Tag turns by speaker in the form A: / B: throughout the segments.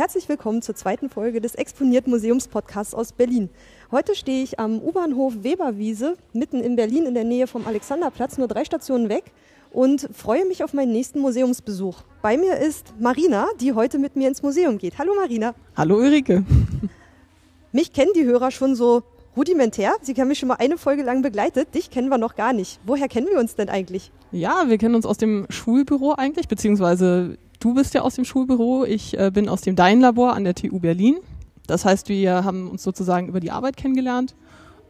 A: Herzlich willkommen zur zweiten Folge des Exponiert Museums Podcasts aus Berlin. Heute stehe ich am U-Bahnhof Weberwiese, mitten in Berlin in der Nähe vom Alexanderplatz, nur drei Stationen weg und freue mich auf meinen nächsten Museumsbesuch. Bei mir ist Marina, die heute mit mir ins Museum geht. Hallo Marina.
B: Hallo Ulrike.
A: Mich kennen die Hörer schon so rudimentär. Sie haben mich schon mal eine Folge lang begleitet. Dich kennen wir noch gar nicht. Woher kennen wir uns denn eigentlich?
B: Ja, wir kennen uns aus dem Schulbüro eigentlich, beziehungsweise Du bist ja aus dem Schulbüro, ich äh, bin aus dem Dein-Labor an der TU Berlin. Das heißt, wir haben uns sozusagen über die Arbeit kennengelernt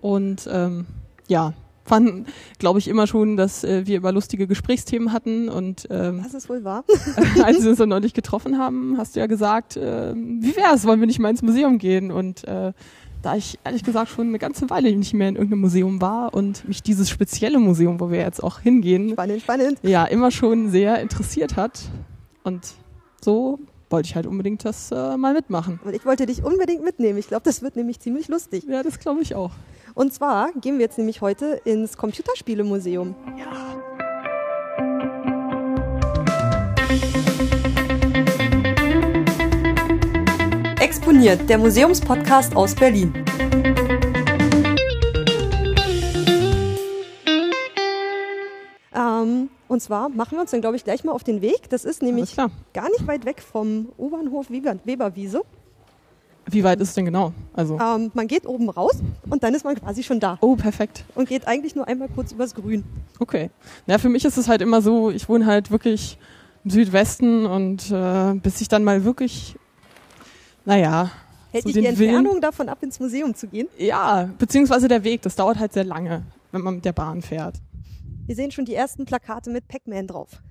B: und ähm, ja, fanden, glaube ich, immer schon, dass äh, wir über lustige Gesprächsthemen hatten. Und
A: ähm, das ist wohl wahr.
B: als wir uns dann neulich getroffen haben, hast du ja gesagt, äh, wie wär's, wollen wir nicht mal ins Museum gehen? Und äh, da ich ehrlich gesagt schon eine ganze Weile nicht mehr in irgendeinem Museum war und mich dieses spezielle Museum, wo wir jetzt auch hingehen,
A: spannend, spannend.
B: ja, immer schon sehr interessiert hat, und so wollte ich halt unbedingt das äh, mal mitmachen.
A: Und ich wollte dich unbedingt mitnehmen. Ich glaube, das wird nämlich ziemlich lustig.
B: Ja, das glaube ich auch.
A: Und zwar gehen wir jetzt nämlich heute ins Computerspielemuseum.
B: Ja.
A: Exponiert, der Museumspodcast aus Berlin. Und zwar machen wir uns dann, glaube ich, gleich mal auf den Weg. Das ist nämlich gar nicht weit weg vom U-Bahnhof Weber, Weberwiese.
B: Wie weit ist es denn genau?
A: Also ähm, man geht oben raus und dann ist man quasi schon da.
B: Oh, perfekt.
A: Und geht eigentlich nur einmal kurz übers Grün.
B: Okay. Ja, für mich ist es halt immer so, ich wohne halt wirklich im Südwesten und äh, bis ich dann mal wirklich, naja.
A: Hält so dich die Entfernung Willen, davon ab, ins Museum zu gehen?
B: Ja, beziehungsweise der Weg. Das dauert halt sehr lange, wenn man mit der Bahn fährt.
A: Wir sehen schon die ersten Plakate mit Pac-Man drauf.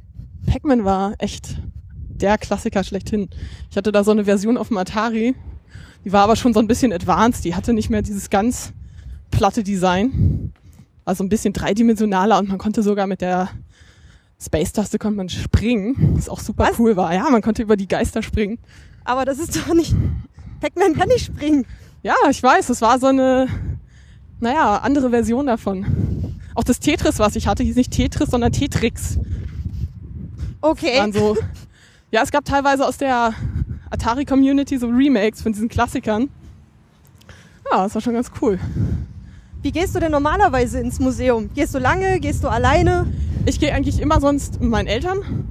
B: Pac-Man war echt der Klassiker schlechthin. Ich hatte da so eine Version auf dem Atari, die war aber schon so ein bisschen advanced, die hatte nicht mehr dieses ganz platte Design. Also ein bisschen dreidimensionaler und man konnte sogar mit der Space-Taste konnte man springen, was auch super Was? cool war. Ja, man konnte über die Geister springen.
A: Aber das ist doch nicht. Pac-Man kann nicht springen.
B: Ja, ich weiß, das war so eine, naja, andere Version davon. Auch das Tetris, was ich hatte, hieß nicht Tetris, sondern Tetrix.
A: Okay.
B: So, ja, es gab teilweise aus der Atari-Community so Remakes von diesen Klassikern. Ja, das war schon ganz cool.
A: Wie gehst du denn normalerweise ins Museum? Gehst du lange? Gehst du alleine?
B: Ich gehe eigentlich immer sonst mit meinen Eltern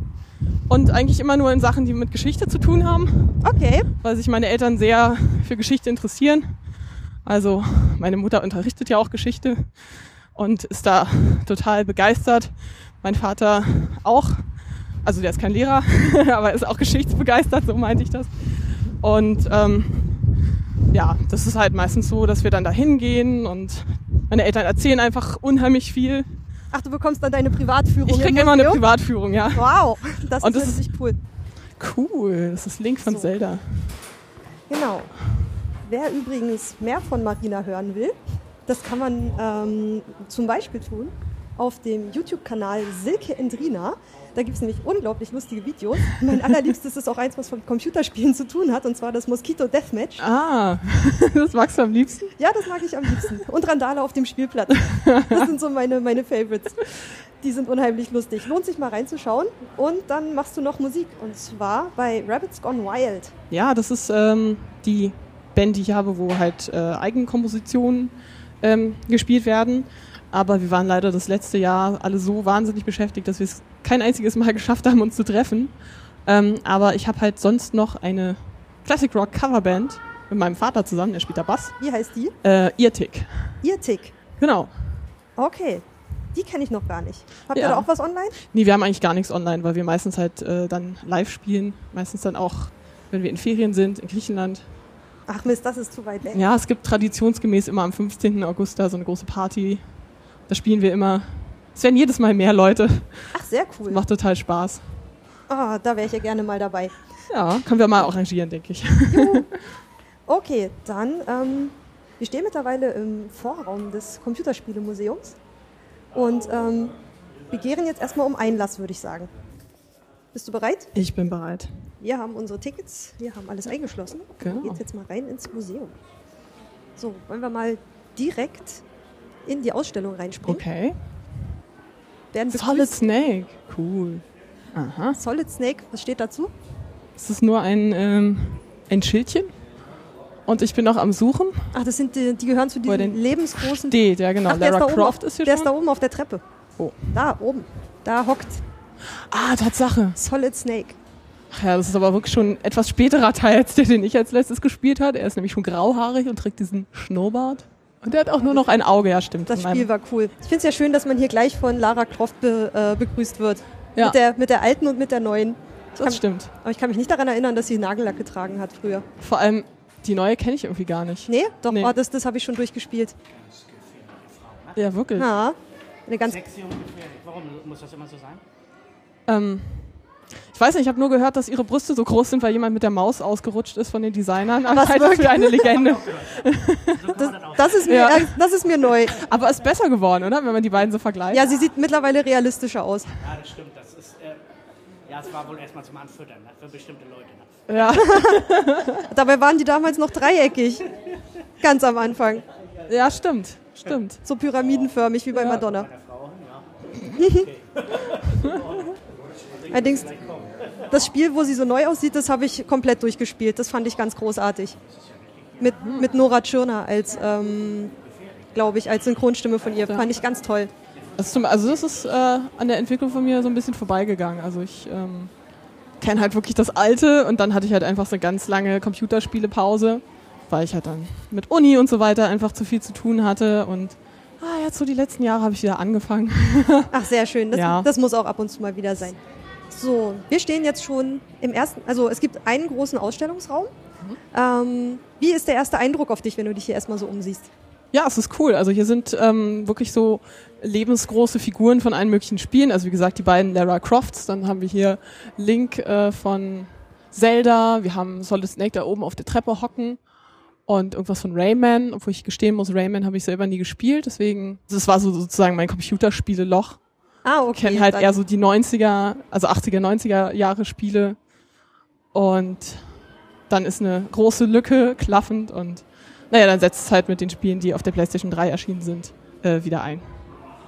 B: und eigentlich immer nur in Sachen, die mit Geschichte zu tun haben.
A: Okay.
B: Weil sich meine Eltern sehr für Geschichte interessieren. Also meine Mutter unterrichtet ja auch Geschichte und ist da total begeistert. Mein Vater auch. Also der ist kein Lehrer, aber ist auch geschichtsbegeistert, so meinte ich das. Und ähm, ja, das ist halt meistens so, dass wir dann da hingehen und meine Eltern erzählen einfach unheimlich viel.
A: Ach, du bekommst dann deine Privatführung.
B: Ich krieg immer eine Privatführung, ja.
A: Wow, das und ist richtig cool.
B: Cool, das ist Link von so. Zelda.
A: Genau. Wer übrigens mehr von Marina hören will, das kann man ähm, zum Beispiel tun auf dem YouTube-Kanal Silke Endrina. Da gibt es nämlich unglaublich lustige Videos. Mein allerliebstes ist auch eins, was mit Computerspielen zu tun hat, und zwar das Mosquito Deathmatch.
B: Ah, das magst du am liebsten?
A: Ja, das mag ich am liebsten. Und Randale auf dem Spielplatz. Das sind so meine, meine Favorites. Die sind unheimlich lustig. Lohnt sich mal reinzuschauen. Und dann machst du noch Musik, und zwar bei Rabbits Gone Wild.
B: Ja, das ist ähm, die Band, die ich habe, wo halt äh, Eigenkompositionen ähm, gespielt werden. Aber wir waren leider das letzte Jahr alle so wahnsinnig beschäftigt, dass wir es kein einziges Mal geschafft haben, uns zu treffen. Ähm, aber ich habe halt sonst noch eine Classic Rock Coverband mit meinem Vater zusammen, der spielt da Bass.
A: Wie heißt die?
B: Äh, Irtik.
A: Irtik.
B: Genau.
A: Okay. Die kenne ich noch gar nicht. Habt ja. ihr da auch was online?
B: Nee, wir haben eigentlich gar nichts online, weil wir meistens halt äh, dann live spielen. Meistens dann auch, wenn wir in Ferien sind, in Griechenland.
A: Ach Mist, das ist zu weit weg.
B: Ja, es gibt traditionsgemäß immer am 15. August da so eine große Party. Da spielen wir immer. Es werden jedes Mal mehr Leute.
A: Ach, sehr cool.
B: Das macht total Spaß.
A: Ah, da wäre ich ja gerne mal dabei.
B: Ja, können wir mal arrangieren, denke ich.
A: Juhu. Okay, dann, ähm, wir stehen mittlerweile im Vorraum des Computerspielemuseums und ähm, begehren jetzt erstmal um Einlass, würde ich sagen. Bist du bereit?
B: Ich bin bereit.
A: Wir haben unsere Tickets, wir haben alles eingeschlossen. Genau. Geht jetzt mal rein ins Museum. So, wollen wir mal direkt in die Ausstellung reinspringen?
B: Okay. Solid Snake, cool.
A: Aha. Solid Snake, was steht dazu?
B: Es ist nur ein ähm, ein Schildchen. Und ich bin noch am Suchen.
A: Ach, das sind die, die gehören zu diesen
B: den
A: lebensgroßen.
B: Steht, ja genau.
A: Ach, der ist,
B: Lara
A: da oben
B: Croft
A: auf,
B: ist hier
A: der
B: schon.
A: ist da oben auf der Treppe.
B: Oh.
A: Da oben. Da hockt
B: Ah, Tatsache.
A: Solid Snake.
B: Ach ja, das ist aber wirklich schon ein etwas späterer Teil als der, den ich als letztes gespielt habe. Er ist nämlich schon grauhaarig und trägt diesen Schnurrbart. Und der hat auch nur noch ein Auge, ja stimmt.
A: Das Spiel war cool. Ich finde es ja schön, dass man hier gleich von Lara Croft be, äh, begrüßt wird.
B: Ja.
A: Mit, der, mit der alten und mit der neuen.
B: Das
A: kann-
B: stimmt.
A: Aber ich kann mich nicht daran erinnern, dass sie Nagellack getragen hat früher.
B: Vor allem die neue kenne ich irgendwie gar nicht.
A: Nee, doch,
B: Nee.
A: Oh, das, das habe ich schon durchgespielt.
B: Ja, wirklich.
A: Ja. Eine ganz
C: Sexy und gefährlich. Warum muss das immer so sein?
B: Ähm, ich weiß nicht, ich habe nur gehört, dass ihre Brüste so groß sind, weil jemand mit der Maus ausgerutscht ist von den Designern. Aber
A: Was,
B: halt
A: wirklich?
B: für eine Legende.
A: Das,
C: das
A: ist mir,
B: Ja.
A: das ist mir neu.
B: Aber ist besser geworden, oder? Wenn man die beiden so vergleicht.
A: Ja, sie sieht mittlerweile realistischer aus.
C: Ja, das stimmt. Das ist, äh, ja, es war wohl erstmal zum Anfüttern ne? für bestimmte Leute. Ne?
B: Ja,
A: Dabei waren die damals noch dreieckig. Ganz am Anfang.
B: ja stimmt. Stimmt.
A: So pyramidenförmig wie bei
B: Ja.
A: Madonna.
C: Bei der Frau, ja.
A: Allerdings, das Spiel, wo sie so neu aussieht, das habe ich komplett durchgespielt. Das fand ich ganz großartig. Mit, mit Nora Tschirner als, ähm, glaube ich, als Synchronstimme von ihr. Fand ich ganz toll.
B: Also das ist äh, an der Entwicklung von mir so ein bisschen vorbeigegangen. Also ich ähm, kenne halt wirklich das Alte und dann hatte ich halt einfach so eine ganz lange Computerspielepause, weil ich halt dann mit Uni und so weiter einfach zu viel zu tun hatte und ah, jetzt so die letzten Jahre habe ich wieder angefangen.
A: Ach, sehr schön. Das,
B: Ja.
A: das muss auch ab und zu mal wieder sein. So, wir stehen jetzt schon im ersten, also es gibt einen großen Ausstellungsraum. Ähm, wie ist der erste Eindruck auf dich, wenn du dich hier erstmal so umsiehst?
B: Ja, es ist cool. Also hier sind ähm, wirklich so lebensgroße Figuren von allen möglichen Spielen. Also wie gesagt, die beiden Lara Crofts. Dann haben wir hier Link äh, von Zelda. Wir haben Solid Snake da oben auf der Treppe hocken. Und irgendwas von Rayman. Obwohl ich gestehen muss, Rayman habe ich selber nie gespielt. Deswegen, das war so sozusagen mein Computerspiele-Loch.
A: Ah,
B: Ich
A: okay.
B: kenne halt eher so die 90er, also 80er, 90er Jahre Spiele. Und dann ist eine große Lücke klaffend und naja, dann setzt es halt mit den Spielen, die auf der PlayStation 3 erschienen sind, äh, wieder ein.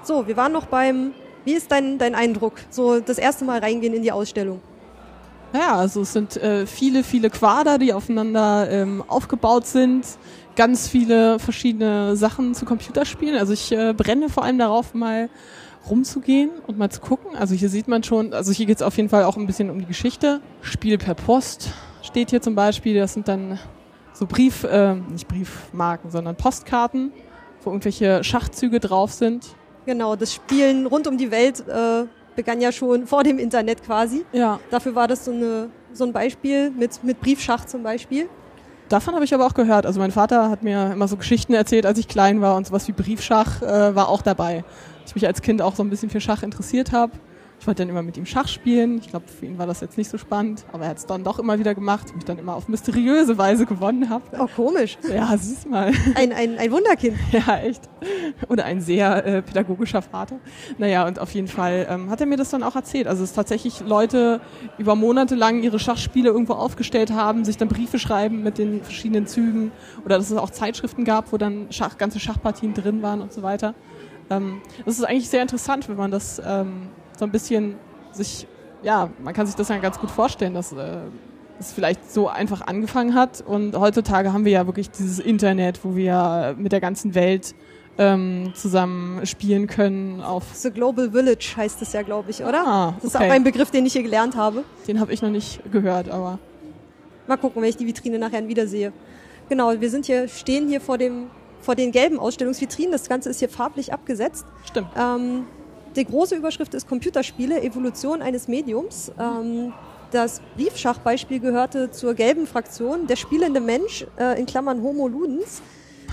A: So, wir waren noch beim, wie ist dein, dein Eindruck? So das erste Mal reingehen in die Ausstellung.
B: Ja, also es sind äh, viele, viele Quader, die aufeinander ähm, aufgebaut sind. Ganz viele verschiedene Sachen zu Computerspielen. Also ich äh, brenne vor allem darauf, mal rumzugehen und mal zu gucken. Also hier sieht man schon, also hier geht es auf jeden Fall auch ein bisschen um die Geschichte. Spiel per Post steht hier zum Beispiel. Das sind dann so Brief, äh, nicht Briefmarken, sondern Postkarten, wo irgendwelche Schachzüge drauf sind.
A: Genau, das Spielen rund um die Welt äh, begann ja schon vor dem Internet quasi.
B: Ja.
A: Dafür war das so, eine, so ein Beispiel mit, mit Briefschach zum Beispiel.
B: Davon habe ich aber auch gehört. Also mein Vater hat mir immer so Geschichten erzählt, als ich klein war und sowas wie Briefschach äh, war auch dabei. Ich mich als Kind auch so ein bisschen für Schach interessiert habe. Ich wollte dann immer mit ihm Schach spielen. Ich glaube, für ihn war das jetzt nicht so spannend, aber er hat es dann doch immer wieder gemacht und mich dann immer auf mysteriöse Weise gewonnen habe.
A: Oh, komisch.
B: Ja, siehst mal.
A: Ein, ein, ein Wunderkind.
B: Ja, echt. Oder ein sehr äh, pädagogischer Vater. Naja, und auf jeden Fall ähm, hat er mir das dann auch erzählt. Also es tatsächlich Leute über Monate lang ihre Schachspiele irgendwo aufgestellt haben, sich dann Briefe schreiben mit den verschiedenen Zügen oder dass es auch Zeitschriften gab, wo dann Schach, ganze Schachpartien drin waren und so weiter. Ähm, das ist eigentlich sehr interessant, wenn man das ähm, so ein bisschen sich, ja, man kann sich das ja ganz gut vorstellen, dass äh, es vielleicht so einfach angefangen hat. Und heutzutage haben wir ja wirklich dieses Internet, wo wir mit der ganzen Welt ähm, zusammen spielen können. Auf
A: The Global Village heißt es ja, glaube ich, oder?
B: Ah,
A: Das ist
B: okay.
A: auch ein Begriff, den ich hier gelernt habe.
B: den habe ich noch nicht gehört, aber
A: Mal gucken, wenn ich die Vitrine nachher wiedersehe. Genau, wir sind hier, stehen hier vor, dem, vor den gelben Ausstellungsvitrinen. Das Ganze ist hier farblich abgesetzt.
B: stimmt.
A: Ähm, die große Überschrift ist Computerspiele, Evolution eines Mediums. Ähm, das Briefschachbeispiel gehörte zur gelben Fraktion, der spielende Mensch, äh, in Klammern Homo Ludens.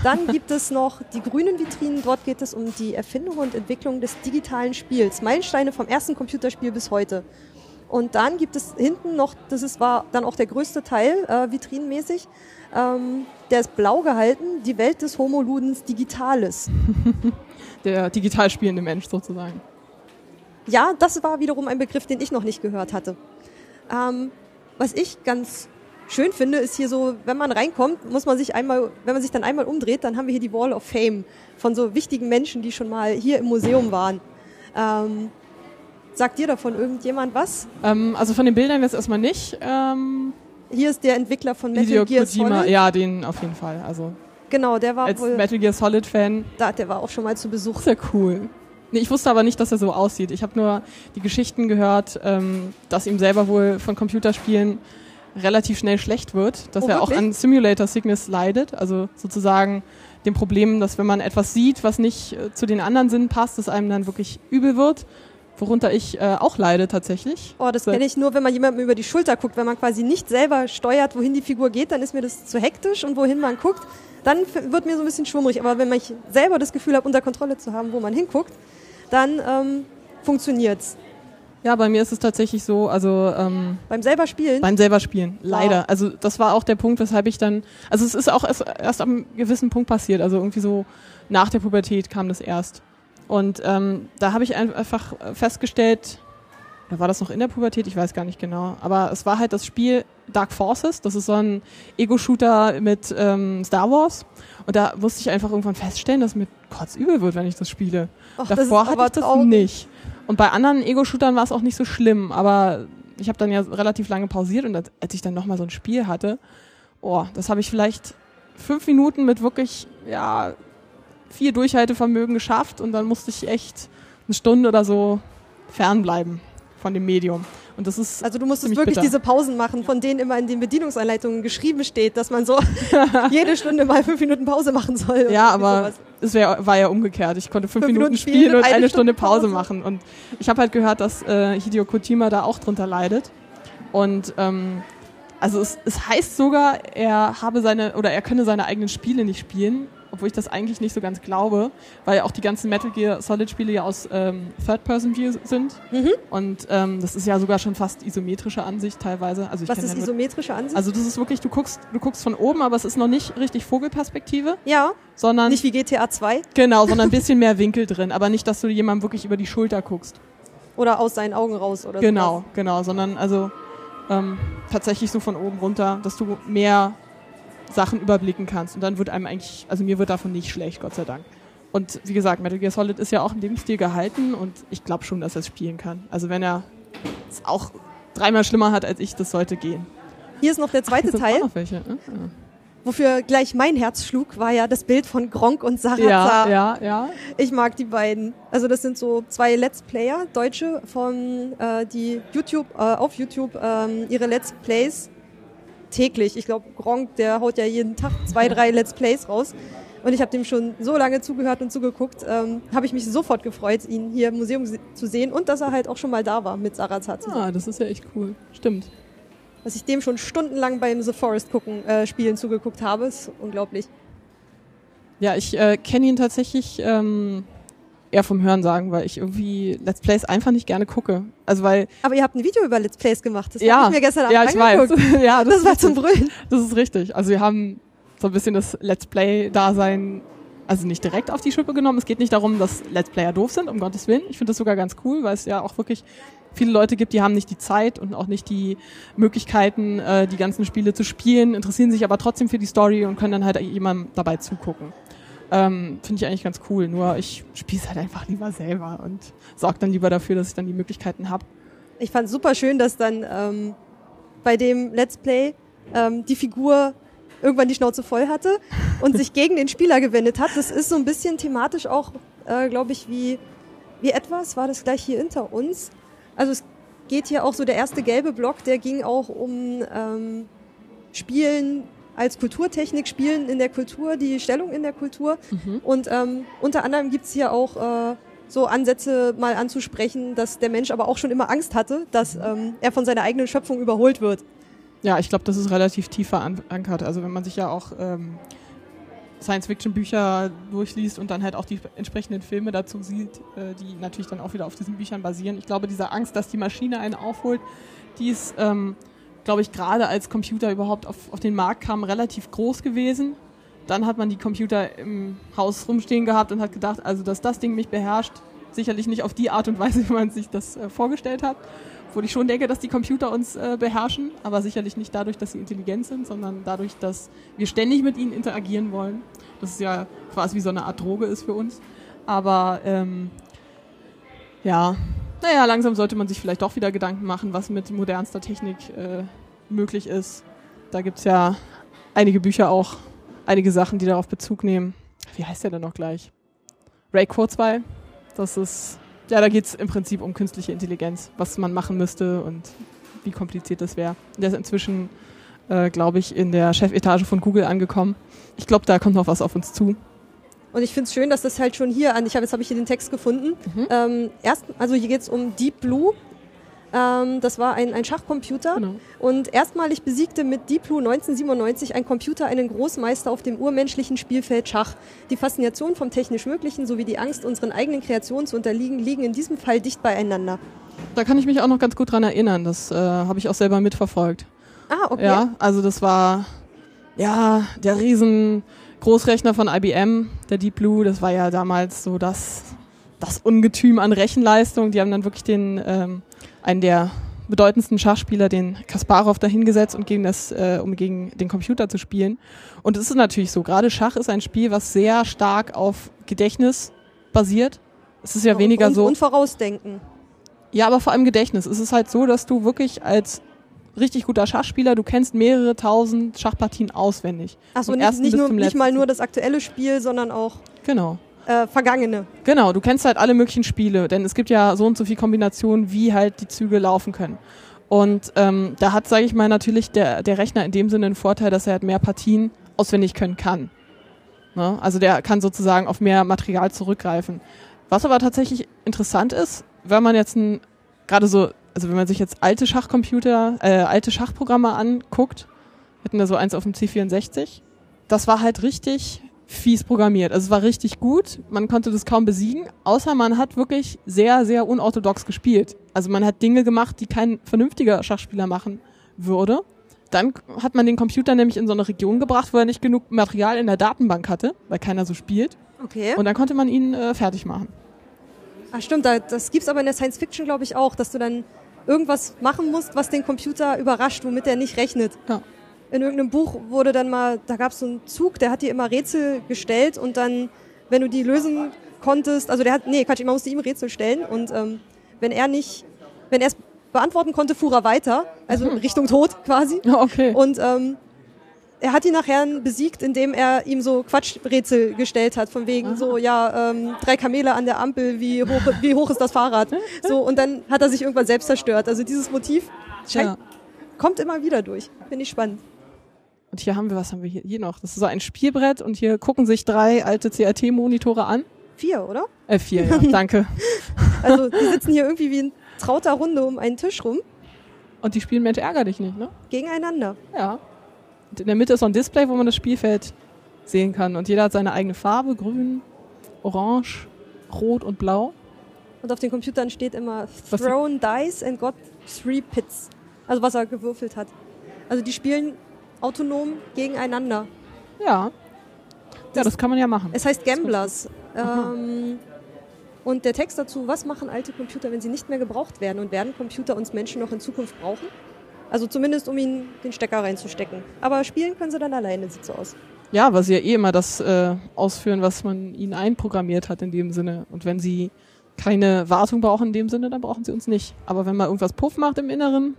A: Dann gibt es noch die grünen Vitrinen, dort geht es um die Erfindung und Entwicklung des digitalen Spiels. Meilensteine vom ersten Computerspiel bis heute. Und dann gibt es hinten noch, das ist, war dann auch der größte Teil, äh, vitrinenmäßig, ähm, der ist blau gehalten, die Welt des Homo Ludens Digitalis.
B: Der digital spielende Mensch sozusagen.
A: Ja, das war wiederum ein Begriff, den ich noch nicht gehört hatte. Ähm, was ich ganz schön finde, ist hier so, wenn man reinkommt, muss man sich einmal, wenn man sich dann einmal umdreht, dann haben wir hier die Wall of Fame von so wichtigen Menschen, die schon mal hier im Museum waren. Ähm, sagt dir davon irgendjemand was?
B: Ähm, also von den Bildern jetzt erstmal nicht. Ähm,
A: hier ist der Entwickler von Metal
B: Hideo
A: Gear
B: Kojima,
A: Solid.
B: ja, den auf jeden Fall. Also
A: Genau, der war
B: als
A: wohl,
B: Metal Gear Solid Fan
A: da, der war auch schon mal zu Besuch.
B: Sehr cool. Nee, ich wusste aber nicht, dass er so aussieht. Ich habe nur die Geschichten gehört, ähm, dass ihm selber wohl von Computerspielen relativ schnell schlecht wird, dass
A: Oh,
B: er auch an Simulator Sickness leidet, also sozusagen dem Problem, dass wenn man etwas sieht, was nicht äh, zu den anderen Sinnen passt, dass einem dann wirklich übel wird, worunter ich äh, auch leide tatsächlich.
A: Oh, das kenne ich nur, wenn man jemandem über die Schulter guckt. Wenn man quasi nicht selber steuert, wohin die Figur geht, dann ist mir das zu hektisch und wohin man guckt, dann wird mir so ein bisschen schwummrig. Aber wenn ich selber das Gefühl habe, unter Kontrolle zu haben, wo man hinguckt, dann ähm, funktioniert's.
B: Ja, bei mir ist es tatsächlich so, also ähm,
A: Beim selber Spielen,
B: Beim selber spielen, leider.
A: Wow.
B: Also das war auch der Punkt, weshalb ich dann, also es ist auch erst, erst am gewissen Punkt passiert, also irgendwie so nach der Pubertät kam das erst. Und ähm, da habe ich ein- einfach festgestellt, oder war das noch in der Pubertät? Ich weiß gar nicht genau. Aber es war halt das Spiel Dark Forces. Das ist so ein Ego-Shooter mit ähm, Star Wars. Und da musste ich einfach irgendwann feststellen, dass mir kotzübel wird, wenn ich das spiele.
A: Das ist
B: Davor hatte
A: aber
B: ich das
A: traurig.
B: nicht. Und bei anderen Ego-Shootern war es auch nicht so schlimm, aber ich habe dann ja relativ lange pausiert und als als ich dann nochmal so ein Spiel hatte, oh, das habe ich vielleicht fünf Minuten mit wirklich, ja, viel Durchhaltevermögen geschafft und dann musste ich echt eine Stunde oder so fernbleiben von dem Medium. Und das ist
A: Also du musstest wirklich
B: bitter.
A: diese Pausen machen, von denen immer in den Bedienungsanleitungen geschrieben steht, dass man so jede Stunde mal fünf Minuten Pause machen soll.
B: Ja, aber es wär, war ja umgekehrt. Ich konnte fünf,
A: Fünf
B: Minuten
A: Minuten
B: spielen und
A: und
B: eine, Stunde
A: Stunde
B: Pause
A: Pause.
B: machen. Und ich habe halt gehört, dass äh, Hideo Kojima da auch drunter leidet. Und ähm, also es, es heißt sogar, er habe seine oder er könne seine eigenen Spiele nicht spielen, obwohl ich das eigentlich nicht so ganz glaube, weil auch die ganzen Metal Gear Solid Spiele ja aus ähm, Third-Person-View sind.
A: Mhm.
B: Und ähm, das ist ja sogar schon fast isometrische Ansicht teilweise. Also ich
A: Was ist
B: ja
A: isometrische Ansicht?
B: also das ist wirklich, du guckst, du guckst von oben, aber es ist noch nicht richtig Vogelperspektive,
A: ja,
B: sondern
A: nicht wie GTA 2
B: Genau, sondern ein bisschen mehr Winkel drin, aber nicht, dass du jemandem wirklich über die Schulter guckst.
A: oder aus seinen Augen raus oder
B: Genau,
A: sowas.
B: genau, sondern also ähm, tatsächlich so von oben runter, dass du mehr Sachen überblicken kannst und dann wird einem eigentlich, also mir wird davon nicht schlecht, Gott sei Dank. Und wie gesagt, Metal Gear Solid ist ja auch in dem Stil gehalten und ich glaube schon, dass er es spielen kann. Also wenn er es auch dreimal schlimmer hat als ich, das sollte gehen.
A: Hier ist noch der zweite
B: sind
A: Teil,
B: auch noch welche. ne?
A: wofür gleich mein Herz schlug, war ja das Bild von Gronk und
B: Ja,
A: Sarazar.
B: ja, ja.
A: Ich mag die beiden. Also das sind so zwei Let's Player, Deutsche, von äh, die YouTube äh, auf YouTube ähm, ihre Let's Plays täglich. Ich glaube, Gronk, der haut ja jeden Tag zwei, drei Let's Plays raus. Und ich habe dem schon so lange zugehört und zugeguckt, ähm, habe ich mich sofort gefreut, ihn hier im Museum se- zu sehen und dass er halt auch schon mal da war mit Sarazar zusammen.
B: Ah, das ist ja echt cool. Stimmt.
A: Dass ich dem schon stundenlang beim The Forest gucken, äh, Spielen zugeguckt habe, ist unglaublich.
B: Ja, ich äh, kenne ihn tatsächlich ähm, eher vom Hören sagen, weil ich irgendwie Let's Plays einfach nicht gerne gucke. Also weil
A: Aber ihr habt ein Video über Let's Plays gemacht, das
B: ja,
A: habe ich mir gestern Abend
B: ja, ich
A: angeguckt.
B: weiß. ja,
A: Das,
B: ist
A: war
B: richtig.
A: zum Brüllen.
B: Das ist richtig. Also wir haben so ein bisschen das Let's Play-Dasein, also nicht direkt auf die Schippe genommen. Es geht nicht darum, dass Let's Player doof sind, um Gottes Willen. Ich finde das sogar ganz cool, weil es ja auch wirklich viele Leute gibt, die haben nicht die Zeit und auch nicht die Möglichkeiten, äh, die ganzen Spiele zu spielen, interessieren sich aber trotzdem für die Story und können dann halt jemandem dabei zugucken. Ähm, Finde ich eigentlich ganz cool. Nur ich spiele es halt einfach lieber selber und sorge dann lieber dafür, dass ich dann die Möglichkeiten habe.
A: Ich fand super schön, dass dann ähm, bei dem Let's Play ähm, die Figur irgendwann die Schnauze voll hatte und sich gegen den Spieler gewendet hat. Das ist so ein bisschen thematisch auch, äh, glaube ich, wie, wie etwas, war das gleich hier hinter uns. Also es geht hier auch so, der erste gelbe Block, der ging auch um ähm, Spielen als Kulturtechnik, Spielen in der Kultur, die Stellung in der Kultur. Und ähm, unter anderem gibt's hier auch äh, so Ansätze mal anzusprechen, dass der Mensch aber auch schon immer Angst hatte, dass ähm, er von seiner eigenen Schöpfung überholt wird.
B: Ja, ich glaube, das ist relativ tief verankert. Also wenn man sich ja auch ähm, Science-Fiction-Bücher durchliest und dann halt auch die entsprechenden Filme dazu sieht, äh, die natürlich dann auch wieder auf diesen Büchern basieren. Ich glaube, diese Angst, dass die Maschine einen aufholt, die ist, ähm, glaube ich, gerade als Computer überhaupt auf, auf den Markt kam, relativ groß gewesen. Dann hat man die Computer im Haus rumstehen gehabt und hat gedacht, also dass das Ding mich beherrscht, sicherlich nicht auf die Art und Weise, wie man sich das äh, vorgestellt hat. Obwohl ich schon denke, dass die Computer uns äh, beherrschen, aber sicherlich nicht dadurch, dass sie intelligent sind, sondern dadurch, dass wir ständig mit ihnen interagieren wollen. Das ist ja quasi wie so eine Art Droge ist für uns. Aber ähm, ja, naja, langsam sollte man sich vielleicht doch wieder Gedanken machen, was mit modernster Technik äh, möglich ist. Da gibt's ja einige Bücher auch, einige Sachen, die darauf Bezug nehmen. Wie heißt der denn noch gleich? Ray Kurzweil. Das ist, ja, da geht's im Prinzip um künstliche Intelligenz, was man machen müsste und wie kompliziert das wäre. Der ist inzwischen, äh, glaube ich, in der Chefetage von Google angekommen. Ich glaube, da kommt noch was auf uns zu.
A: Und ich finde es schön, dass das halt schon hier an, ich habe jetzt habe ich hier den Text gefunden.
B: Mhm.
A: Ähm, erst, also hier geht es um Deep Blue. Ähm, das war ein, ein Schachcomputer.
B: Genau.
A: Und erstmalig besiegte mit Deep Blue 1997 ein Computer einen Großmeister auf dem urmenschlichen Spielfeld Schach. Die Faszination vom technisch Möglichen sowie die Angst, unseren eigenen Kreationen zu unterliegen, liegen in diesem Fall dicht beieinander.
B: Da kann ich mich auch noch ganz gut dran erinnern. Das äh, habe ich auch selber mitverfolgt.
A: Ah, okay.
B: Ja, also das war ja der riesen Großrechner von IBM, der Deep Blue. Das war ja damals so das das Ungetüm an Rechenleistung. Die haben dann wirklich den ähm, einen der bedeutendsten Schachspieler, den Kasparov, dahingesetzt und gegen das, äh, um gegen den Computer zu spielen. Und es ist natürlich so. Gerade Schach ist ein Spiel, was sehr stark auf Gedächtnis basiert. Es ist ja
A: Und-
B: weniger
A: und,
B: so.
A: Und vorausdenken.
B: Ja, aber vor allem Gedächtnis. Es ist halt so, dass du wirklich als richtig guter Schachspieler, du kennst mehrere tausend Schachpartien auswendig.
A: Achso, nicht, nicht, nur, nicht mal nur das aktuelle Spiel, sondern auch
B: Genau.
A: äh, vergangene.
B: Genau, du kennst halt alle möglichen Spiele, denn es gibt ja so und so viele Kombinationen, wie halt die Züge laufen können. Und ähm, da hat, sage ich mal, natürlich der, der Rechner in dem Sinne einen Vorteil, dass er halt mehr Partien auswendig können kann. Ne? Also der kann sozusagen auf mehr Material zurückgreifen. Was aber tatsächlich interessant ist, wenn man jetzt ein, gerade so, also wenn man sich jetzt alte Schachcomputer, äh, alte Schachprogramme anguckt, wir hatten da so eins auf dem C64, das war halt richtig fies programmiert. Also es war richtig gut, man konnte das kaum besiegen, außer man hat wirklich sehr, sehr unorthodox gespielt. Also man hat Dinge gemacht, die kein vernünftiger Schachspieler machen würde. Dann hat man den Computer nämlich in so eine Region gebracht, wo er nicht genug Material in der Datenbank hatte, weil keiner so spielt.
A: Okay.
B: Und dann konnte man ihn äh, fertig machen.
A: Ach stimmt, da, das gibt's aber in der Science Fiction, glaube ich, auch, dass du dann irgendwas machen musst, was den Computer überrascht, womit er nicht rechnet.
B: Ja.
A: In irgendeinem Buch wurde dann mal, da gab's so einen Zug, der hat dir immer Rätsel gestellt und dann, wenn du die lösen konntest, also der hat, nee, Quatsch, man musste ihm Rätsel stellen und ähm, wenn er nicht, wenn er es beantworten konnte, fuhr er weiter, also Richtung Tod quasi.
B: Okay.
A: Und ähm, er hat ihn nachher besiegt, indem er ihm so Quatschrätsel gestellt hat, von wegen so, ja, ähm, drei Kamele an der Ampel, wie hoch, wie hoch ist das Fahrrad? So, und dann hat er sich irgendwann selbst zerstört. Also dieses Motiv scheint,
B: Ja.
A: kommt immer wieder durch. Finde ich spannend.
B: Und hier haben wir, was haben wir hier, hier noch? Das ist so ein Spielbrett und hier gucken sich drei alte CRT-Monitore an.
A: Vier, oder?
B: Äh, vier, ja, danke.
A: Also die sitzen hier irgendwie wie in trauter Runde um einen Tisch rum,
B: Und die spielen Mensch ärger dich nicht, ne?
A: gegeneinander.
B: Ja. In der Mitte ist so ein Display, wo man das Spielfeld sehen kann. Und jeder hat seine eigene Farbe, grün, orange, rot und blau.
A: Und auf den Computern steht immer thrown dice and got three pits. Also was er gewürfelt hat. Also die spielen autonom gegeneinander.
B: Ja. Ja, das kann man ja machen.
A: Es heißt Gamblers. Ähm, und der Text dazu, was machen alte Computer, wenn sie nicht mehr gebraucht werden? Und werden Computer uns Menschen noch in Zukunft brauchen? Also zumindest, um ihnen den Stecker reinzustecken. Aber spielen können sie dann alleine, sieht so aus.
B: Ja, weil sie ja eh immer das äh, ausführen, was man ihnen einprogrammiert hat in dem Sinne. Und wenn sie keine Wartung brauchen in dem Sinne, dann brauchen sie uns nicht. Aber wenn man irgendwas Puff macht im Inneren,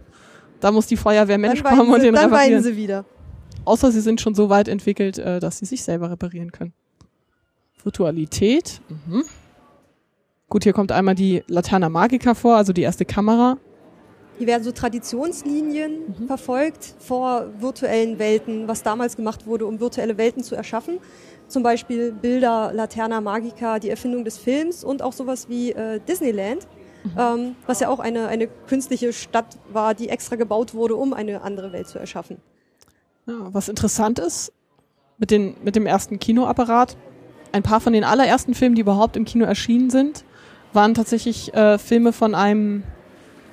B: da muss die Feuerwehr Mensch
A: dann
B: kommen
A: weinen,
B: und den
A: dann weinen
B: reparieren.
A: sie wieder.
B: Außer sie sind schon so weit entwickelt, äh, dass sie sich selber reparieren können. Virtualität. Mhm. Gut, hier kommt einmal die Laterna Magica vor, also die erste Kamera.
A: Hier werden so Traditionslinien
B: Mhm.
A: verfolgt vor virtuellen Welten, was damals gemacht wurde, um virtuelle Welten zu erschaffen. Zum Beispiel Bilder, Laterna Magica, die Erfindung des Films und auch sowas wie äh, Disneyland,
B: Mhm.
A: ähm, was ja auch eine, eine künstliche Stadt war, die extra gebaut wurde, um eine andere Welt zu erschaffen.
B: Ja, was interessant ist, mit, den, mit dem ersten Kinoapparat, ein paar von den allerersten Filmen, die überhaupt im Kino erschienen sind, waren tatsächlich äh, Filme von einem,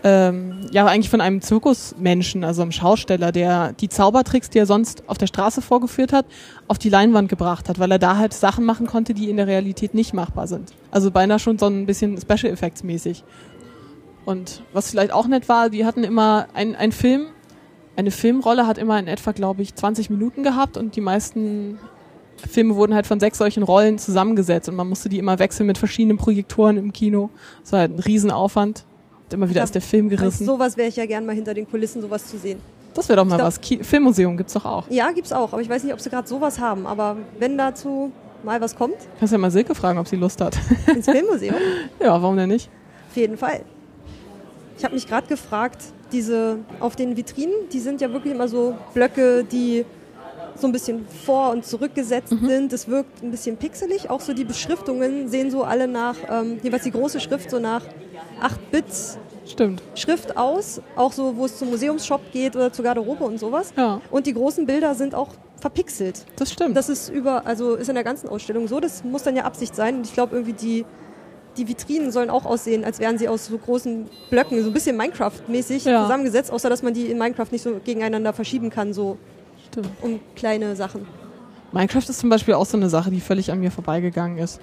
B: ähm, ja, eigentlich von einem Zirkusmenschen, also einem Schausteller, der die Zaubertricks, die er sonst auf der Straße vorgeführt hat, auf die Leinwand gebracht hat, weil er da halt Sachen machen konnte, die in der Realität nicht machbar sind. Also beinahe schon so ein bisschen Special Effects mäßig. Und was vielleicht auch nett war, die hatten immer ein, ein Film, eine Filmrolle hat immer in etwa, glaube ich, 20 Minuten gehabt und die meisten Filme wurden halt von sechs solchen Rollen zusammengesetzt und man musste die immer wechseln mit verschiedenen Projektoren im Kino. Das war halt ein Riesenaufwand. Immer wieder
A: Ja,
B: ist der Film gerissen.
A: sowas wäre ich ja gern mal hinter den Kulissen, sowas zu sehen.
B: Das wäre doch mal
A: glaub-
B: was. Ki Filmmuseum gibt's doch auch.
A: Ja, gibt's auch, aber ich weiß nicht, ob sie gerade sowas haben. Aber wenn dazu mal was kommt,
B: Kannst ja mal Silke fragen, ob sie Lust hat.
A: ins Filmmuseum,
B: ja, warum denn nicht?
A: auf jeden Fall. Ich habe mich gerade gefragt, diese auf den Vitrinen, die sind ja wirklich immer so Blöcke, die so ein bisschen vor- und zurückgesetzt sind. Das wirkt ein bisschen pixelig. Auch so die Beschriftungen sehen so alle nach, ähm, jeweils die große Schrift so nach 8-Bit
B: Stimmt.
A: Schrift aus, auch so, wo es zum Museumsshop geht oder zur Garderobe und sowas.
B: Ja.
A: Und die großen Bilder sind auch verpixelt.
B: Das stimmt.
A: Das ist über, also ist in der ganzen Ausstellung so. Das muss dann ja Absicht sein. Und ich glaube irgendwie die, die Vitrinen sollen auch aussehen, als wären sie aus so großen Blöcken, so ein bisschen Minecraft-mäßig
B: Ja.
A: zusammengesetzt, außer dass man die in Minecraft nicht so gegeneinander verschieben kann, so
B: stimmt.
A: um kleine Sachen.
B: Minecraft ist zum Beispiel auch so eine Sache, die völlig an mir vorbeigegangen ist.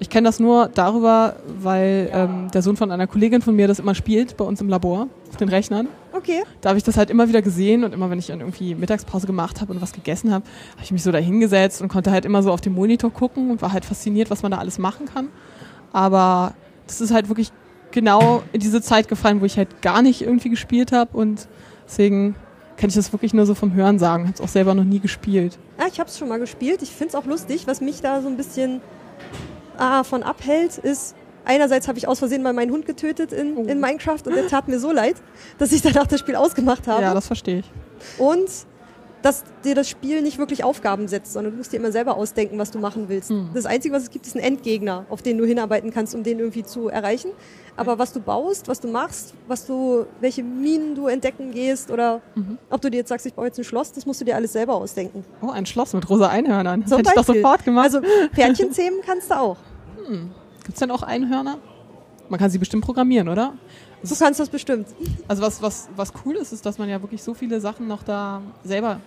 B: Ich kenne das nur darüber, weil ähm, der Sohn von einer Kollegin von mir das immer spielt bei uns im Labor auf den Rechnern.
A: Okay.
B: Da habe ich das halt immer wieder gesehen und immer, wenn ich dann irgendwie Mittagspause gemacht habe und was gegessen habe, habe ich mich so da hingesetzt und konnte halt immer so auf den Monitor gucken und war halt fasziniert, was man da alles machen kann. Aber das ist halt wirklich genau in diese Zeit gefallen, wo ich halt gar nicht irgendwie gespielt habe und deswegen kann ich das wirklich nur so vom Hören sagen. Habe es auch selber noch nie gespielt.
A: Ja, ich habe es schon mal gespielt. Ich finde es auch lustig. Was mich da so ein bisschen ah, von abhält, ist, einerseits habe ich aus Versehen mal meinen Hund getötet in,
B: Oh.
A: in Minecraft und der tat mir so leid, dass ich danach das Spiel ausgemacht habe.
B: Ja, das verstehe ich.
A: Und dass dir das Spiel nicht wirklich Aufgaben setzt, sondern du musst dir immer selber ausdenken, was du machen willst.
B: Hm.
A: Das Einzige, was es gibt, ist ein Endgegner, auf den du hinarbeiten kannst, um den irgendwie zu erreichen. Aber was du baust, was du machst, was du, welche Minen du entdecken gehst oder
B: Mhm.
A: ob du dir jetzt sagst, ich baue jetzt ein Schloss, das musst du dir alles selber ausdenken.
B: Oh, ein Schloss mit rosa Einhörnern. Das
A: Zum
B: hätte ich doch sofort gemacht.
A: Also Pferdchen zähmen kannst du auch.
B: Gibt es denn auch Einhörner? Man kann sie bestimmt programmieren, oder?
A: Du kannst das bestimmt.
B: Also was, was, was cool ist, ist, dass man ja wirklich so viele Sachen noch da selber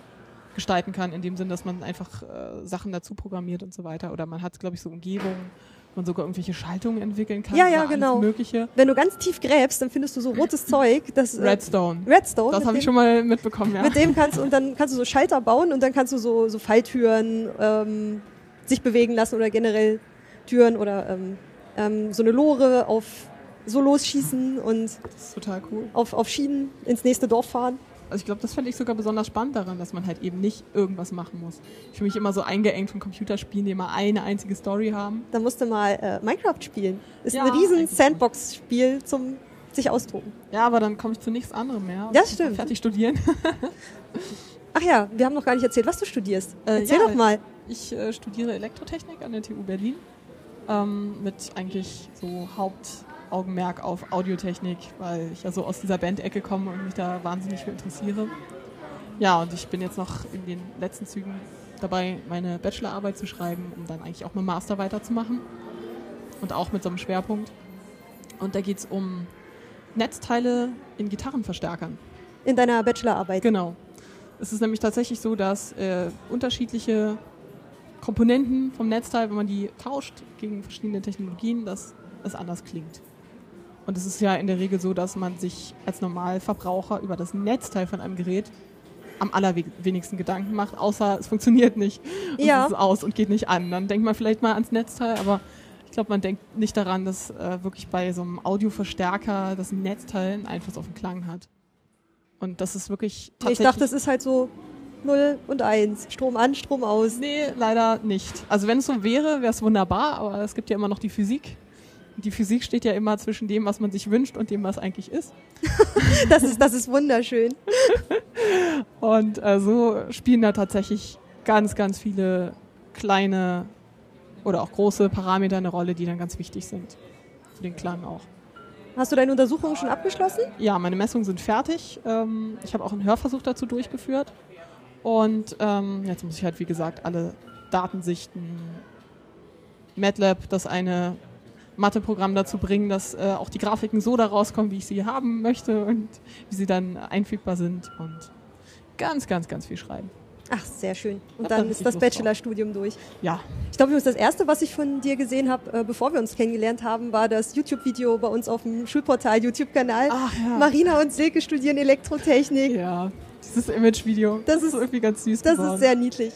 B: gestalten kann, in dem Sinn, dass man einfach äh, Sachen dazu programmiert und so weiter. Oder man hat, glaube ich, so Umgebungen, wo man sogar irgendwelche Schaltungen entwickeln kann.
A: Ja, ja, genau.
B: Mögliche.
A: Wenn du ganz tief gräbst, dann findest du so rotes Zeug. Das, äh,
B: Redstone.
A: Redstone.
B: Das habe ich schon mal mitbekommen, ja.
A: Mit dem kannst du, und dann kannst du so Schalter bauen und dann kannst du so, so Falltüren ähm, sich bewegen lassen oder generell Türen oder ähm, ähm, so eine Lore auf so losschießen und
B: cool.
A: auf, auf Schienen ins nächste Dorf fahren.
B: Also ich glaube, das fände ich sogar besonders spannend daran, dass man halt eben nicht irgendwas machen muss. Ich fühle mich immer so eingeengt von Computerspielen, die immer eine einzige Story haben.
A: Da musst du mal äh, Minecraft spielen. Ist
B: Ja,
A: ein riesen. Sandbox-Spiel zum sich austoben.
B: Ja, aber dann komme ich zu nichts anderem mehr.
A: Das
B: Ich
A: stimmt.
B: Fertig studieren.
A: Ach ja, wir haben noch gar nicht erzählt, was du studierst.
B: Äh,
A: Erzähl
B: ja,
A: doch mal.
B: Ich äh, studiere Elektrotechnik an der TU Berlin ähm, mit eigentlich so Hauptaugenmerk auf Audiotechnik, weil ich ja so aus dieser Bandecke komme und mich da wahnsinnig für interessiere. Ja, und ich bin jetzt noch in den letzten Zügen dabei, meine Bachelorarbeit zu schreiben, um dann eigentlich auch mit Master weiterzumachen. Und auch mit so einem Schwerpunkt. Und da geht es um Netzteile in Gitarrenverstärkern.
A: In deiner Bachelorarbeit.
B: Genau. Es ist nämlich tatsächlich so, dass äh, unterschiedliche Komponenten vom Netzteil, wenn man die tauscht gegen verschiedene Technologien, dass es anders klingt. Und es ist ja in der Regel so, dass man sich als Normalverbraucher über das Netzteil von einem Gerät am allerwenigsten Gedanken macht, außer es funktioniert nicht. Und
A: Ja.
B: es ist aus und geht nicht an. Dann denkt man vielleicht mal ans Netzteil, aber ich glaube, man denkt nicht daran, dass äh, wirklich bei so einem Audioverstärker das Netzteil einen Einfluss auf den Klang hat. Und das ist wirklich
A: ich dachte, es ist halt so 0 und 1. Strom an, Strom aus.
B: Nee, leider nicht. Also wenn es so wäre, wäre es wunderbar, aber es gibt ja immer noch die Physik. Die Physik steht ja immer zwischen dem, was man sich wünscht und dem, was eigentlich ist.
A: Das ist, das ist wunderschön.
B: Und äh, so spielen da tatsächlich ganz, ganz viele kleine oder auch große Parameter eine Rolle, die dann ganz wichtig sind. Für den Klang auch.
A: Hast du deine Untersuchung schon abgeschlossen?
B: Ja, meine Messungen sind fertig. Ähm, ich habe auch einen Hörversuch dazu durchgeführt. Und ähm, jetzt muss ich halt, wie gesagt, alle Daten sichten. MATLAB, das eine Matheprogramm dazu bringen, dass äh, auch die Grafiken so da rauskommen, wie ich sie haben möchte und wie sie dann einfügbar sind. Und ganz, ganz, ganz viel schreiben.
A: Ach, sehr schön. Und
B: Hab da
A: dann ist das. Bachelorstudium durch.
B: Ja,
A: Ich glaube, das erste, was ich von dir gesehen habe, äh, bevor wir uns kennengelernt haben, war das YouTube-Video bei uns auf dem Schulportal YouTube-Kanal.
B: Ja.
A: Marina und Silke studieren Elektrotechnik.
B: ja. Dieses Image-Video,
A: Das
B: das, ist irgendwie ganz süß
A: Das
B: geworden.
A: ist sehr niedlich.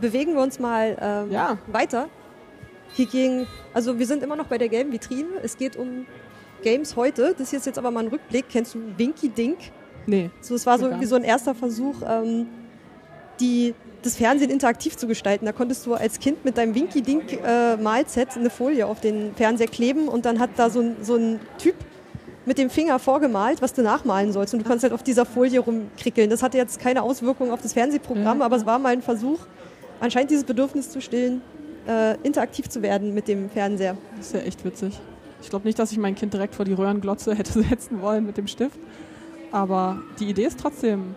A: Bewegen wir uns mal ähm,
B: Ja.
A: weiter. Hier ging, also wir sind immer noch bei der gelben Vitrine. Es geht um Games heute. Das hier ist jetzt aber mal ein Rückblick. Kennst du Winky Dink?
B: Nee.
A: So, es war so irgendwie so ein erster Versuch, ähm, die, das Fernsehen interaktiv zu gestalten. Da konntest du als Kind mit deinem Winky-Dink-Malset eine Folie auf den Fernseher kleben und dann hat da so ein, so ein Typ mit dem Finger vorgemalt, was du nachmalen sollst. Und du konntest halt auf dieser Folie rumkrickeln. Das hatte jetzt keine Auswirkung auf das Fernsehprogramm,
B: Ja.
A: aber es war mal ein Versuch, anscheinend dieses Bedürfnis zu stillen, äh, interaktiv zu werden mit dem Fernseher.
B: Das ist ja echt witzig. Ich glaube nicht, dass ich mein Kind direkt vor die Röhrenglotze hätte setzen wollen mit dem Stift. Aber die Idee ist trotzdem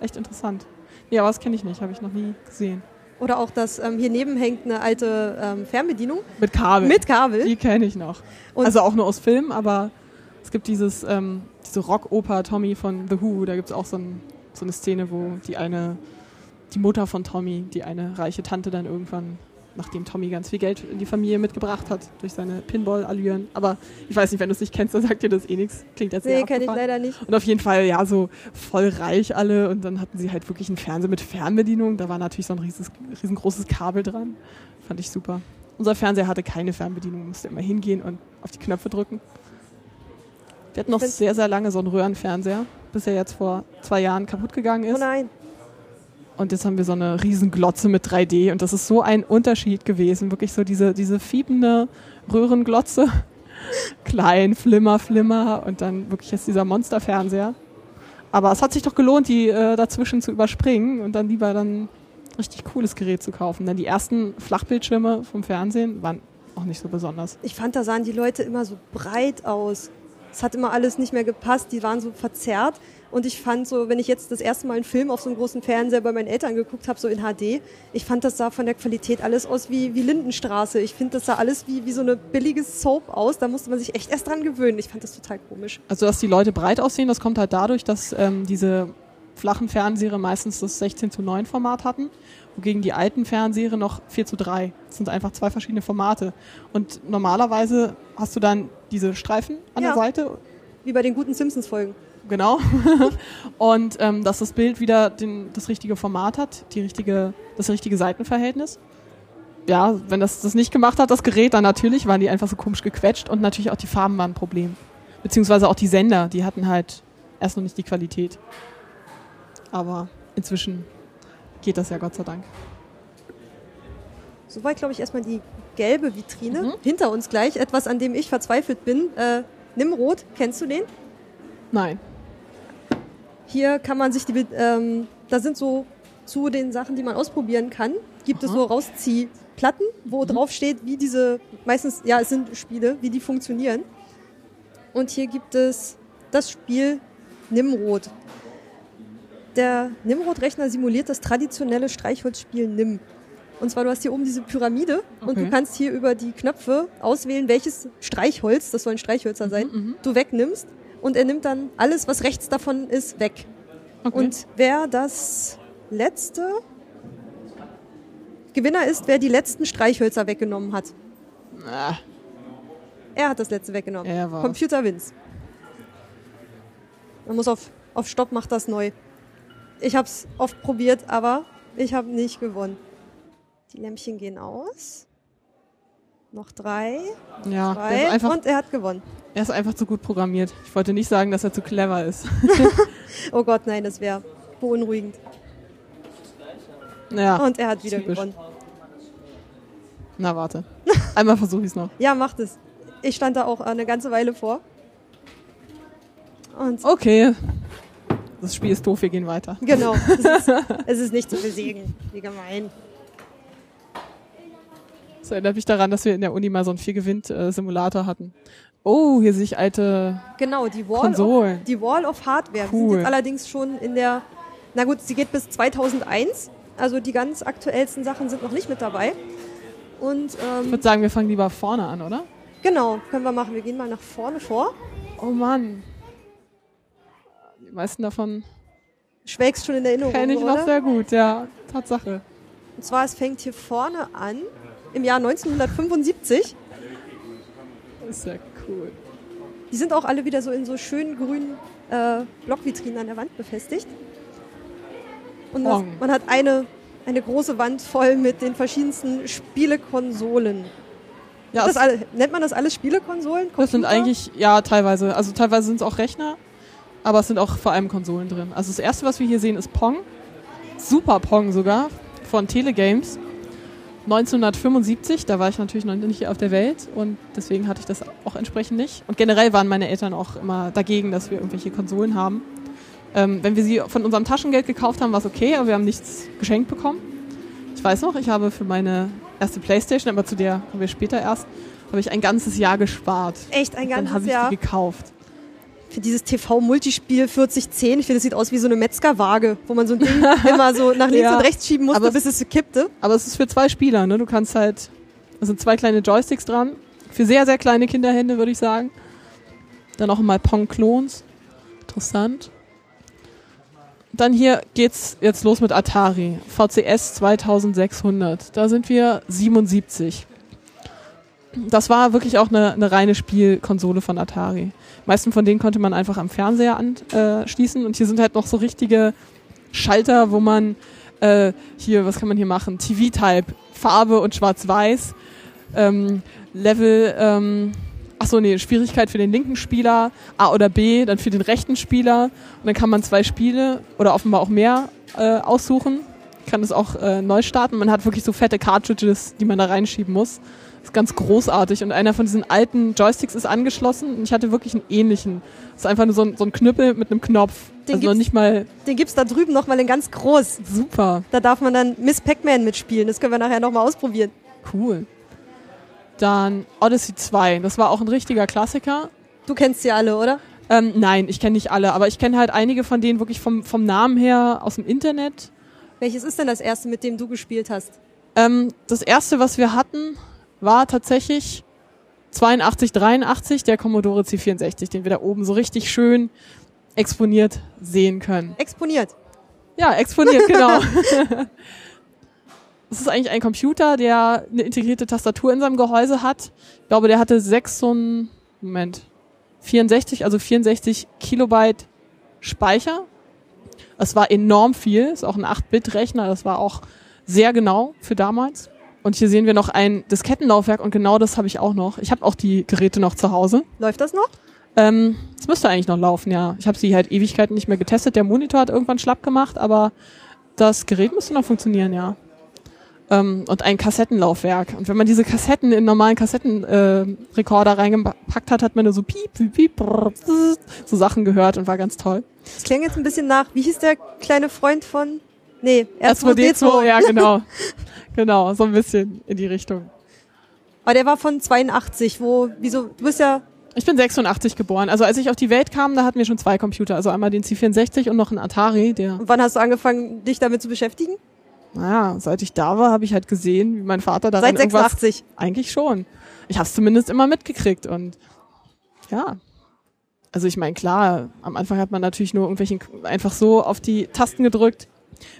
B: echt interessant. Nee, aber das kenne ich nicht, habe ich noch nie gesehen.
A: Oder auch, dass ähm, hier neben hängt eine alte ähm, Fernbedienung
B: Mit Kabel.
A: mit Kabel.
B: Die kenne ich noch.
A: Und-
B: also auch nur aus Filmen, aber es gibt dieses, ähm, diese Rockoper Tommy von The Who, da gibt es auch so, ein, so eine Szene, wo die eine, die Mutter von Tommy, die eine reiche Tante dann irgendwann, nachdem Tommy ganz viel Geld in die Familie mitgebracht hat, durch seine Pinball-Allüren. Aber ich weiß nicht, wenn du es nicht kennst, dann sagt dir das eh nichts. Klingt jetzt
A: Nee, kenne ich leider nicht.
B: Und auf jeden Fall, ja, so voll reich alle. Und dann hatten sie halt wirklich einen Fernseher mit Fernbedienung. Da war natürlich so ein rieses, riesengroßes Kabel dran. Fand ich super. Unser Fernseher hatte keine Fernbedienung, musste immer hingehen und auf die Knöpfe drücken. Wir hatten noch sehr, sehr lange so einen Röhrenfernseher, bis er jetzt vor zwei Jahren kaputt gegangen
A: Oh
B: ist.
A: nein.
B: Und jetzt haben wir so eine riesen Glotze mit 3D und das ist so ein Unterschied gewesen. Wirklich so diese, diese fiebende Röhrenglotze. Klein, flimmer, flimmer und dann wirklich jetzt dieser Monsterfernseher. Aber es hat sich doch gelohnt, die äh, dazwischen zu überspringen und dann lieber dann richtig cooles Gerät zu kaufen. Denn die ersten Flachbildschirme vom Fernsehen waren auch nicht so besonders.
A: Ich fand, da sahen die Leute immer so breit aus. Es hat immer alles nicht mehr gepasst, die waren so verzerrt. Und ich fand so, wenn ich jetzt das erste Mal einen Film auf so einem großen Fernseher bei meinen Eltern geguckt habe, so in HD, ich fand, das sah von der Qualität alles aus wie, wie Lindenstraße. Ich finde, das sah alles wie, wie so eine billige Soap aus. Da musste man sich echt erst dran gewöhnen. Ich fand das total komisch.
B: Also, dass die Leute breit aussehen, das kommt halt dadurch, dass ähm, diese flachen Fernseher meistens das 16 zu 9 Format hatten, wogegen die alten Fernseher noch 4 zu 3. Das sind einfach zwei verschiedene Formate. Und normalerweise hast du dann diese Streifen an
A: Ja.
B: der Seite,
A: Wie bei den guten Simpsons-Folgen.
B: genau. Und ähm, dass das Bild wieder den, das richtige Format hat, die richtige, das richtige Seitenverhältnis. Ja, wenn das das nicht gemacht hat, das Gerät, dann natürlich waren die einfach so komisch gequetscht und natürlich auch die Farben waren ein Problem. Beziehungsweise auch die Sender, die hatten halt erst noch nicht die Qualität. Aber inzwischen geht das ja Gott sei Dank.
A: Soweit, glaube ich, erstmal die gelbe Vitrine.
B: Mhm.
A: Hinter uns gleich, etwas, an dem ich verzweifelt bin. Äh, Nimrod, kennst du den?
B: Nein.
A: Hier kann man sich die, ähm, da sind so zu den Sachen, die man ausprobieren kann, gibt es
B: Aha.
A: so Rausziehplatten, wo drauf steht, wie diese, meistens, ja, es sind Spiele, wie die funktionieren. Und hier gibt es das Spiel Nimrod. Der Nimrod-Rechner simuliert das traditionelle Streichholzspiel Nim. Und zwar, du hast hier oben diese Pyramide und du
B: Okay.
A: kannst hier über die Knöpfe auswählen, welches Streichholz, das sollen Streichhölzer sein,
B: mhm.
A: du wegnimmst. Und er nimmt dann alles, was rechts davon ist, weg.
B: Okay.
A: Und wer das letzte Gewinner ist, wer die letzten Streichhölzer weggenommen hat.
B: Ah,
A: Er hat das letzte weggenommen.
B: Er war's.
A: Computer wins. Man muss auf, auf Stopp, macht das neu. Ich habe es oft probiert, aber ich habe nicht gewonnen. Die Lämpchen gehen aus. Noch drei,
B: ja, der
A: zwei
B: ist, einfach,
A: und er hat gewonnen.
B: er ist einfach zu gut programmiert. Ich wollte nicht sagen, dass er zu clever ist.
A: Oh Gott, nein, das wäre beunruhigend.
B: Ja,
A: Und er hat wieder
B: typisch.
A: gewonnen.
B: na warte. Einmal versuche ich es noch.
A: Ja, macht es. Ich stand da auch eine ganze Weile vor. Und
B: Okay. Das Spiel ist doof, wir gehen weiter.
A: genau, es ist, es ist nicht zu besiegen. Wie gemein.
B: Erinnert mich daran, dass wir in der Uni mal so einen Vier-Gewinnt-Simulator hatten. Oh, hier sehe ich alte
A: Genau, die Wall,
B: Konsolen.
A: of, die Wall of Hardware. Die
B: Cool.
A: sind jetzt allerdings schon in der, na gut, sie geht bis 2001. Also die ganz aktuellsten Sachen sind noch nicht mit dabei. Und
B: Ich
A: ähm,
B: würde sagen, wir fangen lieber vorne an, oder?
A: genau, können wir machen. Wir gehen mal nach vorne vor.
B: Oh Mann. Die meisten davon
A: Schwelgst schon in Erinnerung,
B: kenne ich noch
A: oder?
B: sehr gut, ja. Tatsache.
A: Und zwar, es fängt hier vorne an, im Jahr 1975.
B: Das ist ja cool.
A: Die sind auch alle wieder so in so schönen grünen äh, Blockvitrinen an der Wand befestigt. Und das, man hat eine, eine große Wand voll mit den verschiedensten Spielekonsolen.
B: Ja,
A: Das alle, nennt man das alles Spielekonsolen?
B: das sind
A: Computer?
B: eigentlich, ja, teilweise. Also teilweise sind es auch Rechner. aber es sind auch vor allem Konsolen drin. Also das erste, was wir hier sehen, ist Pong. Super Pong sogar, von Telegames. 1975, da war ich natürlich noch nicht auf der Welt und deswegen hatte ich das auch entsprechend nicht. Und generell waren meine Eltern auch immer dagegen, dass wir irgendwelche Konsolen haben. Ähm, wenn wir sie von unserem Taschengeld gekauft haben, war es okay, aber wir haben nichts geschenkt bekommen. Ich weiß noch, ich habe für meine erste Playstation, aber zu der kommen wir später erst, habe ich ein ganzes Jahr gespart.
A: Echt ein
B: Dann
A: ganzes
B: habe ich
A: Jahr.
B: die gekauft.
A: Für dieses TV-Multispiel 4010, ich finde, das sieht aus wie so eine Metzgerwaage, wo man so ein Ding immer so nach links
B: Ja.
A: und rechts schieben musste,
B: Aber-
A: bis es kippte.
B: Aber es ist für zwei Spieler, ne? Du kannst halt, es sind zwei kleine Joysticks dran. Für sehr, sehr kleine Kinderhände, würde ich sagen. Dann auch mal Pong-Klons. Interessant. Dann hier geht's jetzt los mit Atari. VCS 2600. Da sind wir 77. Das war wirklich auch eine, eine reine Spielkonsole von Atari. Meisten von denen konnte man einfach am Fernseher anschließen. Und hier sind halt noch so richtige Schalter, wo man äh, hier, was kann man hier machen? TV-Type, Farbe und Schwarz-Weiß, ähm, Level, ähm, ach so, nee, Schwierigkeit für den linken Spieler, A oder B, dann für den rechten Spieler. Und dann kann man zwei Spiele oder offenbar auch mehr äh, aussuchen. Kann es auch äh, neu starten. Man hat wirklich so fette Cartridges, die man da reinschieben muss. Das ist ganz großartig. Und einer von diesen alten Joysticks ist angeschlossen. Und ich hatte wirklich einen ähnlichen. Das ist einfach nur so ein, so ein Knüppel mit einem Knopf.
A: Den
B: also nicht mal
A: Den gibt's da drüben nochmal in ganz groß.
B: super.
A: Da darf man dann Miss Pac-Man mitspielen. Das können wir nachher nochmal ausprobieren.
B: Cool. Dann Odyssey 2. Das war auch ein richtiger Klassiker.
A: Du kennst sie alle, oder?
B: Ähm, nein, ich kenne nicht alle, aber ich kenne halt einige von denen wirklich vom, vom Namen her aus dem Internet.
A: Welches ist denn das erste, mit dem du gespielt hast?
B: Ähm, das erste, was wir hatten, war tatsächlich 82, 83, der Commodore C64, den wir da oben so richtig schön exponiert sehen können.
A: Exponiert.
B: Ja, exponiert, genau. Das ist eigentlich ein Computer, der eine integrierte Tastatur in seinem Gehäuse hat. Ich glaube, der hatte 6 und, Moment, 64, also 64 Kilobyte Speicher. Das war enorm viel, ist auch ein 8-Bit-Rechner, das war auch sehr genau für damals. Und hier sehen wir noch ein Diskettenlaufwerk und genau das habe ich auch noch. Ich habe auch die Geräte noch zu Hause.
A: Läuft das noch?
B: Ähm, es müsste eigentlich noch laufen, ja. Ich habe sie halt Ewigkeiten nicht mehr getestet. Der Monitor hat irgendwann schlapp gemacht, aber das Gerät müsste noch funktionieren, ja. Ähm, und ein Kassettenlaufwerk. Und wenn man diese Kassetten in normalen Kassettenrekorder äh, reingepackt hat, hat man nur so piep, piep, piep, brrr, so Sachen gehört und war ganz toll.
A: Das klingt jetzt ein bisschen nach, wie hieß der kleine Freund von? Nee,
B: R2D2, ja genau. genau, so ein bisschen in die Richtung.
A: Aber der war von 82, wo, wieso, du bist ja,
B: Ich bin 86 geboren. Also als ich auf die Welt kam, da hatten wir schon zwei Computer. Also einmal den C64 und noch einen Atari, der
A: wann hast du angefangen, dich damit zu beschäftigen?
B: Naja, seit ich da war, habe ich halt gesehen, wie mein Vater daran
A: Seit
B: irgendwas...
A: 86.
B: Eigentlich schon. Ich habe es zumindest immer mitgekriegt und ja. Also ich meine, klar, am Anfang hat man natürlich nur irgendwelchen einfach so auf die Tasten gedrückt.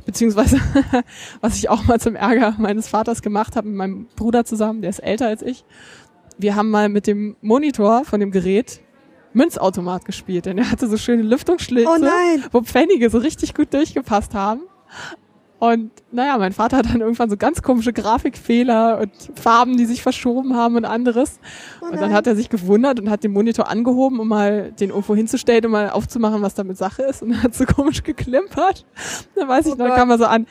B: Beziehungsweise, was ich auch mal zum Ärger meines Vaters gemacht habe, mit meinem Bruder zusammen, der ist älter als ich. Wir haben mal mit dem Monitor von dem Gerät Münzautomat gespielt, denn er hatte so schöne Lüftungsschlitze
A: Oh
B: wo Pfennige so richtig gut durchgepasst haben. Und naja, mein Vater hat dann irgendwann so ganz komische Grafikfehler und Farben, die sich verschoben haben und anderes.
A: Oh
B: und dann hat er sich gewundert und hat den Monitor angehoben, um mal den irgendwo hinzustellen, um mal aufzumachen, was damit Sache ist. Und dann hat so komisch geklimpert. Dann weiß ich,
A: Oh
B: dann
A: Gott.
B: kam er so an,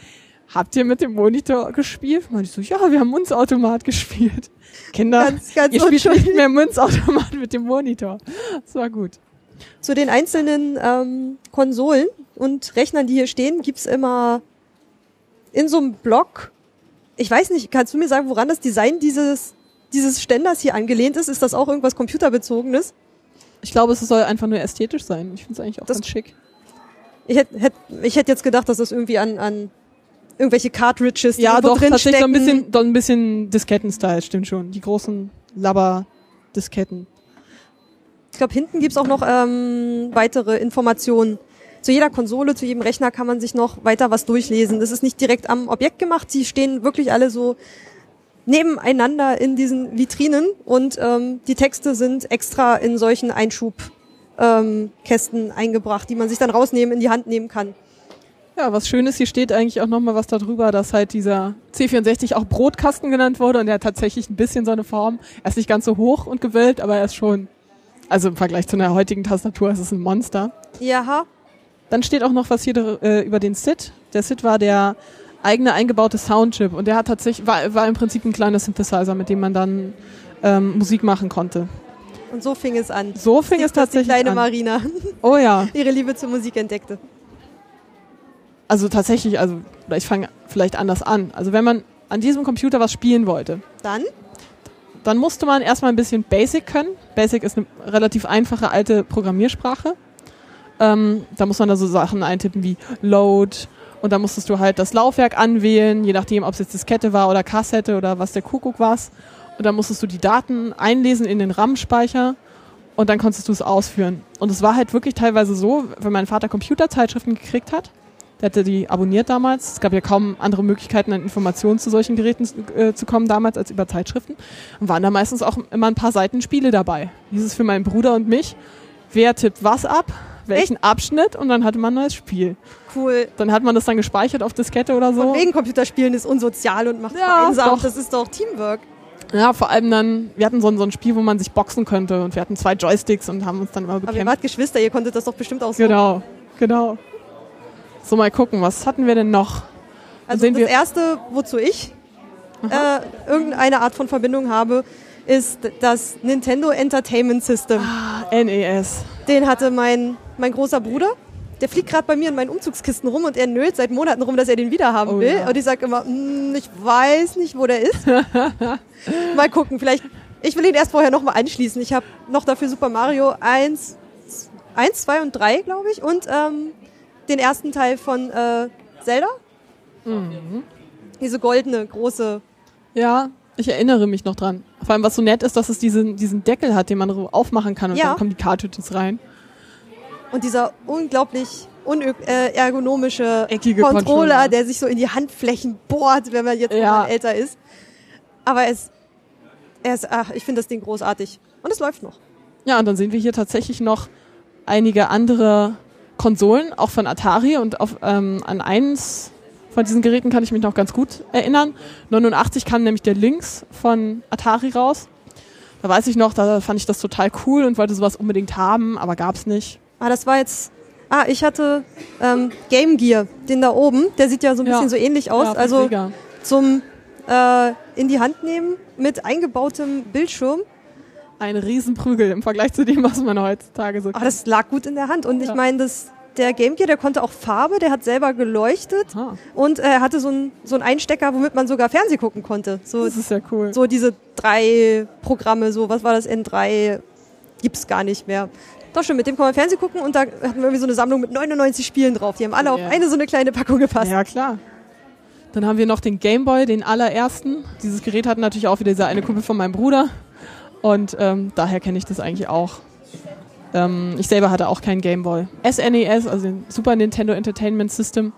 B: habt ihr mit dem Monitor gespielt? Und ich so, ja, wir haben Münzautomat gespielt. Kinder,
A: Ganz, ganz
B: ihr spielt nicht mehr Münzautomat mit dem Monitor. Das war gut.
A: Zu den einzelnen ähm, Konsolen und Rechnern, die hier stehen, gibt's immer in so einem Block, ich weiß nicht, kannst du mir sagen, woran das Design dieses, dieses Ständers hier angelehnt ist? Ist das auch irgendwas computerbezogenes?
B: Ich glaube, es soll einfach nur ästhetisch sein. Ich finde es eigentlich auch
A: Das-
B: ganz schick.
A: Ich hätte hätt, ich hätt jetzt gedacht, dass das irgendwie an, an irgendwelche Cartridges, die
B: Ja, doch,
A: drin
B: tatsächlich so ein
A: stecken.
B: bisschen, doch ein bisschen Disketten-Style, stimmt schon. Die großen Labber-Disketten.
A: Ich glaube, hinten gibt's auch noch ähm, weitere Informationen. Zu jeder Konsole, zu jedem Rechner kann man sich noch weiter was durchlesen. Das ist nicht direkt am Objekt gemacht. Sie stehen wirklich alle so nebeneinander in diesen Vitrinen und ähm, die Texte sind extra in solchen Einschubkästen ähm, eingebracht, die man sich dann rausnehmen, in die Hand nehmen kann.
B: Ja, was schön ist, hier steht eigentlich auch nochmal was darüber, dass halt dieser C64 auch Brotkasten genannt wurde und der hat tatsächlich ein bisschen so eine Form. Er ist nicht ganz so hoch und gewölbt, aber er ist schon Also im Vergleich zu einer heutigen Tastatur ist es ein Monster.
A: Ja,
B: Dann steht auch noch was hier äh, über den SID. Der SID war der eigene eingebaute Soundchip und der hat tatsächlich war, war im Prinzip ein kleiner Synthesizer, mit dem man dann ähm, Musik machen konnte.
A: und so fing es an.
B: So fing es
A: dass die
B: tatsächlich
A: kleine
B: an.
A: Marina
B: Oh ja,
A: ihre Liebe zur Musik entdeckte.
B: also tatsächlich, also ich fange vielleicht anders an. Also wenn man an diesem Computer was spielen wollte,
A: Dann
B: dann musste man erstmal ein bisschen Basic können. Basic ist eine relativ einfache alte Programmiersprache. Ähm, da muss man da so Sachen eintippen wie Load und dann musstest du halt das Laufwerk anwählen, je nachdem, ob es jetzt Diskette war oder Kassette oder was der Kuckuck war. Und dann musstest du die Daten einlesen in den RAM-Speicher und dann konntest du es ausführen. Und es war halt wirklich teilweise so, wenn mein Vater Computerzeitschriften gekriegt hat, der hatte die abonniert damals. Es gab ja kaum andere Möglichkeiten, an Informationen zu solchen Geräten äh, zu kommen damals als über Zeitschriften. Und waren da meistens auch immer ein paar Seiten Spiele dabei. Dieses für meinen Bruder und mich. Wer tippt was ab? Welchen Abschnitt? Und dann hatte man ein neues Spiel.
A: cool.
B: Dann hat man das dann gespeichert auf Diskette oder so.
A: Von wegen Computerspielen ist unsozial und macht
B: Ja,
A: einsam.
B: doch.
A: Das ist doch Teamwork.
B: Ja, vor allem dann, wir hatten so ein, so ein Spiel, wo man sich boxen könnte und wir hatten zwei Joysticks und haben uns dann immer
A: Aber ihr
B: bekämpft.
A: wart Geschwister, ihr konntet das doch bestimmt auch so.
B: Genau, genau. So, mal gucken, was hatten wir denn noch?
A: Also das erste, wozu ich äh, irgendeine Art von Verbindung habe, ist das Nintendo Entertainment System.
B: Ah, NES.
A: Den hatte mein, mein großer Bruder. Der fliegt gerade bei mir in meinen Umzugskisten rum und er nölt seit Monaten rum, dass er den wieder haben
B: Oh
A: will.
B: ja.
A: Und ich sage immer, "Mm, ich weiß nicht, wo der ist. mal gucken, vielleicht. Ich will ihn erst vorher nochmal anschließen. Ich habe noch dafür Super Mario 1, 1 2 und 3, glaube ich. Und ähm, den ersten Teil von äh, Zelda.
B: Mhm.
A: Diese goldene, große.
B: Ja, ich erinnere mich noch dran. Vor allem, was so nett ist, dass es diesen, diesen Deckel hat, den man so aufmachen kann und
A: Ja.
B: dann kommen die Cartridges rein.
A: Und dieser unglaublich unergonomische
B: Eckige
A: Controller,
B: Controller.
A: der sich so in die Handflächen bohrt, wenn man jetzt
B: Ja.
A: älter ist. Aber es, er ist, ach, ich finde das Ding großartig. Und es läuft noch.
B: Ja, und dann sehen wir hier tatsächlich noch einige andere Konsolen, auch von Atari und auf, ähm, an eins von diesen Geräten kann ich mich noch ganz gut erinnern. 89 kam nämlich der Lynx von Atari raus. Da weiß ich noch, da fand ich das total cool und wollte sowas unbedingt haben, aber gab's nicht.
A: Ah, das war jetzt. Ah, ich hatte ähm, Game Gear, den da oben. Der sieht ja so ein
B: Ja.
A: bisschen so ähnlich aus.
B: Ja,
A: also
B: Sega.
A: zum äh, in die Hand nehmen mit eingebautem Bildschirm.
B: Ein Riesenprügel im Vergleich zu dem, was man heutzutage so
A: Aber das lag gut in der Hand. Und ich
B: Ja.
A: meine, das der Game Gear, der konnte auch Farbe, der hat selber geleuchtet.
B: Ah,
A: Und er hatte so einen so einen Einstecker, womit man sogar Fernsehen gucken konnte. So,
B: das ist ja cool.
A: so diese drei Programme, so was war das, N3, gibt's gar nicht mehr. Doch schon, mit dem kann man Fernsehen gucken und da hatten wir irgendwie so eine Sammlung mit 99 Spielen drauf. Die haben alle
B: Ja.
A: auf eine so eine kleine Packung gepasst.
B: Ja, klar. Dann haben wir noch den Gameboy, den allerersten. Dieses Gerät hat natürlich auch wieder dieser eine Kumpel von meinem Bruder. Und ähm, daher kenne ich das eigentlich auch. Ähm, ich selber hatte auch keinen Gameboy. SNES, also den Super Nintendo Entertainment System,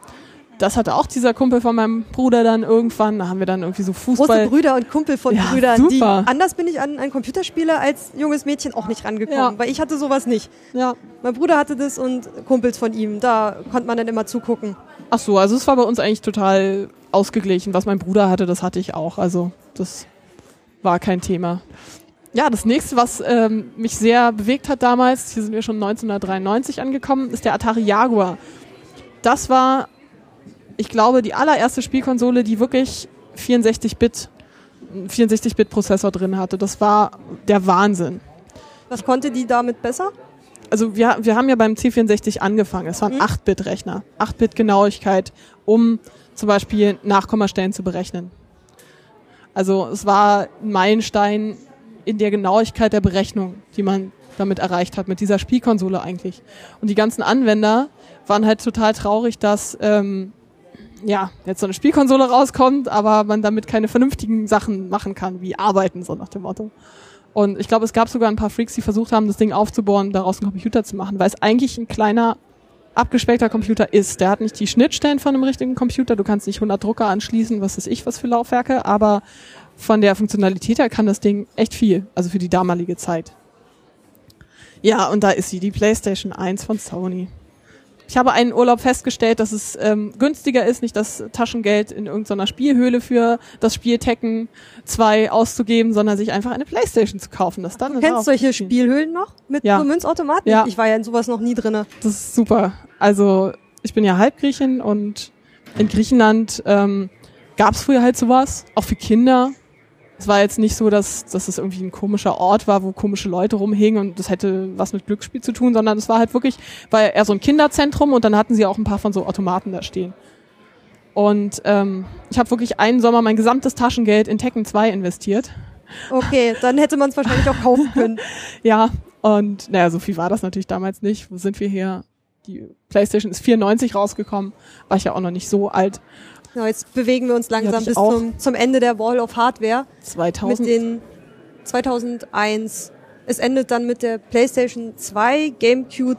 B: das hatte auch dieser Kumpel von meinem Bruder dann irgendwann. Da haben wir dann irgendwie so
A: Große
B: Fußball.
A: Brüder und Kumpel von
B: Ja,
A: Brüdern. Die,
B: super.
A: anders bin ich an, an Computerspiele als junges Mädchen auch nicht rangekommen,
B: Ja.
A: weil ich hatte sowas nicht.
B: Ja.
A: Mein Bruder hatte das und Kumpels von ihm, da konnte man dann immer zugucken.
B: Ach so, also es war bei uns eigentlich total ausgeglichen. Was mein Bruder hatte, das hatte ich auch. Also das war kein Thema. Ja, das nächste, was ähm, mich sehr bewegt hat damals, hier sind wir schon 1993 angekommen, ist der Atari Jaguar. Das war, ich glaube, die allererste Spielkonsole, die wirklich 64-Bit, 64-Bit-Prozessor drin hatte. Das war der Wahnsinn.
A: Was konnte die damit besser?
B: also wir, wir haben ja beim C64 angefangen. Es war ein
A: Mhm.
B: 8-Bit-Rechner. 8-Bit-Genauigkeit, um zum Beispiel Nachkommastellen zu berechnen. Also es war ein Meilenstein in der Genauigkeit der Berechnung, die man damit erreicht hat, mit dieser Spielkonsole eigentlich. Und die ganzen Anwender waren halt total traurig, dass ähm, ja, jetzt so eine Spielkonsole rauskommt, aber man damit keine vernünftigen Sachen machen kann, wie arbeiten, so nach dem Motto. Und ich glaube, es gab sogar ein paar Freaks, die versucht haben, das Ding aufzubauen, daraus einen Computer zu machen, weil es eigentlich ein kleiner, abgespeckter Computer ist. Der hat nicht die Schnittstellen von einem richtigen Computer, du kannst nicht 100 Drucker anschließen, was weiß ich, was für Laufwerke, aber von der Funktionalität her kann das Ding echt viel, also für die damalige Zeit. Ja, und da ist sie, die PlayStation 1 von Sony. Ich habe einen Urlaub festgestellt, dass es ähm, günstiger ist, nicht das Taschengeld in irgendeiner Spielhöhle für das Spiel Tekken 2 auszugeben, sondern sich einfach eine Playstation zu kaufen. Das dann
A: Du kennst solche Spielhöhlen noch mit
B: Ja.
A: so Münzautomaten?
B: Ja.
A: Ich war ja in sowas noch nie drinne.
B: Das ist super. Also ich bin ja Halbgriechin und in Griechenland ähm, gab es früher halt sowas, auch für Kinder. Es war jetzt nicht so, dass, dass es irgendwie ein komischer Ort war, wo komische Leute rumhingen und das hätte was mit Glücksspiel zu tun, sondern es war halt wirklich, war eher so ein Kinderzentrum und dann hatten sie auch ein paar von so Automaten da stehen. Und ähm, ich habe wirklich einen Sommer mein gesamtes Taschengeld in Tekken 2 investiert.
A: Okay, dann hätte man es wahrscheinlich auch kaufen können.
B: Ja, und naja, so viel war das natürlich damals nicht. Wo sind wir hier? Die PlayStation ist 94 rausgekommen, war ich ja auch noch nicht so alt.
A: Ja, jetzt bewegen wir uns langsam bis zum, zum Ende der Wall of Hardware.
B: 2000.
A: Mit den 2001. Es endet dann mit der PlayStation 2, GameCube,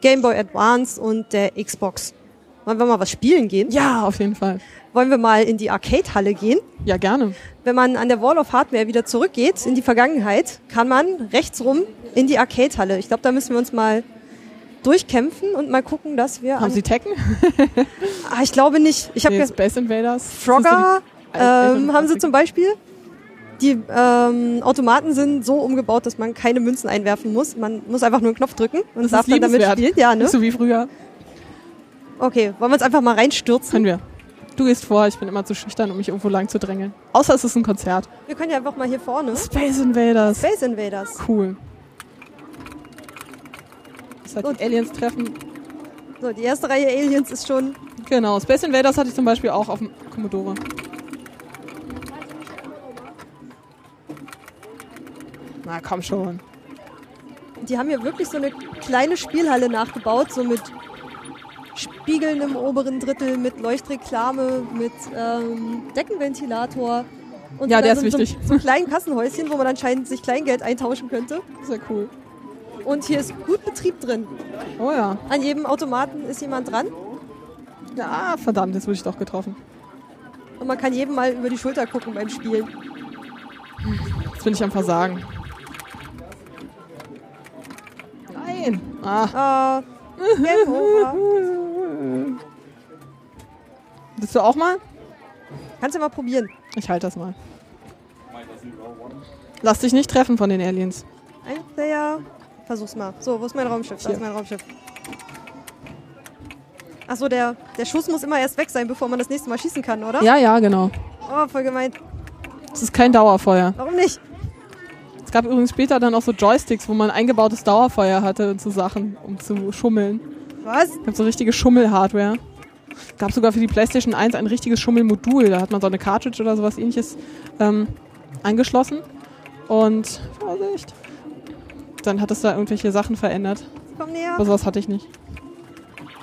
A: Game Boy Advance und der Xbox. Wollen wir mal was spielen gehen?
B: ja, auf jeden Fall.
A: Wollen wir mal in die Arcade-Halle gehen?
B: Ja, gerne.
A: Wenn man an der Wall of Hardware wieder zurückgeht in die Vergangenheit, kann man rechts rum in die Arcade-Halle. Ich glaube, da müssen wir uns mal durchkämpfen und mal gucken, dass wir.
B: Haben Sie Tekken?
A: ah, ich glaube nicht. Ich habe
B: Nee, Space Invaders?
A: Frogger
B: die-
A: ähm, haben sie zum Beispiel. Die ähm, Automaten sind so umgebaut, dass man keine Münzen einwerfen muss. Man muss einfach nur einen Knopf drücken und
B: Das
A: darf
B: ist
A: dann damit spielen. Ja, ne?
B: Nicht so wie früher.
A: Okay, wollen wir uns einfach mal reinstürzen?
B: Können wir. Du gehst vor, ich bin immer zu schüchtern, um mich irgendwo lang zu drängeln. Außer es ist ein Konzert.
A: Wir können ja einfach mal hier vorne.
B: Space Invaders.
A: Space Invaders.
B: Cool. Das heißt, die Aliens treffen.
A: So, die erste Reihe Aliens ist schon.
B: Genau, Space Invaders hatte ich zum Beispiel auch auf dem Commodore. Na komm schon.
A: Die haben hier wirklich so eine kleine Spielhalle nachgebaut, so mit Spiegeln im oberen Drittel, mit Leuchtreklame, mit ähm, Deckenventilator. Und
B: Ja, der ist
A: so, so,
B: wichtig.
A: so einem kleinen Kassenhäuschen, wo man anscheinend sich Kleingeld eintauschen könnte.
B: Sehr cool.
A: Und hier ist gut Betrieb drin.
B: Oh ja.
A: An jedem Automaten ist jemand dran
B: Ja, verdammt, jetzt wurde ich doch getroffen.
A: und man kann jedem mal über die Schulter gucken beim Spielen.
B: Jetzt bin ich am Versagen. Nein. Ah.
A: Game over.
B: Willst du auch mal?
A: Kannst du mal probieren.
B: Ich halte das mal. Lass dich nicht treffen von den Aliens.
A: Ein Player. Versuch's mal. So, wo ist mein Raumschiff? Da
B: Hier.
A: ist mein Raumschiff. Achso, der, der Schuss muss immer erst weg sein, bevor man das nächste Mal schießen kann, oder?
B: Ja, ja, genau.
A: Oh, voll gemein.
B: Es ist kein Dauerfeuer.
A: Warum nicht?
B: Es gab übrigens später dann auch so Joysticks, wo man eingebautes Dauerfeuer hatte und so Sachen, um zu schummeln.
A: Was?
B: Es gab so richtige Schummel-Hardware. Es gab sogar für die PlayStation 1 ein richtiges Schummelmodul. Da hat man so eine Cartridge oder sowas ähnliches ähm, angeschlossen. Und Vorsicht. Dann hat es da irgendwelche Sachen verändert.
A: Komm näher.
B: Aber sowas hatte ich nicht.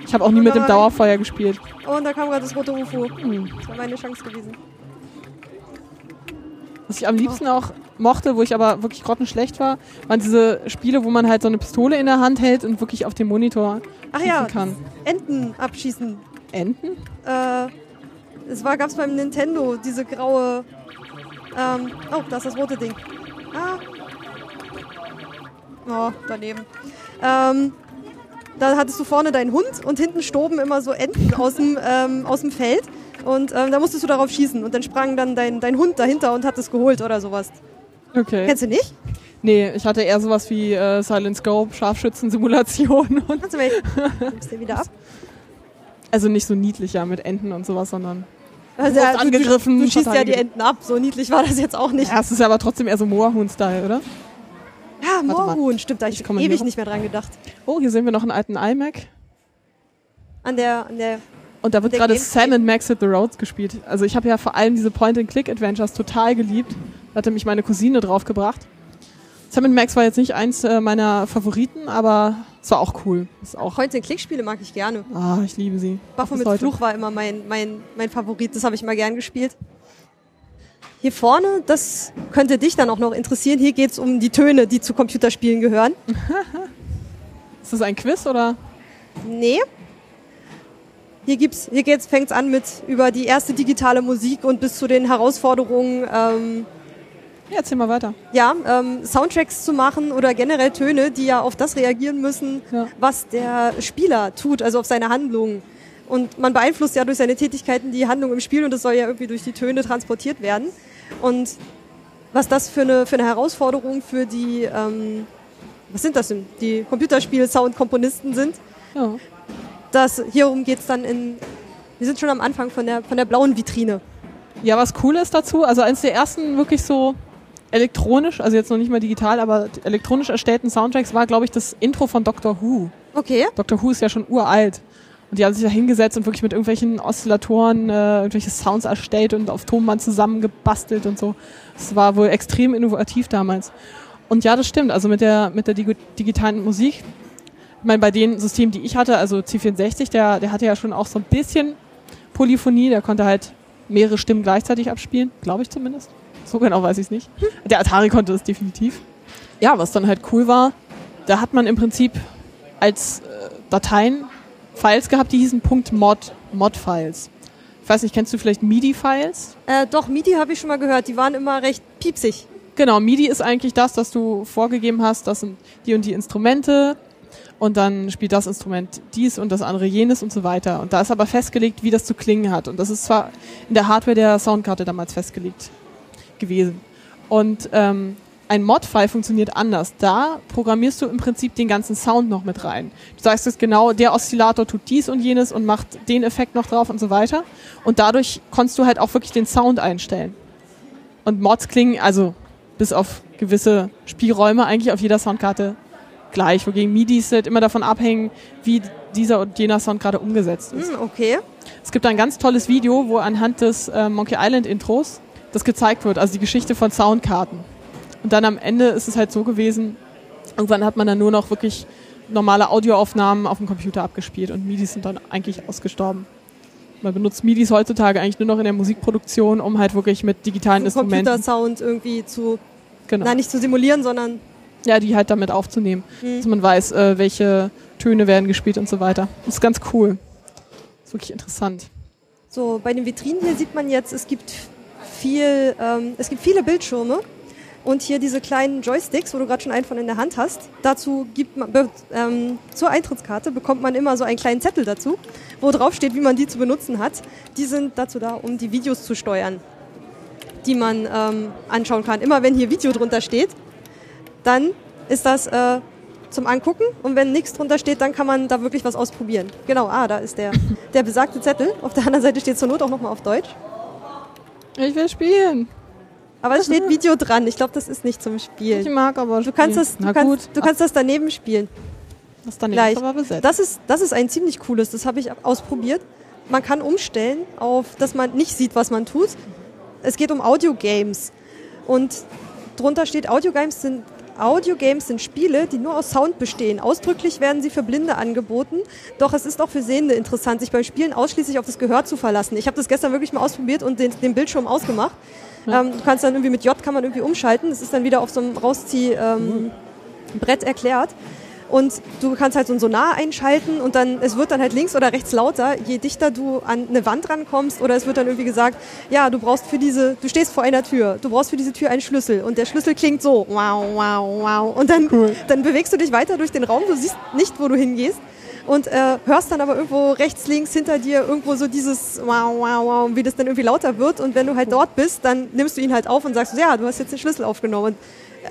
B: Ich habe auch nie mit dem. Dauerfeuer gespielt.
A: Oh, und da kam gerade das rote UFO.
B: Hm.
A: Das war meine Chance gewesen.
B: Was ich am liebsten auch mochte, wo ich aber wirklich grottenschlecht war, waren diese Spiele, wo man halt so eine Pistole in der Hand hält und wirklich auf dem Monitor
A: Ach ja,
B: kann.
A: Enten abschießen.
B: Enten?
A: Äh, es war, gab's beim Nintendo diese graue. Ähm, oh, da ist das rote Ding. Ah. Oh, daneben. Ähm, da hattest du vorne deinen Hund und hinten stoben immer so Enten aus dem, ähm, aus dem Feld. Und ähm, da musstest du darauf schießen. Und dann sprang dann dein, dein Hund dahinter und hat es geholt oder sowas.
B: Okay.
A: Kennst du nicht?
B: Nee, ich hatte eher sowas wie äh, Silent Scope, Scharfschützen-Simulation. und-
A: Kannst du mal. Nimmst den wieder ab?
B: Also nicht so niedlicher mit Enten und sowas, sondern.
A: Also, ja, du,
B: angegriffen,
A: du, du schießt ja die. Enten ab. So niedlich war das jetzt auch nicht.
B: Ja, es ist aber trotzdem eher so Moorhuhn-Style, oder?
A: Ja. Moorhuhn. Stimmt, da hab
B: Ich
A: ich ewig nicht mehr dran gedacht.
B: Oh, hier sehen wir noch einen alten iMac.
A: An der, an der
B: Und da wird gerade Sam and Max Hit the Road gespielt. Also ich habe ja vor allem diese Point-and-Click-Adventures total geliebt. Da hatte mich meine Cousine draufgebracht. Sam and Max war jetzt nicht eins äh, meiner Favoriten, aber es war auch cool. Ist auch,
A: Point-and-Click-Spiele mag ich gerne.
B: ah, ich liebe sie. Heute.
A: Fluch war immer mein, mein, mein Favorit. Das habe ich mal gern gespielt. Hier vorne, das könnte dich dann auch noch interessieren. Hier geht's um die Töne, die zu Computerspielen gehören.
B: Ist das ein Quiz oder?
A: Nee. Hier, gibt's, hier geht's, fängt's an mit über die erste digitale Musik und bis zu den Herausforderungen, ähm,
B: Ja, erzähl mal weiter.
A: Ja, ähm, Soundtracks zu machen oder generell Töne, die ja auf das reagieren müssen,
B: Ja.
A: was der Spieler tut, also auf seine Handlungen. Und man beeinflusst ja durch seine Tätigkeiten die Handlung im Spiel und das soll ja irgendwie durch die Töne transportiert werden. Und was das für eine, für eine Herausforderung für die, ähm, was sind das denn, die Computerspiel-Soundkomponisten sind,
B: Ja.
A: das, hierum geht's dann in, wir sind schon am Anfang von der, von der blauen Vitrine.
B: Ja, was cool ist dazu, also eines der ersten wirklich so elektronisch, also jetzt noch nicht mal digital, aber elektronisch erstellten Soundtracks war, glaube ich, das Intro von Doctor Who.
A: Okay.
B: Doctor Who ist ja schon uralt. Und die haben sich da hingesetzt und wirklich mit irgendwelchen Oszillatoren äh, irgendwelche Sounds erstellt und auf Tonband zusammengebastelt und so. Das war wohl extrem innovativ damals. Und ja, das stimmt. Also mit der, mit der Digi digitalen Musik, ich meine, bei den Systemen, die ich hatte, also C64, der, der hatte ja schon auch so ein bisschen Polyphonie, der konnte halt mehrere Stimmen gleichzeitig abspielen, glaube ich zumindest. So genau weiß ich es nicht. Der Atari konnte das definitiv. Ja, was dann halt cool war, da hat man im Prinzip als äh, Dateien Files gehabt, die hießen .mod, Mod-Files. Ich weiß nicht, kennst du vielleicht MIDI-Files?
A: Äh, doch, MIDI habe ich schon mal gehört, die waren immer recht piepsig.
B: Genau, MIDI ist eigentlich das, dass du vorgegeben hast, das sind die und die Instrumente und dann spielt das Instrument dies und das andere jenes und so weiter. Und da ist aber festgelegt, wie das zu klingen hat. Und das ist zwar in der Hardware der Soundkarte damals festgelegt gewesen. Und ähm, ein Mod-File funktioniert anders. Da programmierst du im Prinzip den ganzen Sound noch mit rein. Du sagst jetzt genau, der Oszillator tut dies und jenes und macht den Effekt noch drauf und so weiter. Und dadurch konntest du halt auch wirklich den Sound einstellen. Und Mods klingen also bis auf gewisse Spielräume eigentlich auf jeder Soundkarte gleich, wogegen MIDIs halt immer davon abhängen, wie dieser und jener Sound gerade umgesetzt ist.
A: Hm, okay.
B: Es gibt ein ganz tolles Video, wo anhand des äh, Monkey Island Intros das gezeigt wird, also die Geschichte von Soundkarten. Und dann am Ende ist es halt so gewesen, irgendwann hat man dann nur noch wirklich normale Audioaufnahmen auf dem Computer abgespielt und MIDIs sind dann eigentlich ausgestorben. Man benutzt MIDIs heutzutage eigentlich nur noch in der Musikproduktion, um halt wirklich mit digitalen Instrumenten,
A: Computersound irgendwie zu,
B: genau,
A: nein, nicht zu simulieren, sondern
B: ja, die halt damit aufzunehmen,
A: Mhm.
B: dass man weiß, äh, welche Töne werden gespielt und so weiter. Das ist ganz cool. Das ist wirklich interessant.
A: so bei den Vitrinen hier sieht man jetzt, es gibt viel, ähm, es gibt viele Bildschirme und hier diese kleinen Joysticks, wo du gerade schon einen von in der Hand hast. Dazu gibt man ähm, zur Eintrittskarte bekommt man immer so einen kleinen Zettel dazu, wo drauf steht, wie man die zu benutzen hat. Die sind dazu da, um die Videos zu steuern, die man ähm, anschauen kann. Immer wenn hier Video drunter steht, dann ist das äh, zum Angucken und wenn nichts drunter steht, dann kann man da wirklich was ausprobieren. Genau, ah, da ist der, der besagte Zettel. Auf der anderen Seite steht zur Not auch nochmal auf Deutsch.
B: Ich will spielen.
A: Aber es steht Video dran. Ich glaube, das ist nicht zum
B: Ich
A: Spielen.
B: mag aber
A: Du kannst das, du kannst, du kannst das daneben spielen.
B: Das dann
A: gleich.
B: aber besetzt.
A: Das ist, das ist ein ziemlich cooles, das habe ich ausprobiert. Man kann umstellen auf, dass man nicht sieht, was man tut. Es geht um Audiogames. Und drunter steht, Audiogames sind, Audiogames sind Spiele, die nur aus Sound bestehen. Ausdrücklich werden sie für Blinde angeboten. Doch es ist auch für Sehende interessant, sich beim Spielen ausschließlich auf das Gehör zu verlassen. Ich habe das gestern wirklich mal ausprobiert und den, den Bildschirm ausgemacht. Ähm, du kannst dann irgendwie mit J kann man irgendwie umschalten. Das ist dann wieder auf so einem Rauszieh, ähm, Brett erklärt. Und du kannst halt so ein Sonar einschalten und dann, es wird dann halt links oder rechts lauter, je dichter du an eine Wand rankommst oder es wird dann irgendwie gesagt, ja, du brauchst für diese, du stehst vor einer Tür, du brauchst für diese Tür einen Schlüssel und der Schlüssel klingt so, wow, wow, wow. Und dann, dann bewegst du dich weiter durch den Raum, du siehst nicht, wo du hingehst und äh, hörst dann aber irgendwo rechts, links hinter dir irgendwo so dieses wow, wow, wow, wie das dann irgendwie lauter wird und wenn du halt dort bist, dann nimmst du ihn halt auf und sagst, ja, du hast jetzt den Schlüssel aufgenommen. Und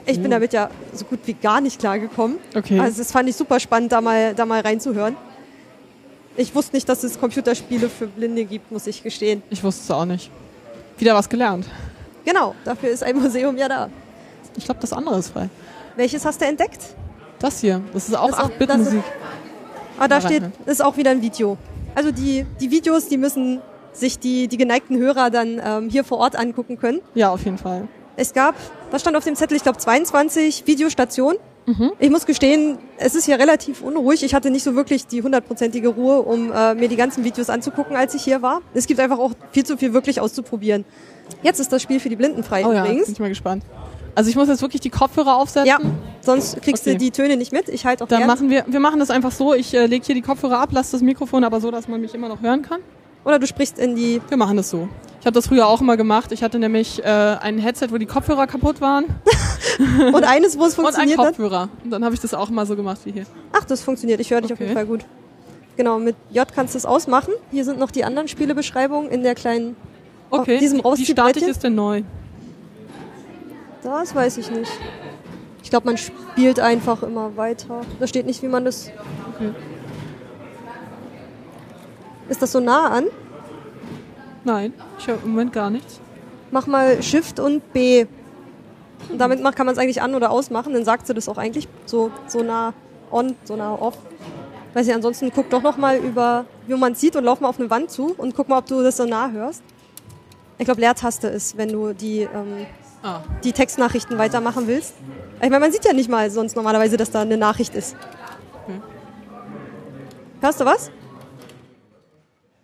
A: ich bin damit ja so gut wie gar nicht klargekommen.
B: Okay.
A: Also das fand ich super spannend, da mal, da mal reinzuhören. Ich wusste nicht, dass es Computerspiele für Blinde gibt, muss ich gestehen.
B: Ich wusste es auch nicht. Wieder was gelernt.
A: Genau, dafür ist ein Museum ja da.
B: Ich glaube, das andere ist frei.
A: Welches hast du entdeckt?
B: Das hier, das ist auch
A: Das ist auch-
B: 8-Bit-Musik.
A: Ah, da steht, ist auch wieder ein Video. Also die, die Videos, die müssen sich die, die geneigten Hörer dann ähm, hier vor Ort angucken können.
B: Ja, auf jeden Fall.
A: Es gab, was stand auf dem Zettel? Ich glaube 22 Videostationen. Ich muss gestehen, es ist hier relativ unruhig. Ich hatte nicht so wirklich die hundertprozentige Ruhe, um äh, mir die ganzen Videos anzugucken, als ich hier war. Es gibt einfach auch viel zu viel wirklich auszuprobieren. Jetzt ist das Spiel für die Blinden frei
B: Oh ja, bin
A: übrigens.
B: ich mal gespannt. Also ich muss jetzt wirklich die Kopfhörer aufsetzen.
A: Ja, sonst kriegst
B: Okay.
A: du die Töne nicht mit. Ich halte auch
B: Dann
A: gern.
B: machen wir, wir machen das einfach so. Ich äh, lege hier die Kopfhörer ab, lasse das Mikrofon aber so, dass man mich immer noch hören kann.
A: Oder du sprichst in die.
B: Wir machen das so. Ich habe das früher auch immer gemacht. Ich hatte nämlich äh, ein Headset, wo die Kopfhörer kaputt waren
A: Und eines, wo es
B: und
A: funktioniert hat.
B: Kopfhörer. Und dann habe ich das auch immer so gemacht wie hier.
A: Ach, das funktioniert. Ich höre dich auf
B: Okay.
A: jeden Fall gut. Genau, mit J kannst du es ausmachen. Hier sind noch die anderen Spielebeschreibungen in der kleinen.
B: Okay,
A: diesem
B: wie starte ich es denn neu?
A: Das weiß ich nicht. Ich glaube, man spielt einfach immer weiter. Da steht nicht, wie man das.
B: Okay.
A: Ist das so nah an?
B: Nein, ich höre im Moment gar nichts.
A: Mach mal Shift und B. Und damit kann man es eigentlich an- oder ausmachen. Dann sagt sie das auch eigentlich so, so nah on, so nah off. Weiß ich, ansonsten guck doch noch mal über, wie man sieht und lauf mal auf eine Wand zu und guck mal, ob du das so nah hörst. Ich glaube, Leertaste ist, wenn du die, ähm,
B: Ah,
A: die Textnachrichten weitermachen willst. Ich meine, man sieht ja nicht mal sonst normalerweise, dass da eine Nachricht ist.
B: Okay.
A: Hörst du was?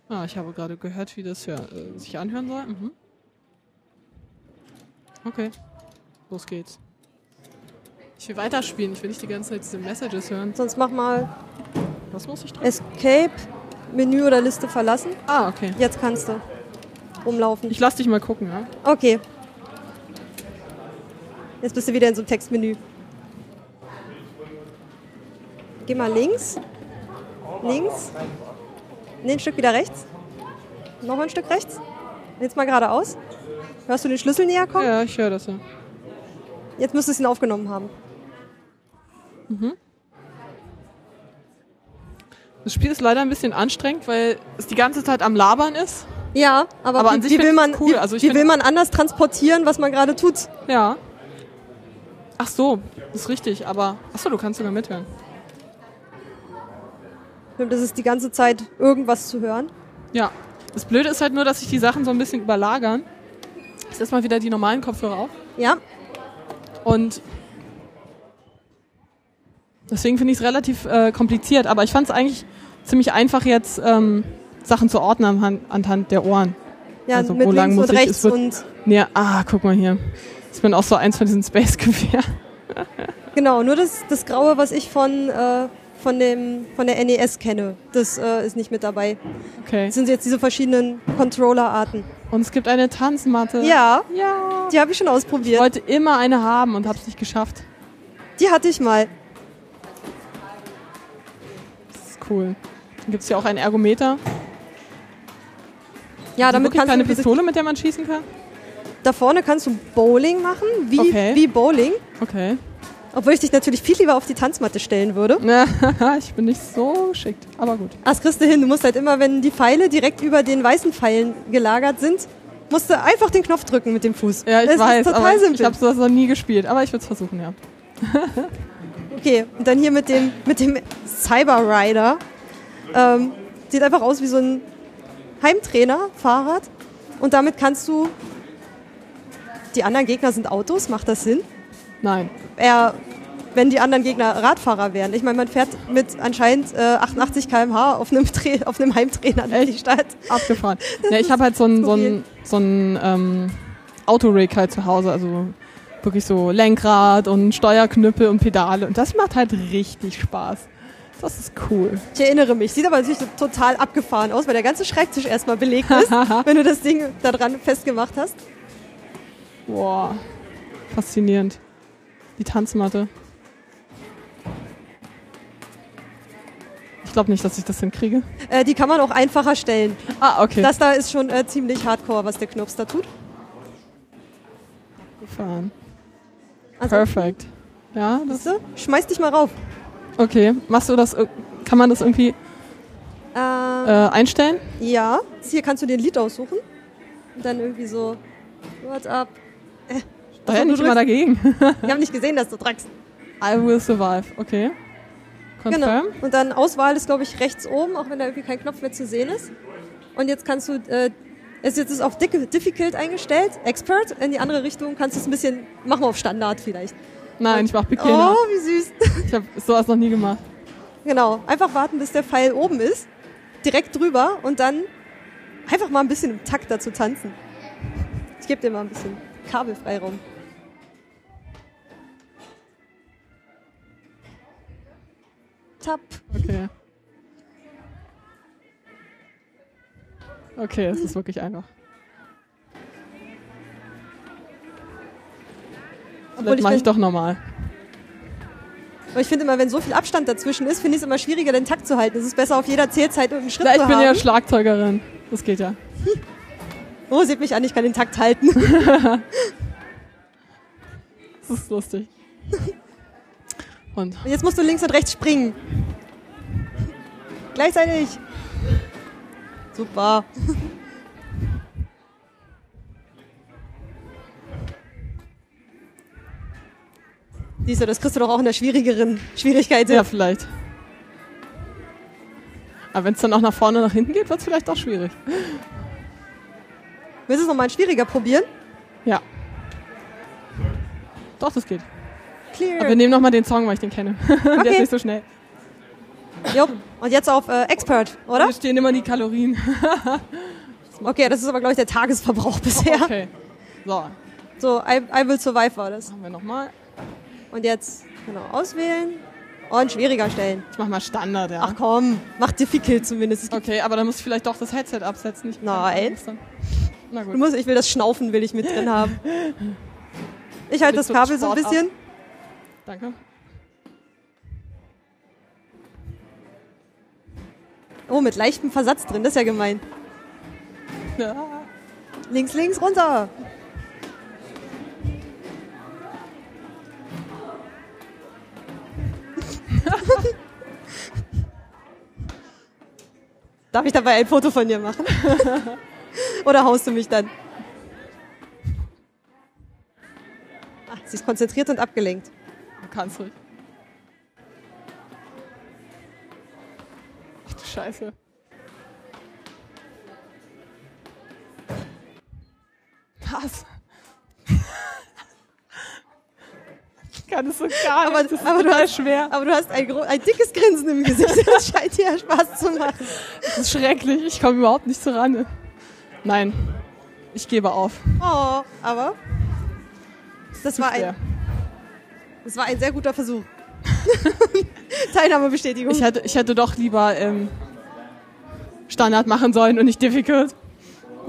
B: ah ich habe gerade gehört, wie das ja, äh, sich anhören soll. Mhm. Okay, los geht's. Ich will weiterspielen, ich will nicht die ganze Zeit diese Messages hören.
A: Sonst mach mal
B: Was muss ich drücken?
A: Escape, Menü oder Liste verlassen.
B: Ah, okay.
A: Jetzt kannst du rumlaufen.
B: Ich lass dich mal gucken, ja?
A: Okay. Jetzt bist du wieder in so einem Textmenü. Geh mal links. Links. Nee, ein Stück wieder rechts. Noch ein Stück rechts. Jetzt mal geradeaus. Hörst du den Schlüssel näher kommen?
B: Ja, ich höre das ja.
A: Jetzt müsstest du ihn aufgenommen haben.
B: Das Spiel ist leider ein bisschen anstrengend, weil es die ganze Zeit am Labern ist.
A: Ja, aber,
B: Aber
A: wie,
B: an sich
A: wie, will man,
B: cool.
A: wie,
B: Also
A: wie will man anders transportieren, was man gerade tut?
B: Ja. Ach so, das ist richtig, aber. Ach so, du kannst sogar mithören.
A: Das ist die ganze Zeit irgendwas zu hören.
B: Ja. Das Blöde ist halt nur, dass sich die Sachen so ein bisschen überlagern. Ich setze mal wieder die normalen Kopfhörer auf.
A: Ja,
B: Und deswegen finde ich es relativ äh, kompliziert. Aber ich fand es eigentlich ziemlich einfach jetzt, ähm, Sachen zu ordnen anhand, anhand der Ohren.
A: ja
B: Also,
A: mit
B: wo lang
A: links
B: muss
A: und
B: ich?
A: rechts
B: Es wird-
A: und
B: Nee, ah, guck mal hier. Ich bin auch so eins von diesen Space-Gewehr.
A: Genau, nur das, das Graue, was ich von, äh, von, dem, von der NES kenne, das äh, ist nicht mit dabei.
B: Okay.
A: Das sind jetzt diese verschiedenen Controller-Arten.
B: Und es gibt eine Tanzmatte.
A: Ja,
B: Ja.
A: die habe ich schon
B: Ich
A: ausprobiert.
B: wollte immer eine haben und habe es nicht geschafft.
A: Die hatte ich mal.
B: Das ist cool. Dann gibt es hier auch einen Ergometer.
A: Ja, damit kannst du diese,
B: Pistole, mit der man schießen kann?
A: Da vorne kannst du Bowling machen, wie,
B: Okay.
A: wie Bowling.
B: Okay.
A: Obwohl ich dich natürlich viel lieber auf die Tanzmatte stellen würde.
B: ich bin nicht so geschickt, aber gut.
A: Das kriegst du hin. Du musst halt immer, wenn die Pfeile direkt über den weißen Pfeilen gelagert sind, musst du einfach den Knopf drücken mit dem Fuß.
B: Ja, ich
A: das
B: weiß,
A: ist total
B: ich,
A: simpel.
B: ich habe sowas noch nie gespielt, aber ich würde es versuchen, ja.
A: Okay, und dann hier mit dem, mit dem Cyber Rider. Ähm, sieht einfach aus wie so ein Heimtrainer-Fahrrad. Und damit kannst du. Die anderen Gegner sind Autos, macht das Sinn?
B: Nein.
A: Eher, wenn die anderen Gegner Radfahrer wären. Ich meine, man fährt mit anscheinend äh, 88 km/h auf einem, Tra- auf einem Heimtrainer durch die Stadt.
B: Abgefahren. ja, ich habe halt so ein, so ein, so ein ähm, Autorig halt zu Hause, also wirklich so Lenkrad und Steuerknüppel und Pedale und das macht halt richtig Spaß. Das ist cool.
A: Ich erinnere mich. Sieht aber natürlich total abgefahren aus, weil der ganze Schreibtisch erstmal belegt ist, wenn du das Ding da dran festgemacht hast.
B: Boah, faszinierend. Die Tanzmatte. Ich glaube nicht, dass ich das hinkriege.
A: Äh, die kann man auch einfacher stellen.
B: Ah, okay.
A: Das da ist schon äh, ziemlich hardcore, was der Knirps da tut.
B: Gefahren.
A: Also,
B: Perfekt. Ja, das,
A: siehste, schmeiß dich mal rauf.
B: okay. Machst du das, kann man das irgendwie
A: Äh,
B: äh, einstellen?
A: ja, hier kannst du dir ein Lied aussuchen. Und dann irgendwie so, what's up?
B: Da ja
A: du
B: nicht
A: drückst-
B: dagegen.
A: Ich habe nicht gesehen, dass du drückst.
B: I will survive. Okay.
A: Genau.
B: Confirm.
A: Und dann Auswahl ist, glaube ich, rechts oben, auch wenn da irgendwie kein Knopf mehr zu sehen ist. Und jetzt kannst du, äh, es ist jetzt auf Difficult eingestellt, Expert. In die andere Richtung kannst du es ein bisschen, machen wir auf Standard vielleicht.
B: Nein, ich mach Beginner.
A: Oh, wie süß.
B: Ich habe sowas noch nie gemacht.
A: Genau, einfach warten, bis der Pfeil oben ist, direkt drüber und dann einfach mal ein bisschen im Takt dazu tanzen. Ich gebe dir mal ein bisschen Kabelfreiraum. Tap.
B: Okay. Okay, es ist wirklich einfach. Vielleicht
A: ich,
B: mache ich doch normal.
A: aber ich finde immer, wenn so viel Abstand dazwischen ist, finde ich es immer schwieriger, den Takt zu halten. Es ist besser, auf jeder Zählzeit irgendeinen Schritt
B: Ja, ich
A: zu
B: bin
A: haben.
B: ja Schlagzeugerin. Das geht ja.
A: oh, seht mich an, ich kann den Takt halten.
B: Das ist lustig. Und
A: Und jetzt musst du links und rechts springen. Gleichzeitig. Super. Siehst du, das kriegst du doch auch in der schwierigeren Schwierigkeit.
B: ja, vielleicht. Aber wenn es dann auch nach vorne und nach hinten geht, wird es vielleicht auch schwierig.
A: Willst du es nochmal schwieriger probieren?
B: Ja. Doch, das geht.
A: Clear.
B: Aber wir nehmen nochmal den Song, weil ich den kenne. Der ist
A: Okay.
B: nicht so schnell.
A: Jupp. Und jetzt auf äh, Expert, oder?
B: Hier stehen immer die Kalorien.
A: Okay, das ist aber, glaube ich, der Tagesverbrauch bisher.
B: Okay. So,
A: So, I, I Will Survive war das.
B: machen wir nochmal.
A: Und jetzt, genau, auswählen und schwieriger stellen.
B: Ich mach mal Standard, ja.
A: Ach komm, mach difficult zumindest.
B: Okay, aber dann muss ich vielleicht doch das Headset absetzen. Ich
A: Nein.
B: Na
A: du
B: gut.
A: musst, ich will das Schnaufen will ich mit drin haben. Ich halte das Kabel so ein
B: ab?
A: bisschen.
B: Danke.
A: Oh, mit leichtem Versatz drin, das ist ja gemein.
B: Ja.
A: Links, links, runter. Darf ich dabei ein Foto von dir machen? Oder haust du mich dann? Ah, sie ist konzentriert und abgelenkt.
B: Du kannst ruhig. Ach du Scheiße. Was? Ich kann es so gar
A: Aber-
B: nicht. Das ist
A: aber du hast-
B: schwer.
A: Aber du hast ein, ein dickes Grinsen im Gesicht. Das scheint dir ja Spaß zu machen.
B: Das ist schrecklich. Ich komme überhaupt nicht so ran. Nein. Ich gebe auf.
A: Oh, aber das war ein, das war ein sehr guter Versuch. Teilnahmebestätigung.
B: Ich hätte, ich hätte doch lieber ähm, Standard machen sollen und nicht difficult.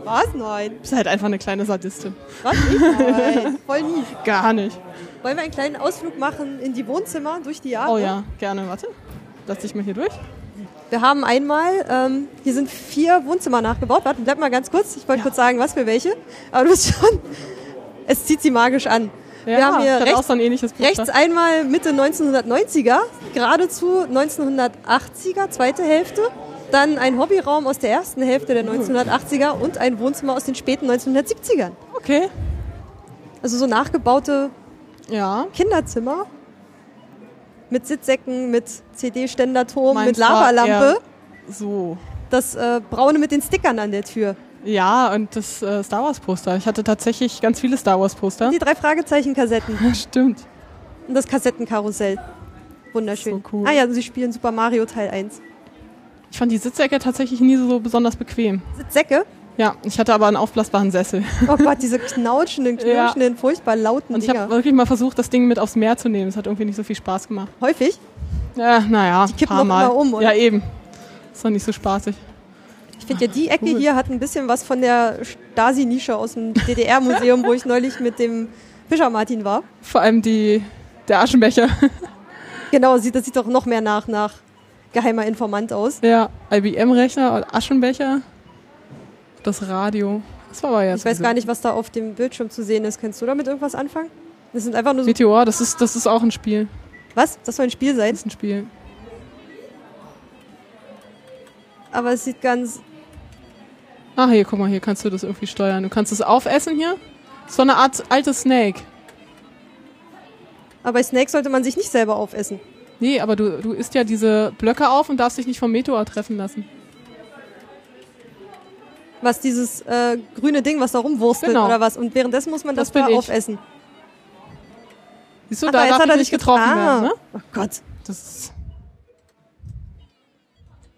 A: Was? Nein.
B: Du bist halt einfach eine kleine Sadistin.
A: Was? Nicht? Nein. Voll nie.
B: Gar nicht.
A: Wollen wir einen kleinen Ausflug machen in die Wohnzimmer durch die Jahre?
B: Oh ja, gerne. Warte. Lass dich mal hier durch.
A: Wir haben einmal, ähm, hier sind vier Wohnzimmer nachgebaut. Warte, bleib mal ganz kurz. Ich wollte
B: Ja.
A: kurz sagen, was für welche. Aber du bist schon, es zieht sie magisch an.
B: Ja,
A: wir haben hier rechts,
B: so ein
A: rechts einmal Mitte 1990er, geradezu 1980er, zweite Hälfte. Dann ein Hobbyraum aus der ersten Hälfte der 1980er und ein Wohnzimmer aus den späten 1970ern.
B: Okay.
A: Also so nachgebaute
B: Ja.
A: Kinderzimmer mit Sitzsäcken, mit CD-Ständerturm, mit Lavalampe.
B: So.
A: Das äh, braune mit den Stickern an der Tür.
B: Ja, und das äh, Star Wars Poster. Ich hatte tatsächlich ganz viele Star Wars Poster.
A: Die drei Fragezeichen-Kassetten
B: Stimmt.
A: und das Kassettenkarussell. Wunderschön.
B: So cool.
A: Ah ja, sie spielen Super Mario Teil 1.
B: Ich fand die Sitzecke tatsächlich nie so besonders bequem.
A: Sitzsäcke?
B: Ja, ich hatte aber einen aufblasbaren Sessel.
A: Oh Gott, diese knautschenden,
B: Ja.
A: knirschenden, furchtbar lauten
B: Und ich habe wirklich mal versucht, das Ding mit aufs Meer zu nehmen. Es hat irgendwie nicht so viel Spaß gemacht.
A: Häufig.
B: Ja, naja,
A: Die kippen
B: paar Mal.
A: immer um, oder?
B: Ja, eben. Ist doch nicht so spaßig.
A: Ich finde ja, die Ecke
B: Cool.
A: hier hat ein bisschen was von der Stasi-Nische aus dem DDR-Museum, wo ich neulich mit dem Fischer Martin war.
B: Vor allem die, der Aschenbecher.
A: Genau, sieht, das sieht doch noch mehr nach, nach geheimer Informant aus.
B: Der IBM-Rechner und Aschenbecher. Das Radio. Das war aber jetzt.
A: Ich weiß gar nicht, was da auf dem Bildschirm zu sehen ist. Kannst du damit irgendwas anfangen? Das sind einfach nur so.
B: Meteor, das ist, das ist auch ein Spiel.
A: Was? Das soll ein Spiel sein?
B: Das ist ein Spiel.
A: Aber es sieht ganz.
B: Ah, hier, guck mal, hier kannst du das irgendwie steuern. Du kannst es aufessen hier. So eine Art altes Snake.
A: Aber bei Snake sollte man sich nicht selber aufessen.
B: Nee, aber du, du isst ja diese Blöcke auf und darfst dich nicht vom Meteor treffen lassen.
A: Was dieses äh, grüne Ding, was da rumwurstelt
B: Genau.
A: oder was. Und währenddessen muss man das,
B: Das
A: da aufessen.
B: Siehst du,
A: Ach,
B: da
A: jetzt hat er
B: nicht getroffen
A: ah.
B: werden, ne?
A: Oh Gott.
B: Das ist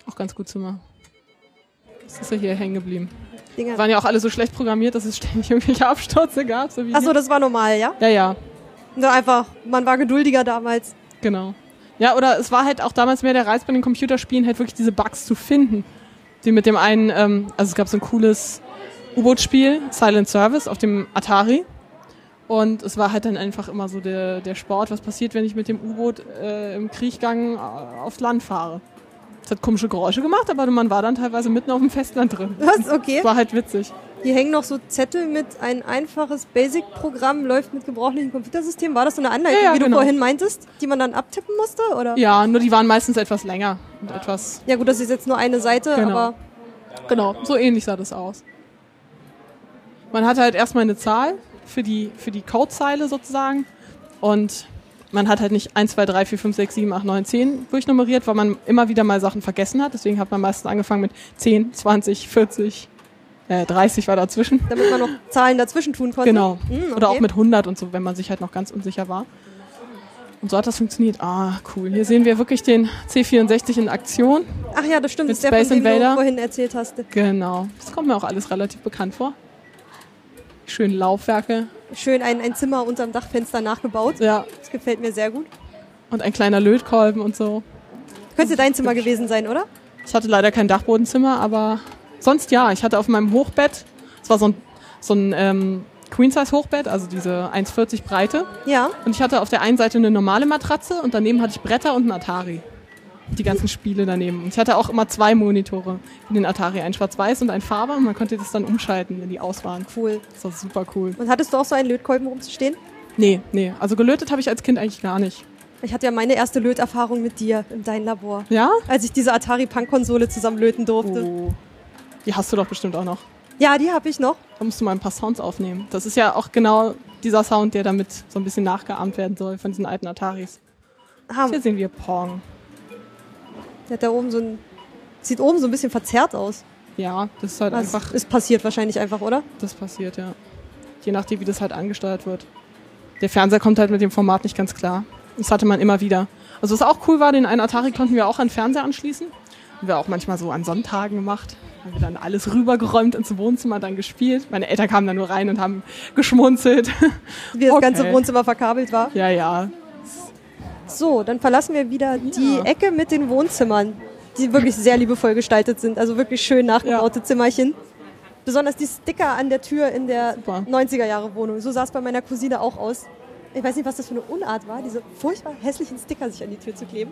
B: auch ganz gut zu machen. Das ist ja hier hängen geblieben.
A: Dinger.
B: Waren ja auch alle so schlecht programmiert, dass es ständig irgendwelche Abstürze gab. So
A: Achso, das war normal, ja?
B: Ja, ja,
A: Nur einfach, man war geduldiger damals.
B: genau. Ja, oder es war halt auch damals mehr der Reiz bei den Computerspielen, halt wirklich diese Bugs zu finden. Die mit dem einen, ähm, also es gab so ein cooles U-Boot-Spiel, Silent Service, auf dem Atari. Und es war halt dann einfach immer so der, der Sport, was passiert, wenn ich mit dem U-Boot äh, im Kriechgang äh, aufs Land fahre. Es hat komische Geräusche gemacht, aber man war dann teilweise mitten auf dem Festland drin.
A: Was? Okay.
B: War halt witzig.
A: Hier hängen noch so Zettel mit ein einfaches Basic-Programm, läuft mit gebrauchlichen Computersystemen. War das so eine Anleitung,
B: Ja, ja,
A: wie du
B: genau.
A: vorhin meintest, die man dann abtippen musste? Oder?
B: Ja, nur die waren meistens etwas länger und etwas
A: Ja gut, das ist jetzt nur eine Seite,
B: Genau.
A: aber
B: Genau, so ähnlich sah das aus. Man hatte halt erstmal eine Zahl für die, für die Codezeile sozusagen und man hat halt nicht 1, 2, 3, 4, 5, 6, 7, 8, 9, 10 durchnummeriert, weil man immer wieder mal Sachen vergessen hat. Deswegen hat man meistens angefangen mit 10, 20, 40, äh, 30 war dazwischen.
A: damit man noch Zahlen dazwischen tun konnte.
B: Genau.
A: Hm,
B: Oder
A: okay.
B: auch mit 100 und so, wenn man sich halt noch ganz unsicher war. Und so hat das funktioniert. Ah, cool. Hier sehen wir wirklich den C64 in Aktion.
A: Ach ja, das stimmt,
B: mit
A: das ist der, von
B: Space
A: dem
B: Invader.
A: du vorhin erzählt hast.
B: Genau. Das kommt mir auch alles relativ bekannt vor. Schöne Laufwerke.
A: Schön ein, ein Zimmer unterm Dachfenster nachgebaut.
B: Ja.
A: Das gefällt mir sehr gut.
B: Und ein kleiner Lötkolben und so.
A: Könnte dein Zimmer gewesen sein, oder?
B: Ich hatte leider kein Dachbodenzimmer, aber sonst ja. Ich hatte auf meinem Hochbett, es war so ein, so ein ähm, Queen-Size-Hochbett, also diese 1,40 Breite.
A: Ja.
B: Und ich hatte auf der einen Seite eine normale Matratze und daneben hatte ich Bretter und einen Atari. Die ganzen Spiele daneben. Und ich hatte auch immer zwei Monitore in den Atari, ein schwarz-weiß und ein Farbe und man konnte das dann umschalten, wenn die aus waren.
A: Cool.
B: Das war super cool.
A: Und hattest du auch so einen Lötkolben rumzustehen?
B: Nee, nee. Also gelötet habe ich als Kind eigentlich gar nicht.
A: Ich hatte ja meine erste Löterfahrung mit dir in deinem Labor.
B: Ja?
A: Als ich diese Atari Punk-Konsole zusammen löten durfte.
B: Oh. Die hast du doch bestimmt auch noch.
A: Ja, die habe ich noch.
B: Da musst du mal ein paar Sounds aufnehmen. Das ist ja auch genau dieser Sound, der damit so ein bisschen nachgeahmt werden soll von diesen alten Ataris.
A: Ah,
B: Hier sehen wir Pong.
A: Der hat da oben so ein. Sieht oben so ein bisschen verzerrt aus.
B: Ja, das ist halt
A: Was
B: einfach,
A: ist passiert wahrscheinlich einfach, oder?
B: das passiert, ja. Je nachdem, wie das halt angesteuert wird. Der Fernseher kommt halt mit dem Format nicht ganz klar. Das hatte man immer wieder. Also was auch cool war, den einen Atari konnten wir auch an Fernseher anschließen. Haben wir auch manchmal so an Sonntagen gemacht. Haben wir dann alles rübergeräumt ins Wohnzimmer, dann gespielt. Meine Eltern kamen dann nur rein und haben geschmunzelt.
A: Wie das
B: Okay.
A: ganze Wohnzimmer verkabelt war.
B: ja, ja.
A: So, dann verlassen wir wieder die Ecke mit den Wohnzimmern, die wirklich sehr liebevoll gestaltet sind. Also wirklich schön nachgebaute Zimmerchen. Besonders die Sticker an der Tür in der
B: Super.
A: 90er-Jahre-Wohnung. So sah es bei meiner Cousine auch aus. Ich weiß nicht, was das für eine Unart war, diese furchtbar hässlichen Sticker sich an die Tür zu kleben.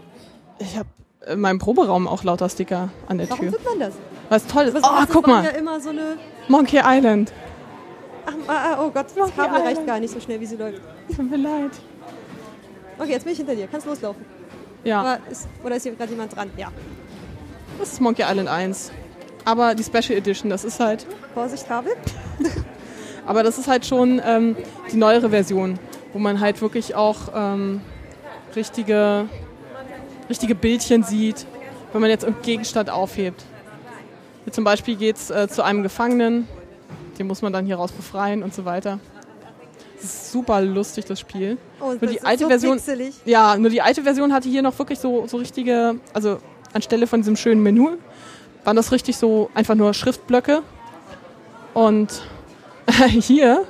B: Ich habe in meinem Proberaum auch lauter Sticker an der
A: Warum
B: Tür.
A: tut man das?
B: Was toll ist.
A: Was-
B: Oh, guck mal.
A: ja immer so eine...
B: Monkey Island.
A: Ach, ah, ah, oh Gott, das
B: Monkey
A: Kabel reicht gar nicht so schnell, wie sie läuft.
B: Tut mir leid.
A: Okay, jetzt bin ich hinter dir. Kannst loslaufen.
B: Ja,
A: Oder ist, oder ist hier gerade jemand dran? Ja.
B: das ist Monkey Island 1. Aber die Special Edition, das ist halt.
A: Vorsicht, Kabel.
B: Aber das ist halt schon ähm, die neuere Version, wo man halt wirklich auch ähm, richtige, richtige Bildchen sieht, wenn man jetzt einen Gegenstand aufhebt. Hier zum Beispiel geht's äh, zu einem Gefangenen, den muss man dann hier raus befreien und so weiter. Super lustig, das Spiel.
A: Oh,
B: Nur die alte
A: so
B: Version-
A: pixelig.
B: Ja, nur die alte Version hatte hier noch wirklich so, so richtige, also anstelle von diesem schönen Menü, waren das richtig so einfach nur Schriftblöcke. Und hier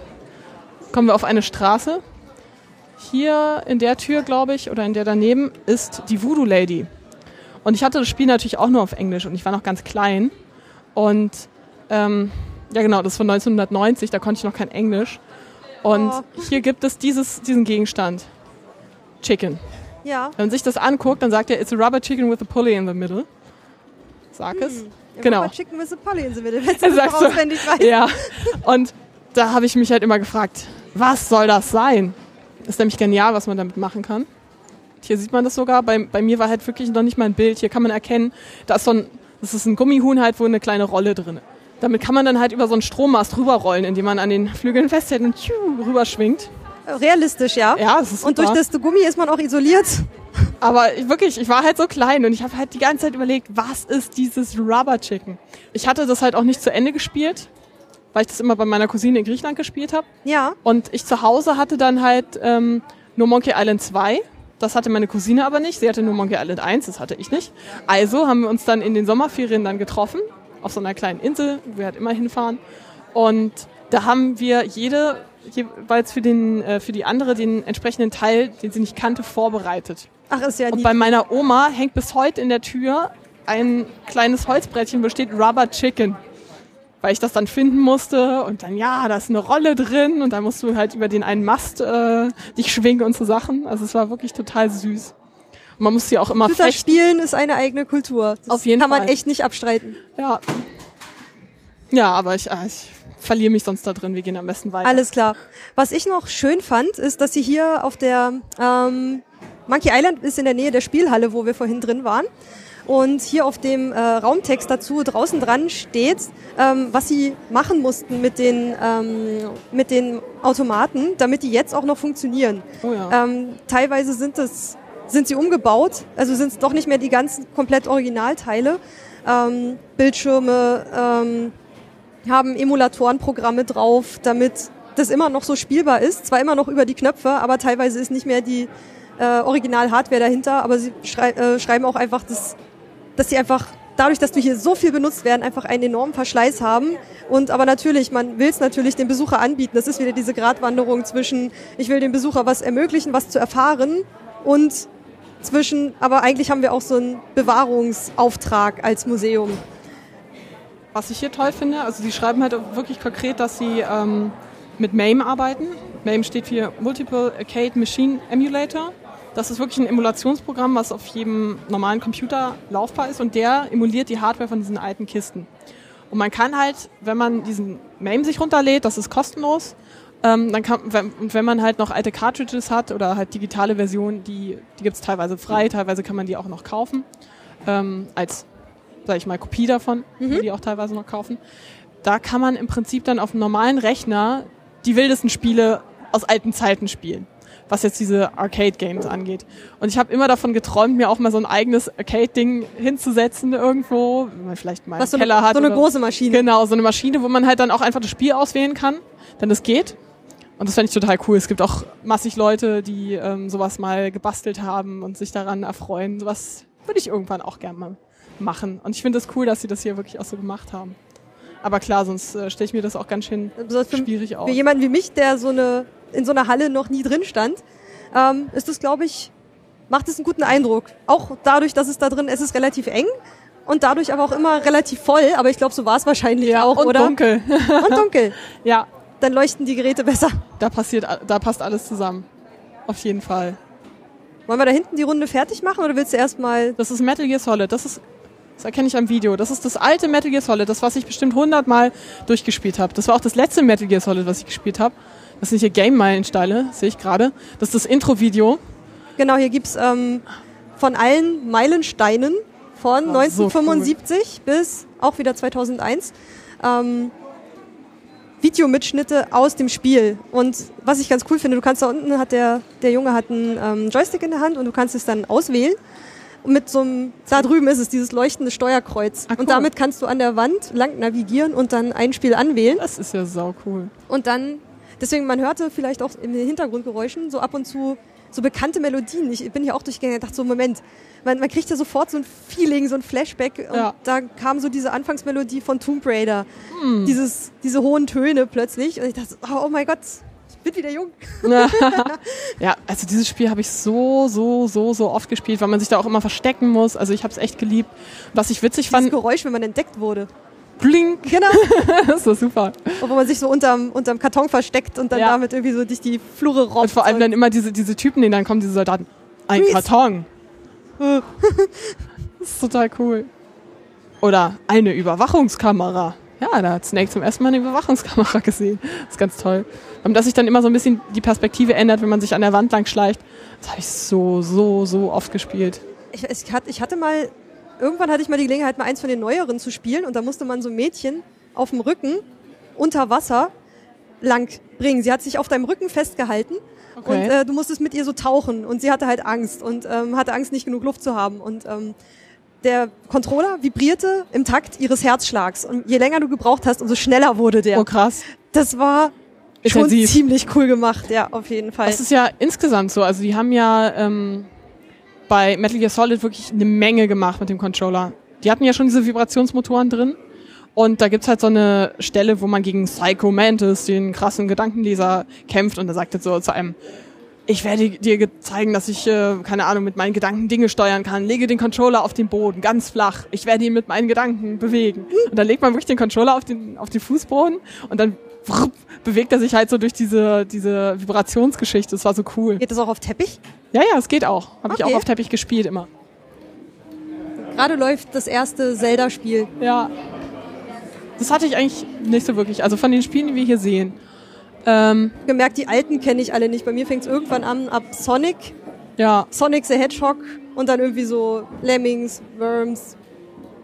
B: kommen wir auf eine Straße. Hier in der Tür, glaube ich, oder in der daneben, ist die Voodoo Lady. Und ich hatte das Spiel natürlich auch nur auf Englisch und ich war noch ganz klein. Und ähm, ja genau, das ist von 1990, da konnte ich noch kein Englisch. Und
A: Oh.
B: hier gibt es dieses, diesen Gegenstand. Chicken.
A: Ja.
B: Wenn man sich das anguckt, dann sagt er, it's a rubber chicken with a pulley in the middle. Sag es.
A: Ja,
B: Genau.
A: Rubber Chicken with a Polly in the middle, wenn noch
B: so,
A: auswendig weißt.
B: ja. Und da habe ich mich halt immer gefragt, was soll das sein? Ist nämlich genial, was man damit machen kann. Hier sieht man das sogar. Bei, bei mir war halt wirklich noch nicht mal ein Bild. Hier kann man erkennen, da ist so ein, das ist ein Gummihuhn halt, wo eine kleine Rolle drin. Damit kann man dann halt über so einen Strommast rüberrollen, indem man an den Flügeln festhält und tschiu, rüberschwingt.
A: Realistisch, ja.
B: Ja, das ist super.
A: Und durch das Gummi ist man auch isoliert.
B: Aber ich, wirklich, ich war halt so klein und ich habe halt die ganze Zeit überlegt, was ist dieses Rubber Chicken? Ich hatte das halt auch nicht zu Ende gespielt, weil ich das immer bei meiner Cousine in Griechenland gespielt habe.
A: Ja.
B: Und ich zu Hause hatte dann halt ähm, nur Monkey Island 2. Das hatte meine Cousine aber nicht. Sie hatte nur Monkey Island 1, das hatte ich nicht. Also haben wir uns dann in den Sommerferien dann getroffen, auf so einer kleinen Insel, wo wir halt immer hinfahren. Und da haben wir jede jeweils für, den, äh, für die andere den entsprechenden Teil, den sie nicht kannte, vorbereitet.
A: Ach, ist ja
B: Und bei meiner Oma hängt bis heute in der Tür ein kleines Holzbrettchen, wo steht Rubber Chicken. Weil ich das dann finden musste und dann, ja, da ist eine Rolle drin und dann musst du halt über den einen Mast äh, dich schwingen und so Sachen. Also es war wirklich total süß. Man muss sie auch immer
A: Shooter
B: fechten.
A: spielen ist eine eigene Kultur. Das
B: Auf jeden
A: kann man
B: Fall.
A: echt nicht abstreiten.
B: Ja. Ja, aber ich, äh, ich verliere mich sonst da drin. Wir gehen am besten weiter.
A: Alles klar. Was ich noch schön fand, ist, dass sie hier auf der ähm, Monkey Island ist in der Nähe der Spielhalle, wo wir vorhin drin waren. Und hier auf dem äh, Raumtext dazu draußen dran steht, ähm, was sie machen mussten mit den, ähm, mit den Automaten, damit die jetzt auch noch funktionieren.
B: Oh ja.
A: Ähm, teilweise sind es sind sie umgebaut, also sind es doch nicht mehr die ganzen komplett Originalteile. Ähm, Bildschirme ähm, haben Emulatorenprogramme drauf, damit das immer noch so spielbar ist. Zwar immer noch über die Knöpfe, aber teilweise ist nicht mehr die äh, Original-Hardware dahinter. Aber sie schrei äh, schreiben auch einfach, dass, dass sie einfach dadurch, dass du hier so viel benutzt werden, einfach einen enormen Verschleiß haben. Und aber natürlich, man will es natürlich dem Besucher anbieten. Das ist wieder diese Gratwanderung zwischen, ich will dem Besucher was ermöglichen, was zu erfahren und zwischen, aber eigentlich haben wir auch so einen Bewahrungsauftrag als Museum.
B: Was ich hier toll finde, also sie schreiben halt wirklich konkret, dass sie ähm, mit MAME arbeiten. MAME steht für Multiple Arcade Machine Emulator. Das ist wirklich ein Emulationsprogramm, was auf jedem normalen Computer laufbar ist und der emuliert die Hardware von diesen alten Kisten. Und man kann halt, wenn man diesen MAME sich runterlädt, das ist kostenlos, ähm, dann kann, wenn, und wenn man halt noch alte Cartridges hat oder halt digitale Versionen, die, die gibt's teilweise frei, teilweise kann man die auch noch kaufen, ähm, als, sag ich mal, Kopie davon, mhm. die auch teilweise noch kaufen. Da kann man im Prinzip dann auf einem normalen Rechner die wildesten Spiele aus alten Zeiten spielen, was jetzt diese Arcade-Games angeht. Und ich habe immer davon geträumt, mir auch mal so ein eigenes Arcade-Ding hinzusetzen irgendwo, wenn man vielleicht mal
A: Was
B: einen
A: so
B: Keller
A: eine,
B: hat.
A: so eine große Maschine.
B: Genau, so eine Maschine, wo man halt dann auch einfach das Spiel auswählen kann, denn es geht. Und das fände ich total cool. Es gibt auch massig Leute, die ähm, sowas mal gebastelt haben und sich daran erfreuen. Sowas würde ich irgendwann auch gerne mal machen. Und ich finde es das cool, dass sie das hier wirklich auch so gemacht haben. Aber klar, sonst äh, stelle ich mir das auch ganz schön
A: Besonders für,
B: schwierig auf.
A: für jemanden wie mich, der so eine, in so einer Halle noch nie drin stand, ähm, ist das, glaube ich, macht es einen guten Eindruck. Auch dadurch, dass es da drin, es ist relativ eng und dadurch aber auch immer relativ voll. Aber ich glaube, so war es wahrscheinlich
B: ja,
A: auch,
B: und
A: oder?
B: dunkel.
A: Und dunkel.
B: ja,
A: Dann leuchten die Geräte besser.
B: da passiert, da passt alles zusammen. Auf jeden Fall.
A: Wollen wir da hinten die Runde fertig machen oder willst du erstmal
B: Das ist Metal Gear Solid. Das ist, das erkenne ich am Video. Das ist das alte Metal Gear Solid, das was ich bestimmt 100 Mal durchgespielt habe. Das war auch das letzte Metal Gear Solid, was ich gespielt habe. Das sind hier Game Meilensteine, sehe ich gerade. Das ist das Intro-Video.
A: Genau, hier gibt's ähm, von allen Meilensteinen von
B: Ah, so
A: 1975 bis auch wieder 2001 ähm, Videomitschnitte aus dem Spiel. Und was ich ganz cool finde, du kannst da unten hat der, der Junge hat einen ähm, Joystick in der Hand und du kannst es dann auswählen. Und mit so einem, da drüben ist es, dieses leuchtende Steuerkreuz.
B: Ah, cool.
A: Und damit kannst du an der Wand lang navigieren und dann ein Spiel anwählen.
B: Das ist ja sau cool.
A: Und dann, deswegen, man hörte vielleicht auch in den Hintergrundgeräuschen so ab und zu so bekannte Melodien. Ich bin hier auch durchgegangen und dachte so, Moment, man, man kriegt ja sofort so ein Feeling, so ein Flashback. Und
B: Ja.
A: da kam so diese Anfangsmelodie von Tomb Raider.
B: Hm.
A: Dieses, diese hohen Töne plötzlich. Und ich dachte, oh mein Gott, ich bin wieder jung.
B: ja, also dieses Spiel habe ich so, so, so, so oft gespielt, weil man sich da auch immer verstecken muss. Also ich habe es echt geliebt. Was ich witzig
A: Dieses
B: fand,
A: Geräusch, wenn man entdeckt wurde.
B: blink,
A: Genau.
B: das war super.
A: Obwohl man sich so unterm, unterm Karton versteckt und dann
B: Ja.
A: damit irgendwie so durch die Flure robbt.
B: Und vor allem dann immer diese, diese Typen, die dann kommen, diese Soldaten. Ein
A: Freeze.
B: Karton. Das ist total cool. Oder eine Überwachungskamera. Ja, da hat Snake zum ersten Mal eine Überwachungskamera gesehen. Das ist ganz toll. Und dass sich dann immer so ein bisschen die Perspektive ändert, wenn man sich an der Wand lang schleicht. Das habe ich so, so, so oft gespielt.
A: ich, ich, hatte, mal, irgendwann hatte ich mal die Gelegenheit, mal eins von den neueren zu spielen und da musste man so ein Mädchen auf dem Rücken unter Wasser lang bringen. Sie hat sich auf deinem Rücken festgehalten
B: Okay.
A: und äh, du musstest mit ihr so tauchen und sie hatte halt Angst und ähm, hatte Angst, nicht genug Luft zu haben und ähm, der Controller vibrierte im Takt ihres Herzschlags und je länger du gebraucht hast, umso schneller wurde der.
B: Oh krass.
A: Das war schon
B: Intensiv.
A: ziemlich cool gemacht, ja, auf jeden Fall.
B: Das ist ja insgesamt so. Also die haben ja ähm, bei Metal Gear Solid wirklich eine Menge gemacht mit dem Controller. Die hatten ja schon diese Vibrationsmotoren drin. Und da gibt's halt so eine Stelle, wo man gegen Psycho Mantis, den krassen Gedankenleser, kämpft. Und er sagt jetzt so zu einem, ich werde dir ge- zeigen, dass ich, äh, keine Ahnung, mit meinen Gedanken Dinge steuern kann. Lege den Controller auf den Boden, ganz flach. Ich werde ihn mit meinen Gedanken bewegen. Und dann legt man wirklich den Controller auf den, auf den Fußboden und dann wrupp, bewegt er sich halt so durch diese, diese Vibrationsgeschichte. Das war so cool.
A: Geht das auch auf Teppich?
B: Ja, ja, es geht auch. Habe ich
A: Okay.
B: auch auf Teppich gespielt immer.
A: Gerade läuft das erste Zelda-Spiel.
B: Ja. Das hatte ich eigentlich nicht so wirklich. Also von den Spielen, die wir hier sehen. Ähm,
A: Gemerkt, die alten kenne ich alle nicht. Bei mir fängt es irgendwann an ab Sonic,
B: ja,
A: Sonic the Hedgehog und dann irgendwie so Lemmings, Worms.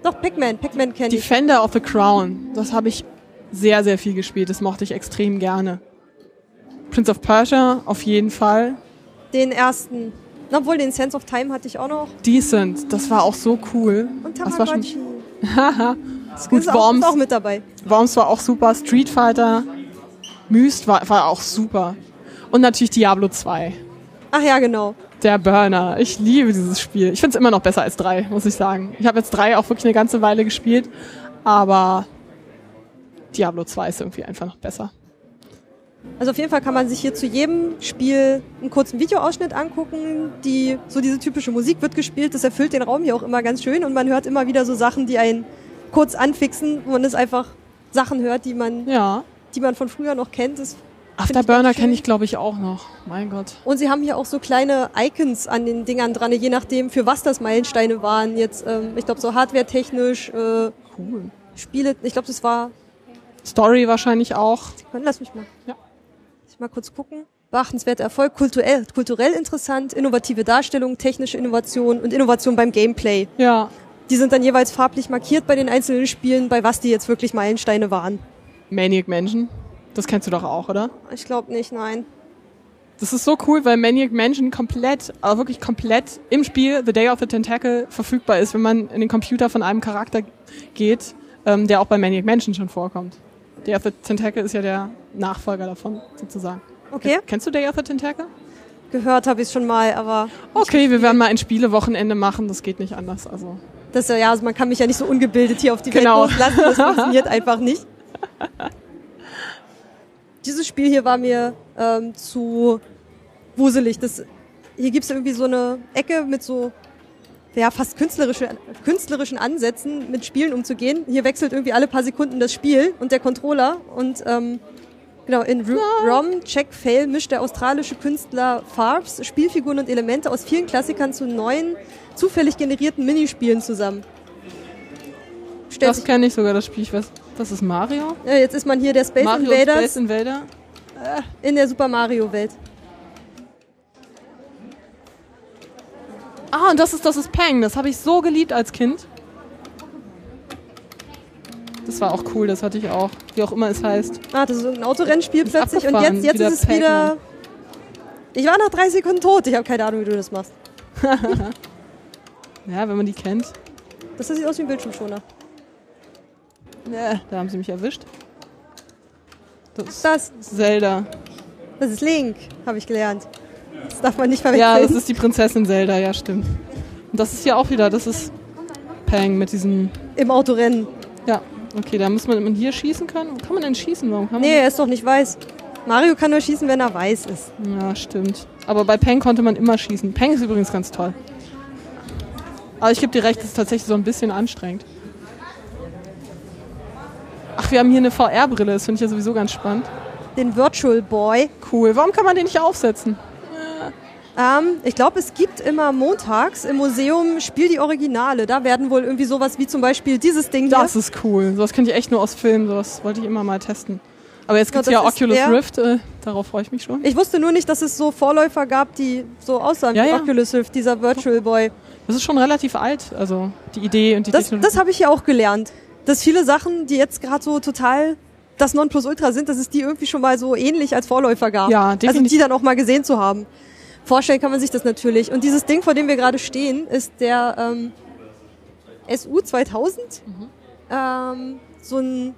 A: Doch, Pac-Man, Pac-Man kenne ich.
B: Defender of the Crown. Das habe ich sehr, sehr viel gespielt. Das mochte ich extrem gerne. Prince of Persia, auf jeden Fall.
A: Den ersten. Obwohl, den Sense of Time hatte ich auch noch.
B: Decent, das war auch so cool.
A: Und
B: das war schon,
A: Tamagotchi.
B: gut,
A: ist, auch,
B: Worms,
A: ist auch mit dabei.
B: Worms war auch super. Street Fighter, Myst war, war auch super. Und natürlich Diablo 2.
A: Ach ja, genau.
B: Der Burner. Ich liebe dieses Spiel. Ich finde es immer noch besser als drei, muss ich sagen. Ich habe jetzt drei auch wirklich eine ganze Weile gespielt, aber Diablo 2 ist irgendwie einfach noch besser.
A: Also auf jeden Fall kann man sich hier zu jedem Spiel einen kurzen Videoausschnitt angucken. Die, so diese typische Musik wird gespielt. Das erfüllt den Raum hier auch immer ganz schön und man hört immer wieder so Sachen, die einen kurz anfixen, wo man es einfach Sachen hört, die man,
B: Ja.
A: die man von früher noch kennt. Das
B: Afterburner kenne ich, glaube ich, auch noch. Mein Gott.
A: Und sie haben hier auch so kleine Icons an den Dingern dran, je nachdem, für was das Meilensteine waren. Jetzt, ähm, ich glaube, so hardware-technisch, äh,
B: Cool.
A: Spiele, ich glaube, das war,
B: Story wahrscheinlich auch.
A: lass mich mal.
B: Ja.
A: Lass mich mal kurz gucken. Beachtenswerter Erfolg, kulturell, kulturell interessant, innovative Darstellung, technische Innovation und Innovation beim Gameplay.
B: Ja.
A: Die sind dann jeweils farblich markiert bei den einzelnen Spielen, bei was die jetzt wirklich Meilensteine waren.
B: Maniac Mansion. Das kennst du doch auch, oder?
A: Ich glaube nicht, nein.
B: Das ist so cool, weil Maniac Mansion komplett, aber wirklich komplett im Spiel The Day of the Tentacle verfügbar ist, wenn man in den Computer von einem Charakter geht, ähm, der auch bei Maniac Mansion schon vorkommt. Day of the Tentacle ist ja der Nachfolger davon, sozusagen.
A: Okay,
B: Kennst du Day of the Tentacle?
A: gehört habe ich schon mal, aber
B: Okay, wir werden mal ein Spielewochenende machen, das geht nicht anders. Also
A: das ist ja, also man kann mich ja nicht so ungebildet hier auf die
B: Genau.
A: Welt loslassen, das funktioniert einfach nicht. Dieses Spiel hier war mir ähm, zu wuselig. Das, hier gibt's irgendwie so eine Ecke mit so ja, fast künstlerische, künstlerischen Ansätzen, mit Spielen umzugehen. Hier wechselt irgendwie alle paar Sekunden das Spiel und der Controller. Und ähm, genau, in Ru- ROM Check Fail mischt der australische Künstler Farbs Spielfiguren und Elemente aus vielen Klassikern zu neuen, zufällig generierten Minispielen zusammen. Stellt
B: das kenne ich sogar, das Spiel. Ich weiß, das ist Mario?
A: äh, jetzt ist man hier der Space
B: Mario
A: Invaders
B: Space Invader?
A: in der Super Mario Welt.
B: Ah, und das ist, das ist Pang. Das habe ich so geliebt als Kind. Das war auch cool, das hatte ich auch. Wie auch immer es heißt.
A: Ah, das ist ein Autorennspiel
B: Ist
A: plötzlich und jetzt, jetzt ist es wieder. Ich war nach drei Sekunden tot. Ich habe keine Ahnung, wie du das machst.
B: Ja, wenn man die kennt.
A: Das sieht aus wie ein Bildschirmschoner.
B: Ja, da haben sie mich erwischt. Das ist
A: Das,
B: Zelda.
A: das ist Link, habe ich gelernt. Das darf man nicht
B: Ja,
A: verwechseln.
B: das ist die Prinzessin Zelda, ja, stimmt. Und das ist hier auch wieder, das ist Pang mit diesem.
A: Im Autorennen.
B: Ja, okay, da muss man, man hier schießen können. Wo kann man denn schießen? Warum kann man
A: Nee, er ist doch nicht weiß. Mario kann nur schießen, wenn er weiß ist.
B: Ja, stimmt. Aber bei Peng konnte man immer schießen. Peng ist übrigens ganz toll. Aber ich gebe dir recht, es ist tatsächlich so ein bisschen anstrengend. Ach, wir haben hier eine VR-Brille, das finde ich ja sowieso ganz spannend.
A: Den Virtual Boy.
B: Cool. Warum kann man den nicht aufsetzen?
A: Ähm, ich glaube, es gibt immer montags im Museum Spiel die Originale. Da werden wohl irgendwie sowas wie zum Beispiel dieses Ding hier.
B: Das ist cool. Sowas könnte ich echt nur aus Filmen, sowas wollte ich immer mal testen. Aber jetzt
A: Ja,
B: gibt's ja
A: das ist
B: Oculus Rift, äh, darauf freue ich mich schon.
A: Ich wusste nur nicht, dass es so Vorläufer gab, die so aussahen
B: Ja,
A: wie
B: ja.
A: Oculus Rift, dieser Virtual Boy.
B: Das ist schon relativ alt, also die Idee und die
A: Das,
B: Technologie.
A: das habe ich ja auch gelernt. Dass viele Sachen, die jetzt gerade so total das Nonplusultra sind, dass es die irgendwie schon mal so ähnlich als Vorläufer gab.
B: Ja,
A: Also
B: definitiv.
A: die dann auch mal gesehen zu haben. Vorstellen kann man sich das natürlich. Und dieses Ding, vor dem wir gerade stehen, ist der ähm, SU 2000.
B: Mhm.
A: Ähm, so ein,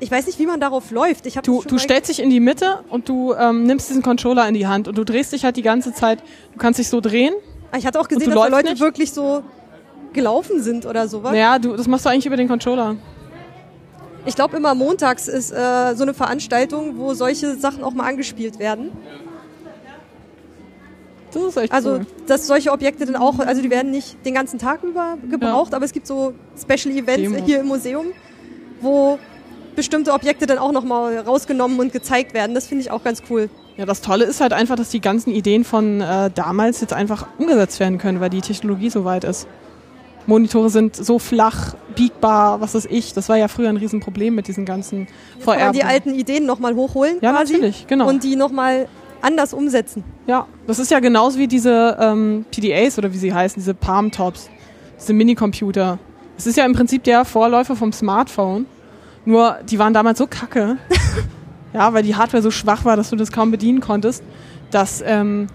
A: ich weiß nicht, wie man darauf läuft. Ich
B: Du, du stellst dich in die Mitte und du ähm, nimmst diesen Controller in die Hand und du drehst dich halt die ganze Zeit. Du kannst dich so drehen.
A: Ich hatte auch gesehen, dass da Leute
B: nicht?
A: wirklich so gelaufen sind oder sowas.
B: Naja, du, das machst du eigentlich über den Controller.
A: Ich glaube, immer montags ist äh, so eine Veranstaltung, wo solche Sachen auch mal angespielt werden.
B: Das ist echt
A: Also,
B: cool.
A: dass solche Objekte dann auch, also die werden nicht den ganzen Tag über gebraucht, aber es gibt so Special Events
B: Demos.
A: hier im Museum, wo bestimmte Objekte dann auch nochmal rausgenommen und gezeigt werden. Das finde ich auch ganz cool.
B: Ja, das Tolle ist halt einfach, dass die ganzen Ideen von äh, damals jetzt einfach umgesetzt werden können, weil die Technologie so weit ist. Monitore sind so flach, biegbar, was weiß ich. Das war ja früher ein Riesenproblem mit diesen ganzen
A: Kann man
B: VR.
A: die alten Ideen nochmal hochholen
B: Ja,
A: quasi
B: natürlich, genau.
A: und die nochmal anders umsetzen.
B: Ja, das ist ja genauso wie diese ähm, PDAs oder wie sie heißen, diese Palm-Tops, diese Minicomputer. Es ist ja im Prinzip der Vorläufer vom Smartphone. Nur, die waren damals so kacke. ja, weil die Hardware so schwach war, dass du das kaum bedienen konntest, dass, ähm,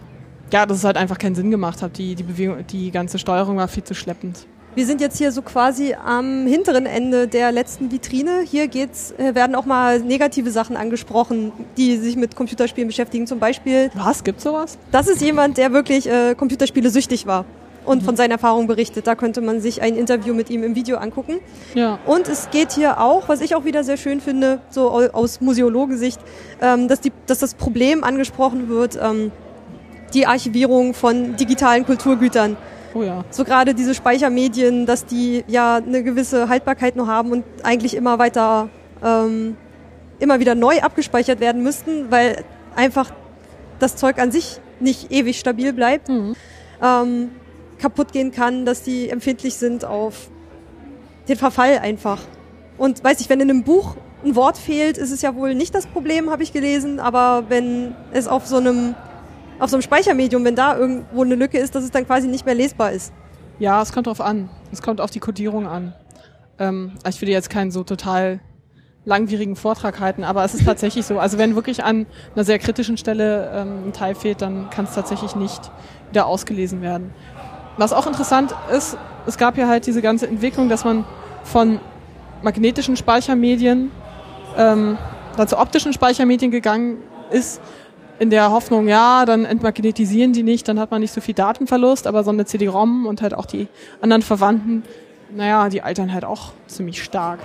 B: ja, dass es halt einfach keinen Sinn gemacht hat. Die, die Bewegung, die ganze Steuerung war viel zu schleppend.
A: Wir sind jetzt hier so quasi am hinteren Ende der letzten Vitrine. Hier geht's, äh, werden auch mal negative Sachen angesprochen, die sich mit Computerspielen beschäftigen. Zum Beispiel,
B: Was? Gibt's sowas?
A: das ist jemand, der wirklich äh, Computerspiele süchtig war und von seinen Erfahrungen berichtet. Da könnte man sich ein Interview mit ihm im Video angucken.
B: Ja.
A: Und es geht hier auch, was ich auch wieder sehr schön finde, so au- aus Museologensicht, ähm, dass, die, dass das Problem angesprochen wird, ähm, die Archivierung von digitalen Kulturgütern.
B: Oh ja.
A: So gerade diese Speichermedien, dass die ja eine gewisse Haltbarkeit nur haben und eigentlich immer weiter, ähm, immer wieder neu abgespeichert werden müssten, weil einfach das Zeug an sich nicht ewig stabil bleibt,
B: Mhm.
A: ähm, kaputt gehen kann, dass die empfindlich sind auf den Verfall einfach. Und weiß ich, wenn in einem Buch ein Wort fehlt, ist es ja wohl nicht das Problem, habe ich gelesen, aber wenn es auf so einem auf so einem Speichermedium, wenn da irgendwo eine Lücke ist, dass es dann quasi nicht mehr lesbar ist.
B: Ja, es kommt drauf an. Es kommt auf die Codierung an. Ähm, ich will jetzt keinen so total langwierigen Vortrag halten, aber es ist tatsächlich so. Also wenn wirklich an einer sehr kritischen Stelle ähm, ein Teil fehlt, dann kann es tatsächlich nicht wieder ausgelesen werden. Was auch interessant ist, es gab ja halt diese ganze Entwicklung, dass man von magnetischen Speichermedien ähm, dann zu optischen Speichermedien gegangen ist, in der Hoffnung, ja, dann entmagnetisieren die nicht, dann hat man nicht so viel Datenverlust, aber so eine CD-ROM und halt auch die anderen Verwandten, naja, die altern halt auch ziemlich stark.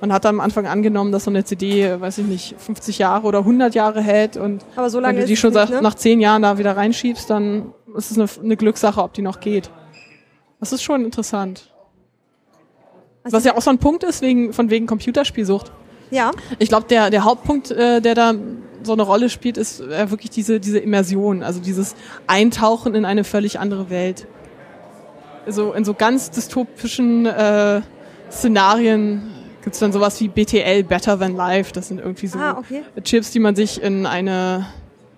B: Man hat am Anfang angenommen, dass so eine CD, weiß ich nicht, 50 Jahre oder 100 Jahre hält und
A: Aber so
B: wenn
A: lange
B: du die schon
A: nicht, ne?
B: nach 10 Jahren da wieder reinschiebst, dann ist es eine, eine Glückssache, ob die noch geht. Das ist schon interessant.
A: Also
B: Was ja auch so ein Punkt ist, wegen, von wegen Computerspielsucht.
A: Ja,
B: Ich glaube, der, der Hauptpunkt, äh, der da so eine Rolle spielt, ist äh, wirklich diese, diese Immersion, also dieses Eintauchen in eine völlig andere Welt. Also in so ganz dystopischen äh, Szenarien gibt's dann sowas wie BTL, Better Than Life. Das sind irgendwie so
A: Ah, okay.
B: Chips, die man sich in eine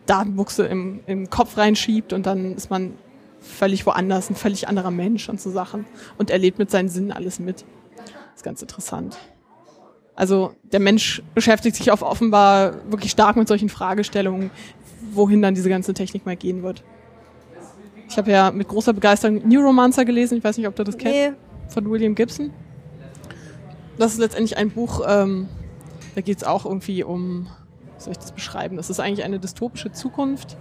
B: Datenbuchse im, im Kopf reinschiebt und dann ist man völlig woanders, ein völlig anderer Mensch und so Sachen und erlebt mit seinen Sinnen alles mit. Das ist ganz interessant. Also der Mensch beschäftigt sich auf offenbar wirklich stark mit solchen Fragestellungen, wohin dann diese ganze Technik mal gehen wird. Ich habe ja mit großer Begeisterung Neuromancer gelesen, ich weiß nicht, ob du das kennst,
A: nee,
B: von William Gibson. Das ist letztendlich ein Buch, ähm, da geht es auch irgendwie um, wie soll ich das beschreiben? Das ist eigentlich eine dystopische Zukunft,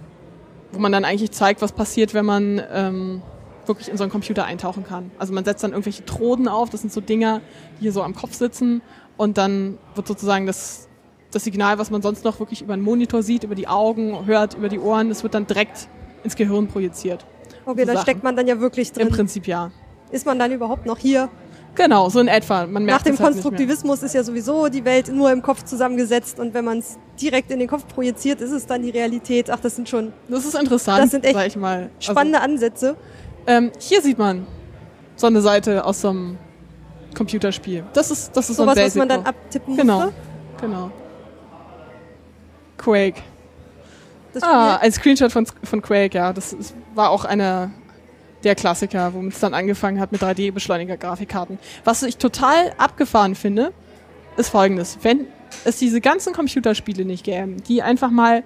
B: wo man dann eigentlich zeigt, was passiert, wenn man ähm, wirklich in so einen Computer eintauchen kann. Also man setzt dann irgendwelche Troden auf, das sind so Dinger, die hier so am Kopf sitzen und dann wird sozusagen das, das Signal, was man sonst noch wirklich über einen Monitor sieht, über die Augen, hört, über die Ohren, das wird dann direkt ins Gehirn projiziert.
A: okay,
B: so
A: da steckt man dann ja wirklich
B: Im
A: drin.
B: Prinzip ja.
A: Ist man dann überhaupt noch hier?
B: Genau, so in etwa. Man merkt
A: Nach dem
B: halt.
A: Konstruktivismus ist ja sowieso die Welt nur im Kopf zusammengesetzt und wenn man es direkt in den Kopf projiziert, ist es dann die Realität. Ach, das sind schon
B: Das ist interessant,
A: Das sind echt
B: mal.
A: spannende Ansätze.
B: Also, ähm, hier sieht man so eine Seite aus so einem Computerspiel. Das ist, das ist so ein
A: Sowas, was
B: Basic
A: man dann abtippen
B: Genau,
A: musste.
B: genau. Quake. Ah, ein Screenshot von, von Quake, ja. Das ist, war auch einer der Klassiker, womit es dann angefangen hat mit 3D-Beschleuniger-Grafikkarten. Was ich total abgefahren finde, ist folgendes. Wenn es diese ganzen Computerspiele nicht gäbe, die einfach mal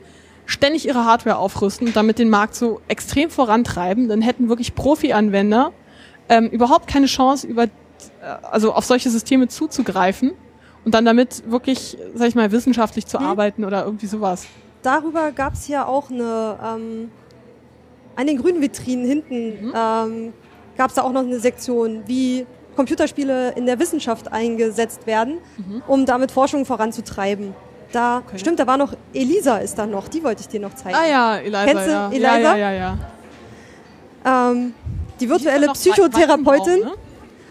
B: ständig ihre Hardware aufrüsten und damit den Markt so extrem vorantreiben, dann hätten wirklich Profi-Anwender ähm, überhaupt keine Chance, über, äh, also auf solche Systeme zuzugreifen und dann damit wirklich, sag ich mal, wissenschaftlich zu
A: Hm.
B: arbeiten oder irgendwie sowas.
A: Darüber gab es ja auch eine, ähm, an den grünen Vitrinen hinten
B: Mhm.
A: ähm, gab es da auch noch eine Sektion, wie Computerspiele in der Wissenschaft eingesetzt werden, um damit Forschung voranzutreiben. Da,
B: Mhm. Okay.
A: stimmt, da war noch Elisa ist da noch, die wollte ich dir noch zeigen.
B: Ah ja, Eliza.
A: Kennst du
B: ja.
A: Eliza?
B: Ja, ja, ja, ja.
A: Ähm, die virtuelle
B: noch
A: Psychotherapeutin.
B: Ne?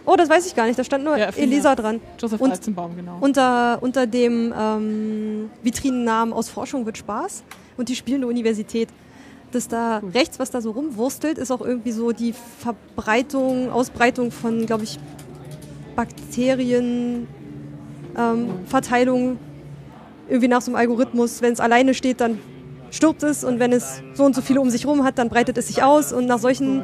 A: Oh, das weiß ich gar nicht. Da stand nur
B: Erfinder.
A: Elisa dran.
B: Joseph
A: Und-
B: Weizenbaum, genau.
A: Unter, unter dem ähm, Vitrinennamen aus Forschung wird Spaß und die spielende Universität. Das da rechts, was da so rumwurstelt, ist auch irgendwie so die Verbreitung, Ausbreitung von, glaube ich, Bakterien, ähm, Verteilung irgendwie nach so einem Algorithmus. Wenn es alleine steht, dann stirbt es und wenn es so und so viele um sich rum hat, dann breitet es sich aus und nach solchen,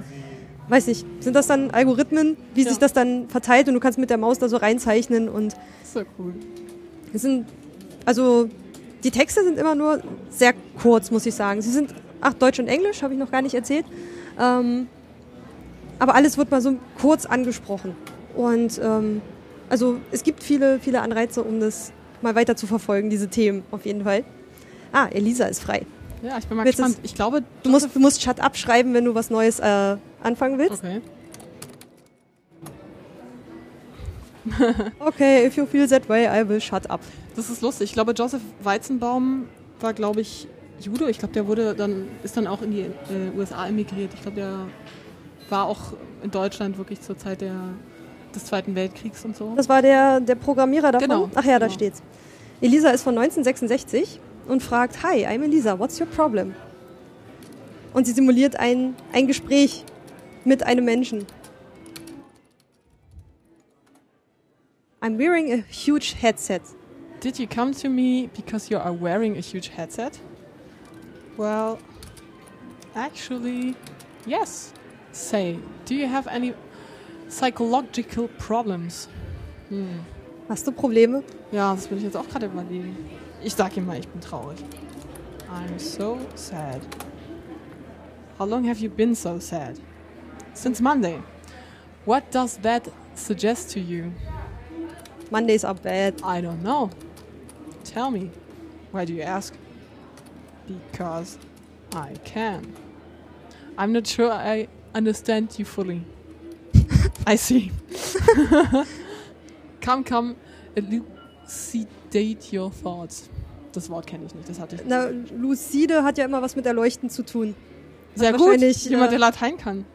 A: weiß nicht, sind das dann Algorithmen, wie
B: Ja.
A: sich das dann verteilt und du kannst mit der Maus da so reinzeichnen und
B: Sehr cool.
A: es sind, also die Texte sind immer nur sehr kurz, muss ich sagen. Sie sind, ach, Deutsch und Englisch, habe ich noch gar nicht erzählt. Ähm, aber alles wird mal so kurz angesprochen. Und ähm, also es gibt viele, viele Anreize, um das mal weiter zu verfolgen, diese Themen auf jeden Fall. Ah, Elisa ist frei.
B: Ja, ich bin mal
A: Willst
B: gespannt. Ich glaube,
A: Du musst, du musst Shut Up schreiben, wenn du was Neues äh, anfangen willst.
B: Okay.
A: Okay, if you feel that way, I will shut up.
B: Das ist lustig. Ich glaube, Joseph Weizenbaum war, glaube ich, Jude. Ich glaube, der wurde dann, ist dann auch in die äh, USA emigriert. Ich glaube, der war auch in Deutschland wirklich zur Zeit der, des Zweiten Weltkriegs und so.
A: Das war der, der Programmierer davon?
B: Genau,
A: Ach ja, da
B: genau.
A: steht's. Elisa ist von 1966 und fragt, Hi, I'm Elisa, what's your problem? Und sie simuliert ein, ein Gespräch mit einem Menschen. I'm wearing a huge headset.
B: Did you come to me because you are wearing a huge headset? Well, actually, yes. Say, do you have any psychological problems? Hm.
A: Hast du Probleme?
B: Ja, das will ich jetzt auch gerade überlegen. Ich sag ihm mal, ich bin traurig. I'm so sad. How long have you been so sad? Since Monday. What does that suggest to you?
A: Mondays are bad.
B: I don't know. Tell me. Why do you ask? Because I can. I'm not sure I understand you fully. I see. come, come, elucidate your thoughts. Das Wort kenne ich nicht, das hatte ich.
A: Na, lucide hat ja immer was mit Erleuchten zu tun.
B: Sehr
A: hat
B: gut, jemand,
A: äh,
B: der Latein kann.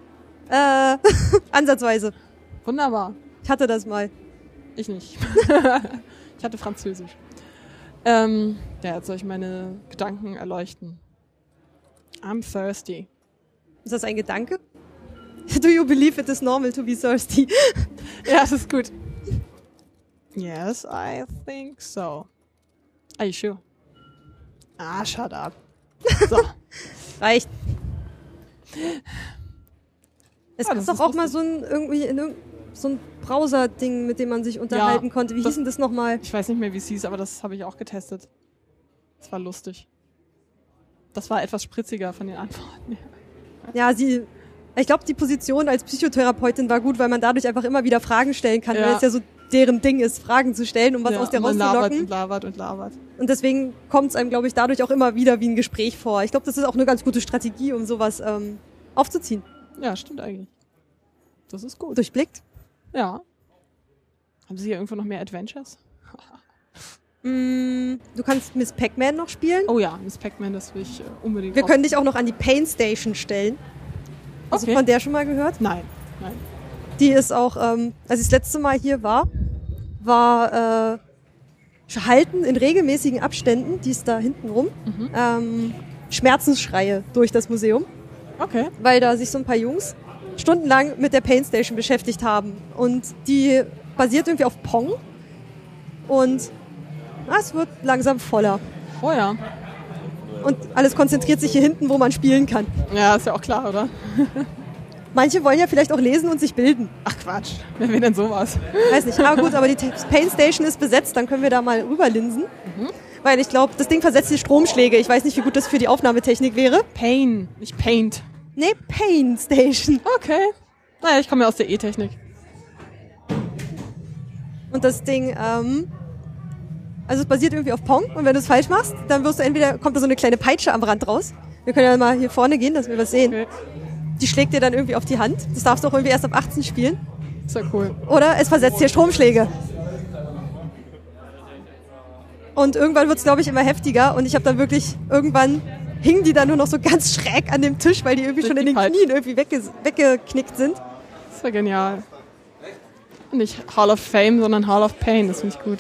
A: Äh, ansatzweise.
B: Wunderbar.
A: Ich hatte das mal.
B: Ich nicht. ich hatte Französisch. Ähm, ja, jetzt soll ich meine Gedanken erleuchten. I'm thirsty.
A: Ist das ein Gedanke? Do you believe it is normal to be thirsty?
B: Ja, das ist gut. Yes, I think so. Are you sure? Ah, shut up. So.
A: Reicht. Es
B: Ja, das
A: doch
B: ist
A: auch mal
B: lustig.
A: so ein irgendwie in irgend- so ein Browser-Ding, mit dem man sich unterhalten konnte. Wie
B: das-
A: hieß denn das nochmal?
B: Ich weiß nicht mehr, wie es hieß, aber das habe ich auch getestet. Das war lustig. Das war etwas spritziger von den Antworten.
A: Ja, sie. Ich glaube, die Position als Psychotherapeutin war gut, weil man dadurch einfach immer wieder Fragen stellen kann,
B: Ja.
A: weil es ja so deren Ding ist, Fragen zu stellen, um was
B: Ja,
A: aus der rauszulocken.
B: und labert und labert.
A: Und deswegen kommt es einem, glaube ich, dadurch auch immer wieder wie ein Gespräch vor. Ich glaube, das ist auch eine ganz gute Strategie, um sowas ähm, aufzuziehen.
B: Ja, stimmt eigentlich. Das ist gut.
A: Durchblickt.
B: Ja. Haben Sie hier irgendwo noch mehr Adventures?
A: Mm, du kannst Miss Pac-Man noch spielen.
B: Oh ja, Miss Pac-Man, das will ich äh, unbedingt.
A: Wir können dich auch noch an die Pain Station stellen. Also
B: Okay.
A: von der schon mal gehört?
B: Nein, nein.
A: Die ist auch, ähm, als ich das letzte Mal hier war, war äh, Halten in regelmäßigen Abständen, die ist da hinten rum,
B: Mhm.
A: ähm, Schmerzensschreie durch das Museum,
B: Okay.
A: weil da sich so ein paar Jungs stundenlang mit der Pain Station beschäftigt haben. Und die basiert irgendwie auf Pong. Und ah, es wird langsam voller.
B: Oh ja.
A: Und alles konzentriert sich hier hinten, wo man spielen kann.
B: Ja, ist ja auch klar, oder?
A: Manche wollen ja vielleicht auch lesen und sich bilden.
B: Ach Quatsch. Wer will denn sowas?
A: Weiß nicht. Aber gut, aber die Te- Pain Station ist besetzt, dann können wir da mal rüberlinsen. Weil ich glaube, das Ding versetzt die Stromschläge. Ich weiß nicht, wie gut das für die Aufnahmetechnik wäre.
B: Pain, nicht Paint.
A: Nee, Pain Station.
B: Okay. Naja, ich komme ja aus der E-Technik.
A: Und das Ding, ähm, also es basiert irgendwie auf Pong. Und wenn du es falsch machst, dann wirst du entweder, kommt da so eine kleine Peitsche am Rand raus. Wir können ja mal hier vorne gehen, dass wir was sehen.
B: Okay.
A: Die schlägt dir dann irgendwie auf die Hand. Das darfst du auch irgendwie erst ab 18 spielen.
B: Ist ja cool.
A: Oder es versetzt dir Stromschläge. Und irgendwann wird es, glaube ich, immer heftiger. Und ich habe dann wirklich irgendwann hingen die dann nur noch so ganz schräg an dem Tisch, weil die irgendwie schon in den
B: Peitsche.
A: Knien irgendwie wegge weggeknickt sind.
B: Das war genial. Nicht Hall of Fame, sondern Hall of Pain. Das finde ich gut.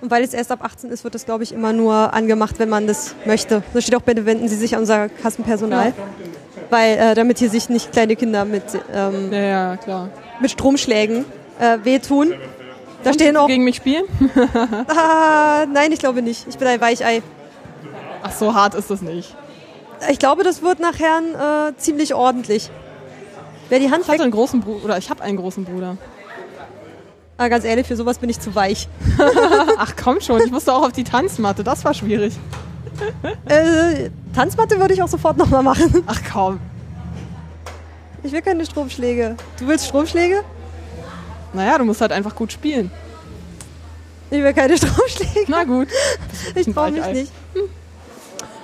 A: Und weil es erst ab 18 ist, wird das, glaube ich, immer nur angemacht, wenn man das möchte. So steht auch bitte wenden Sie sich an unser Kassenpersonal.
B: Ja.
A: Weil, äh, damit hier sich nicht kleine Kinder mit, ähm,
B: Ja, ja,
A: mit Stromschlägen äh, wehtun. Da stehen auch.
B: Gegen mich spielen?
A: Ah, nein, ich glaube nicht. Ich bin ein Weichei.
B: Ach, so hart ist das nicht.
A: Ich glaube, das wird nachher äh, ziemlich ordentlich. Wer die Hand
B: Ich hatte einen großen Bruder, oder ich habe einen großen Bruder.
A: Ah, ganz ehrlich, für sowas bin ich zu weich.
B: Ach komm schon, ich musste auch auf die Tanzmatte, das war schwierig.
A: Äh, Tanzmatte würde ich auch sofort nochmal machen.
B: Ach komm.
A: Ich will keine Stromschläge. Du willst Stromschläge?
B: Naja, du musst halt einfach gut spielen.
A: Ich will keine Stromschläge.
B: Na gut.
A: Ich traue mich nicht.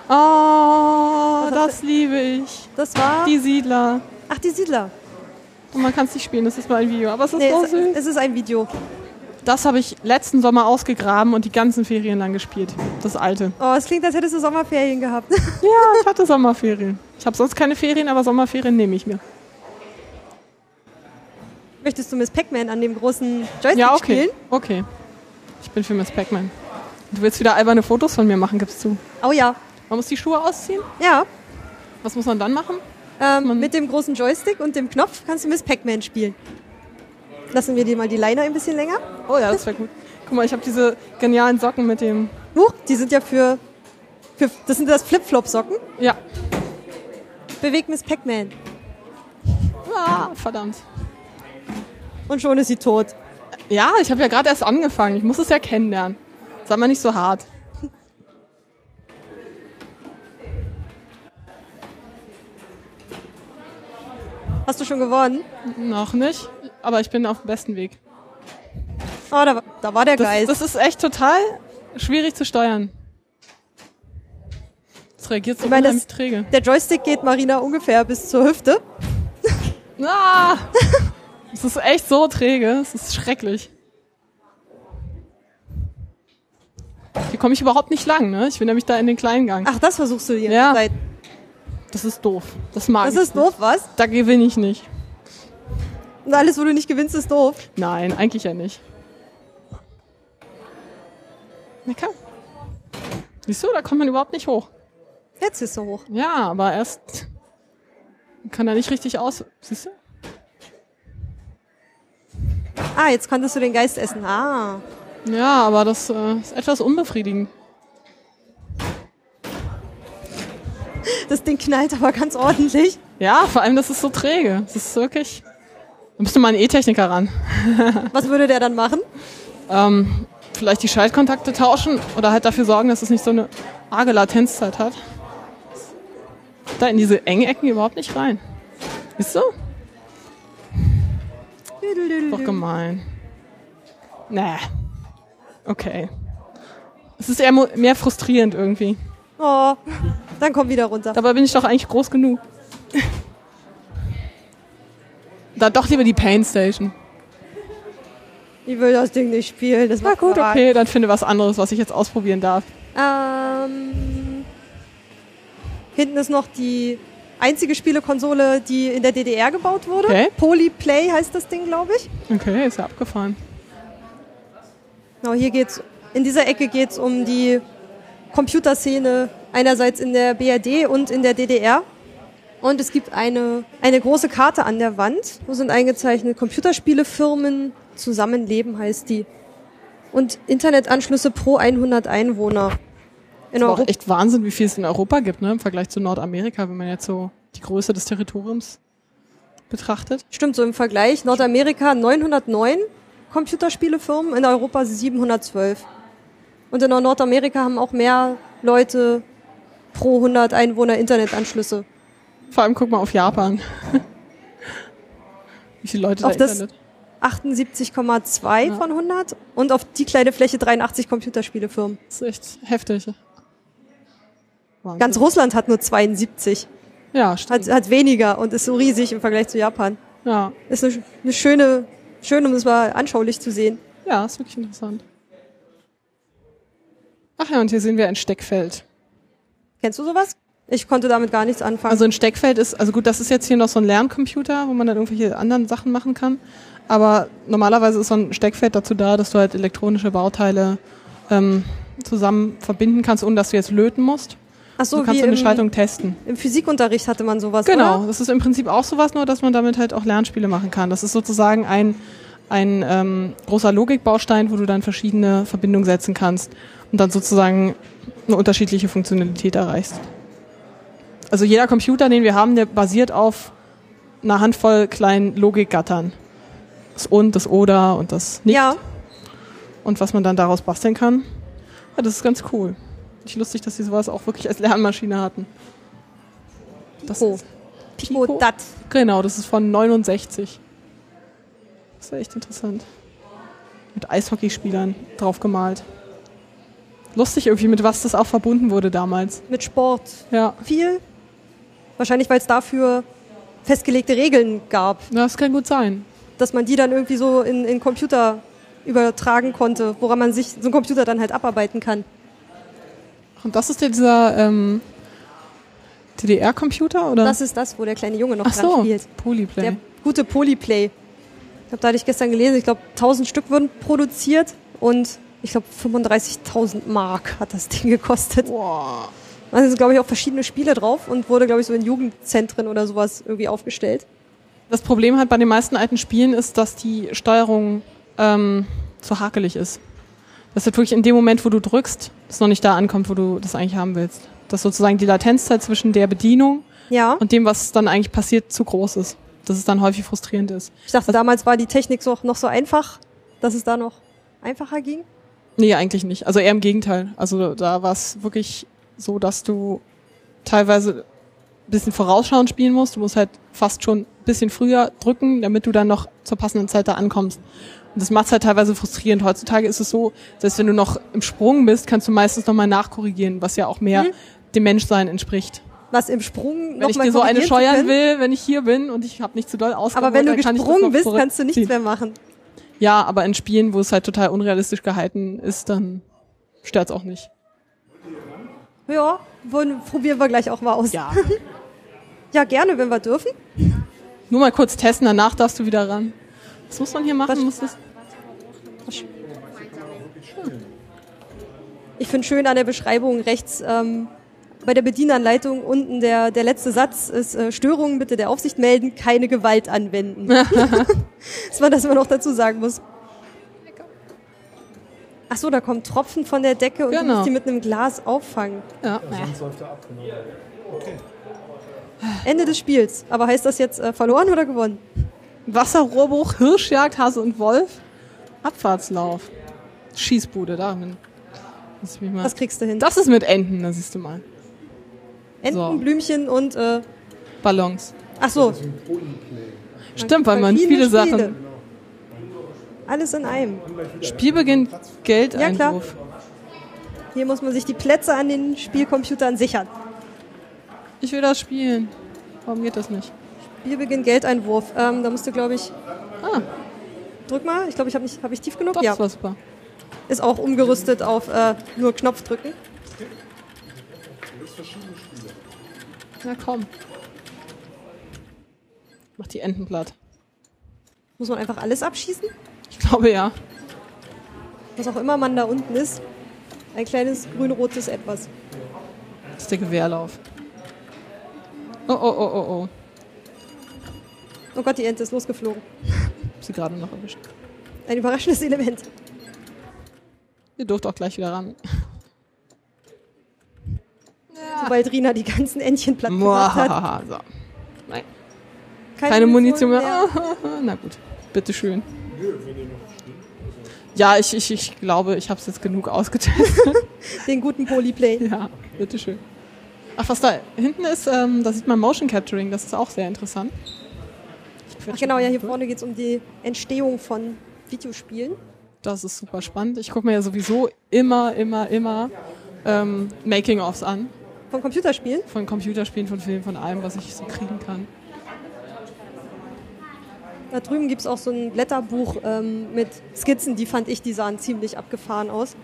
B: Oh, das liebe ich.
A: Das war.
B: Die Siedler.
A: Ach, die Siedler.
B: Und man kann es nicht spielen, das ist nur ein Video. Aber es ist
A: Nee,
B: so
A: es,
B: süß.
A: es ist ein Video.
B: Das habe ich letzten Sommer ausgegraben und die ganzen Ferien lang gespielt. Das alte.
A: Oh, es klingt, als hättest du Sommerferien gehabt.
B: Ja, ich hatte Sommerferien. Ich habe sonst keine Ferien, aber Sommerferien nehme ich mir.
A: Möchtest du Miss Pac-Man an dem großen Joystick
B: Ja, okay.
A: spielen?
B: Okay. Ich bin für Miss Pac-Man. Du willst wieder alberne Fotos von mir machen, gibst du.
A: Oh ja.
B: Man muss die Schuhe ausziehen.
A: Ja.
B: Was muss man dann machen?
A: Ähm, mit dem großen Joystick und dem Knopf kannst du Miss Pac-Man spielen. Lassen wir dir mal die Leine ein bisschen länger.
B: Oh ja, das wäre gut. Guck mal, ich habe diese genialen Socken mit dem.
A: Huch, die sind ja für, für das sind das Flip-Flop-Socken.
B: Ja.
A: Bewegt Miss Pac-Man.
B: Ah, verdammt.
A: Und schon ist sie tot.
B: Ja, ich habe ja gerade erst angefangen. Ich muss es ja kennenlernen. Sei mal nicht so hart.
A: Hast du schon gewonnen?
B: Noch nicht, aber ich bin auf dem besten Weg.
A: Oh, da, war- da war der
B: Das,
A: Geist.
B: das ist echt total schwierig zu steuern. Es reagiert so
A: Ich meine, das-
B: träge.
A: der Joystick geht Marina ungefähr bis zur Hüfte.
B: Ah! Es ist echt so träge. Es ist schrecklich. Hier komme ich überhaupt nicht lang, ne? Ich bin nämlich da in den kleinen Gang.
A: Ach, das versuchst du hier.
B: Ja.
A: Seit-
B: Das ist doof. Das mag
A: Das
B: ich
A: ist doof, was?
B: nicht. Da gewinne ich nicht.
A: Und alles, wo du nicht gewinnst, ist doof.
B: Nein, eigentlich ja nicht. Na komm. Siehst du, da kommt man überhaupt nicht hoch.
A: Jetzt ist so hoch.
B: Ja, aber erst kann da nicht richtig aus. Siehst du?
A: Ah, jetzt konntest du den Geist essen. Ah.
B: Ja, aber das äh, ist etwas unbefriedigend.
A: Das Ding knallt aber ganz ordentlich.
B: Ja, vor allem, das ist so träge. Das ist wirklich. Da müsste mal ein E-Techniker ran.
A: Was würde der dann machen?
B: Ähm, vielleicht die Schaltkontakte tauschen oder halt dafür sorgen, dass es nicht so eine arge Latenzzeit hat. Da in diese engen Ecken überhaupt nicht rein. Ist so? Doch gemein. Nee. Okay. Es ist eher mehr frustrierend irgendwie.
A: Oh, dann komm wieder runter.
B: Dabei bin ich doch eigentlich groß genug. Dann doch lieber die Pain Station.
A: Ich will das Ding nicht spielen. Das
B: Na
A: macht
B: gut,
A: Verrat.
B: okay, dann finde was anderes, was ich jetzt ausprobieren darf.
A: Ähm, hinten ist noch die einzige Spielekonsole, die in der DDR gebaut wurde.
B: Okay.
A: Polyplay heißt das Ding, glaube ich.
B: Okay, ist ja abgefahren.
A: Genau, hier geht's, in dieser Ecke geht es um die Computerszene einerseits in der BRD und in der DDR. Und es gibt eine, eine große Karte an der Wand, wo sind eingezeichnet Computerspielefirmen zusammenleben heißt die. Und Internetanschlüsse pro 100 Einwohner. In
B: Ist aber auch
A: Europa.
B: echt Wahnsinn, wie viel es in Europa gibt, ne? Im Vergleich zu Nordamerika, wenn man jetzt so die Größe des Territoriums betrachtet.
A: Stimmt so im Vergleich. Nordamerika 909 Computerspielefirmen, in Europa 712. Und in Nordamerika haben auch mehr Leute pro 100 Einwohner Internetanschlüsse.
B: Vor allem guck mal auf Japan. wie viele Leute
A: Auf
B: da
A: das-
B: Internet?
A: 78,2
B: Ja.
A: von 100 und auf die kleine Fläche 83 Computerspielefirmen.
B: Das ist echt heftig. Wahnsinn.
A: Ganz Russland hat nur 72,
B: ja, stimmt.
A: hat, hat weniger und ist so riesig im Vergleich zu Japan.
B: ja.
A: Ist eine, eine schöne, schön, um das mal anschaulich zu sehen.
B: ja, ist wirklich interessant. Ach ja, und hier sehen wir ein Steckfeld.
A: Kennst du sowas? Ich konnte damit gar nichts anfangen.
B: Also ein Steckfeld ist, also gut, das ist jetzt hier noch so ein Lerncomputer, wo man dann irgendwelche anderen Sachen machen kann. Aber normalerweise ist so ein Steckfeld dazu da, dass du halt elektronische Bauteile ähm, zusammen verbinden kannst, ohne dass du jetzt löten musst.
A: Ach so,
B: du kannst
A: wie
B: eine
A: im,
B: Schaltung testen.
A: im Physikunterricht hatte man sowas,
B: Genau,
A: oder?
B: das ist im Prinzip auch sowas, nur dass man damit halt auch Lernspiele machen kann. Das ist sozusagen ein, ein ähm, großer Logikbaustein, wo du dann verschiedene Verbindungen setzen kannst und dann sozusagen eine unterschiedliche Funktionalität erreichst. Also jeder Computer, den wir haben, der basiert auf einer Handvoll kleinen Logikgattern. Das Und, das Oder und das Nicht.
A: Ja,
B: Und was man dann daraus basteln kann. Ja, das ist ganz cool. Nicht lustig, dass sie sowas auch wirklich als Lernmaschine hatten. Das
A: Pico.
B: ist-
A: Pico,
B: Pico?
A: Dat.
B: Genau, das ist von 69. Das ist ja echt interessant. Mit Eishockeyspielern drauf gemalt. Lustig irgendwie, mit was das auch verbunden wurde damals.
A: Mit Sport.
B: Ja,
A: Viel. Wahrscheinlich, weil es dafür festgelegte Regeln gab,
B: das kann gut sein.
A: dass man die dann irgendwie so in, in Computer übertragen konnte, woran man sich so ein Computer dann halt abarbeiten kann.
B: Und das ist ja dieser ähm, DDR-Computer, oder?
A: Das ist das, wo der kleine Junge noch
B: Ach
A: dran
B: so,
A: spielt.
B: Polyplay.
A: Der gute Polyplay. Ich habe da hatte ich gestern gelesen, ich glaube 1000 Stück wurden produziert und ich glaube 35.000 Mark hat das Ding gekostet.
B: Boah.
A: Da sind, glaube ich, auch verschiedene Spiele drauf und wurde, glaube ich, so in Jugendzentren oder sowas irgendwie aufgestellt.
B: Das Problem halt bei den meisten alten Spielen ist, dass die Steuerung ähm, zu hakelig ist. Dass halt wirklich in dem Moment, wo du drückst, es noch nicht da ankommt, wo du das eigentlich haben willst. Dass sozusagen die Latenzzeit zwischen der Bedienung
A: Ja,
B: und dem, was dann eigentlich passiert, zu groß ist. Dass es dann häufig frustrierend ist.
A: ich dachte, damals war die Technik so, noch so einfach, dass es da noch einfacher ging.
B: Nee, eigentlich nicht. Also eher im Gegenteil. Also da war es wirklich so, dass du teilweise ein bisschen vorausschauend spielen musst. Du musst halt fast schon ein bisschen früher drücken, damit du dann noch zur passenden Zeit da ankommst. Und das macht halt teilweise frustrierend. Heutzutage ist es so, dass wenn du noch im Sprung bist, kannst du meistens nochmal nachkorrigieren, was ja auch mehr
A: Mhm.
B: dem Menschsein entspricht.
A: Was im Sprung
B: Wenn ich dir so eine scheuern will, wenn ich hier bin und ich habe nicht zu doll ausgeholt,
A: Aber wenn du gesprungen bist, kannst du nichts mehr machen.
B: Ja, aber in Spielen, wo es halt total unrealistisch gehalten ist, dann stört's auch nicht.
A: Ja, wollen, probieren wir gleich auch mal aus.
B: Ja.
A: Ja, gerne, wenn wir dürfen.
B: Nur mal kurz testen, danach darfst du wieder ran. Was muss man hier machen?
A: Was-
B: Muss das
A: Ich finde schön an der Beschreibung rechts ähm, bei der Bedienanleitung unten der, der letzte Satz ist äh, Störungen bitte der Aufsicht melden, keine Gewalt anwenden. dass man das immer noch dazu sagen muss. Ach so, da kommen Tropfen von der Decke und du
B: Genau.
A: musst die mit einem Glas auffangen.
B: ja.
D: Sonst läuft er ab, genau. Okay.
A: Ende des Spiels. Aber heißt das jetzt äh, verloren oder gewonnen?
B: Wasserrohrbruch, Hirschjagd, Hase und Wolf, Abfahrtslauf, Schießbude, mich mal.
A: Was kriegst du hin?
B: Das ist mit Enten, da siehst du mal.
A: Enten,
B: so.
A: Blümchen und äh,
B: Ballons.
A: ach so.
B: Stimmt, weil man viele
A: Spiele.
B: Sachen.
A: Alles in einem.
B: Spielbeginn, Geldeinwurf.
A: Hier muss man sich die Plätze an den Spielcomputern sichern.
B: ich will das spielen. Warum geht das nicht?
A: Spielbeginn Geldeinwurf. Ähm, da musst du, glaube ich,
B: Ah,
A: drück mal. Ich glaube, ich habe nicht, habe ich tief genug?
B: doch,
A: ja.
B: das war super.
A: Ist auch umgerüstet auf äh, nur Knopf drücken.
B: Na komm. Mach die Enten platt.
A: Muss man einfach alles abschießen?
B: Ich glaube ja.
A: Was auch immer man da unten ist. Ein kleines grün-rotes Etwas.
B: Das ist der Gewehrlauf. Oh, oh, oh, oh, oh.
A: Oh Gott, die Ente ist losgeflogen.
B: Hab sie gerade noch erwischt.
A: Ein überraschendes Element.
B: Ihr dürft auch gleich wieder ran.
A: Sobald Rina die ganzen Entchen platt gemacht hat.
B: So. Nein, keine Munition mehr. Na gut, bitteschön. Ja, ich, ich, ich glaube, ich habe es jetzt genug ausgetestet.
A: Den guten Polyplay.
B: ja, bitteschön. Ach, was da hinten ist, ähm, da sieht man Motion Capturing, das ist auch sehr interessant.
A: Ach genau, ja, hier vorne geht es um die Entstehung von Videospielen.
B: Das ist super spannend. Ich gucke mir ja sowieso immer, immer, immer ähm, Making-ofs an.
A: Von Computerspielen.
B: Von Computerspielen, von Filmen, von allem, was ich so kriegen kann.
A: Da drüben gibt es auch so ein Blätterbuch ähm, mit Skizzen, die fand ich, die sahen ziemlich abgefahren aus.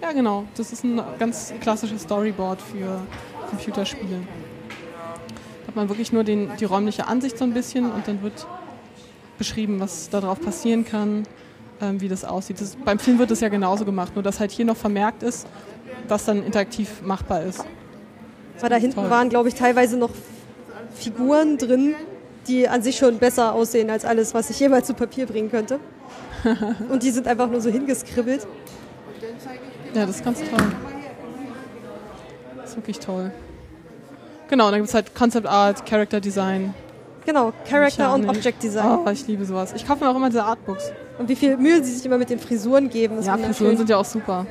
B: Ja, genau. Das ist ein ganz klassisches Storyboard für Computerspiele. Da hat man wirklich nur den, die räumliche Ansicht so ein bisschen und dann wird beschrieben, was darauf passieren kann, ähm, wie das aussieht. Das, beim Film wird das ja genauso gemacht, nur dass halt hier noch vermerkt ist, was dann interaktiv machbar ist.
A: Aber da hinten
B: toll.
A: waren, glaube ich, teilweise noch Figuren drin, die an sich schon besser aussehen als alles, was ich jemals zu Papier bringen könnte. Und die sind einfach nur so hingeskribbelt.
B: Ja, das ist ganz toll. Das ist wirklich toll. Genau, dann gibt es halt Concept Art, Character Design.
A: Genau, Character und. Object Design.
B: Oh, ich liebe sowas. Ich kaufe mir auch immer diese Artbooks.
A: Und wie viel Mühe sie sich immer mit den Frisuren geben.
B: Ja. Frisuren sind ja auch super.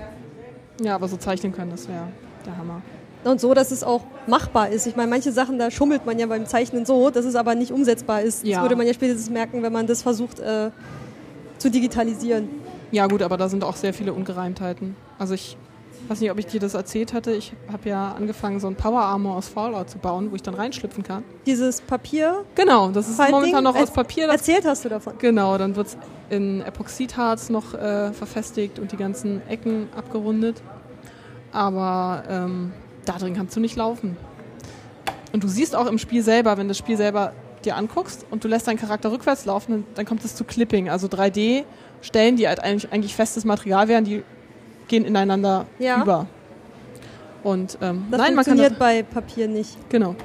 B: Ja, aber so zeichnen können, das wäre der Hammer.
A: Und so, dass es auch machbar ist. Ich meine, manche Sachen, da schummelt man ja beim Zeichnen so, dass es aber nicht umsetzbar ist.
B: Ja.
A: Das würde man ja spätestens merken, wenn man das versucht äh, zu digitalisieren.
B: Ja gut, aber da sind auch sehr viele Ungereimtheiten. Also ich weiß nicht, ob ich dir das erzählt hatte. Ich habe ja angefangen, so ein Power Armor aus Fallout zu bauen, wo ich dann reinschlüpfen kann.
A: Dieses Papier,
B: Genau, das ist momentan noch aus
A: er-
B: Papier.
A: Erzählt hast du davon.
B: Genau, dann wird es in Epoxidharz noch äh, verfestigt und die ganzen Ecken abgerundet. Aber ähm, da drin kannst du nicht laufen. Und du siehst auch im Spiel selber, wenn du das Spiel selber dir anguckst und du lässt deinen Charakter rückwärts laufen, dann, kommt es zu Clipping. Also 3D-Stellen, die halt eigentlich, eigentlich festes Material wären, die gehen ineinander
A: Ja.
B: über. Und ähm,
A: Das
B: nein, man kann
A: funktioniert
B: das,
A: bei Papier nicht.
B: genau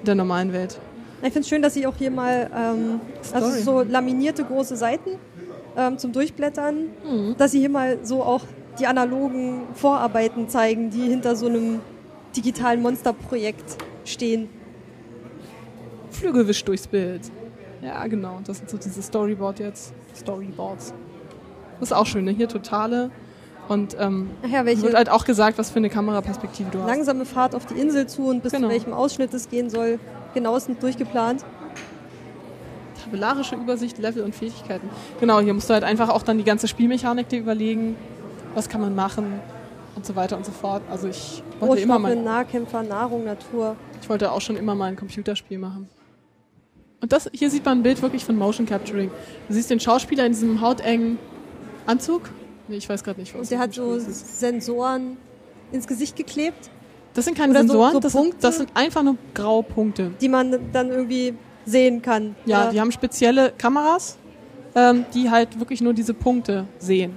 B: in der normalen Welt.
A: Ich finde es schön, dass sie auch hier mal ähm, also so laminierte große Seiten ähm, zum Durchblättern,
B: Mhm.
A: dass sie hier mal so auch die analogen Vorarbeiten zeigen, die hinter so einem digitalen Monsterprojekt stehen.
B: Flügel wischt durchs Bild. Ja, genau. Das sind so diese Storyboard jetzt. Storyboards. Das ist auch schön, ne? Hier totale. Und ähm,
A: ja,
B: wird halt auch gesagt, was für eine Kameraperspektive du hast.
A: langsame Fahrt auf die Insel zu und bis
B: Genau.
A: zu welchem Ausschnitt es gehen soll, genauestens durchgeplant.
B: Tabellarische Übersicht, Level und Fähigkeiten. Genau, hier musst du halt einfach auch dann die ganze Spielmechanik dir überlegen. Was kann man machen? Und so weiter und so fort. Also ich wollte immer mal,
A: Nahkämpfer, Nahrung, Natur.
B: ich wollte auch schon immer mal ein Computerspiel machen. Und das, hier sieht man ein Bild wirklich von Motion Capturing. Du siehst den Schauspieler in diesem hautengen Anzug. Nee, ich weiß gerade nicht, was
A: Und der hat so
B: ist.
A: Sensoren ins Gesicht geklebt,
B: Das sind keine
A: Oder so-
B: Sensoren,
A: so
B: das, sind, das sind einfach nur graue Punkte.
A: die man dann irgendwie sehen kann.
B: Ja,
A: Oder-
B: die haben spezielle Kameras, ähm, die halt wirklich nur diese Punkte sehen,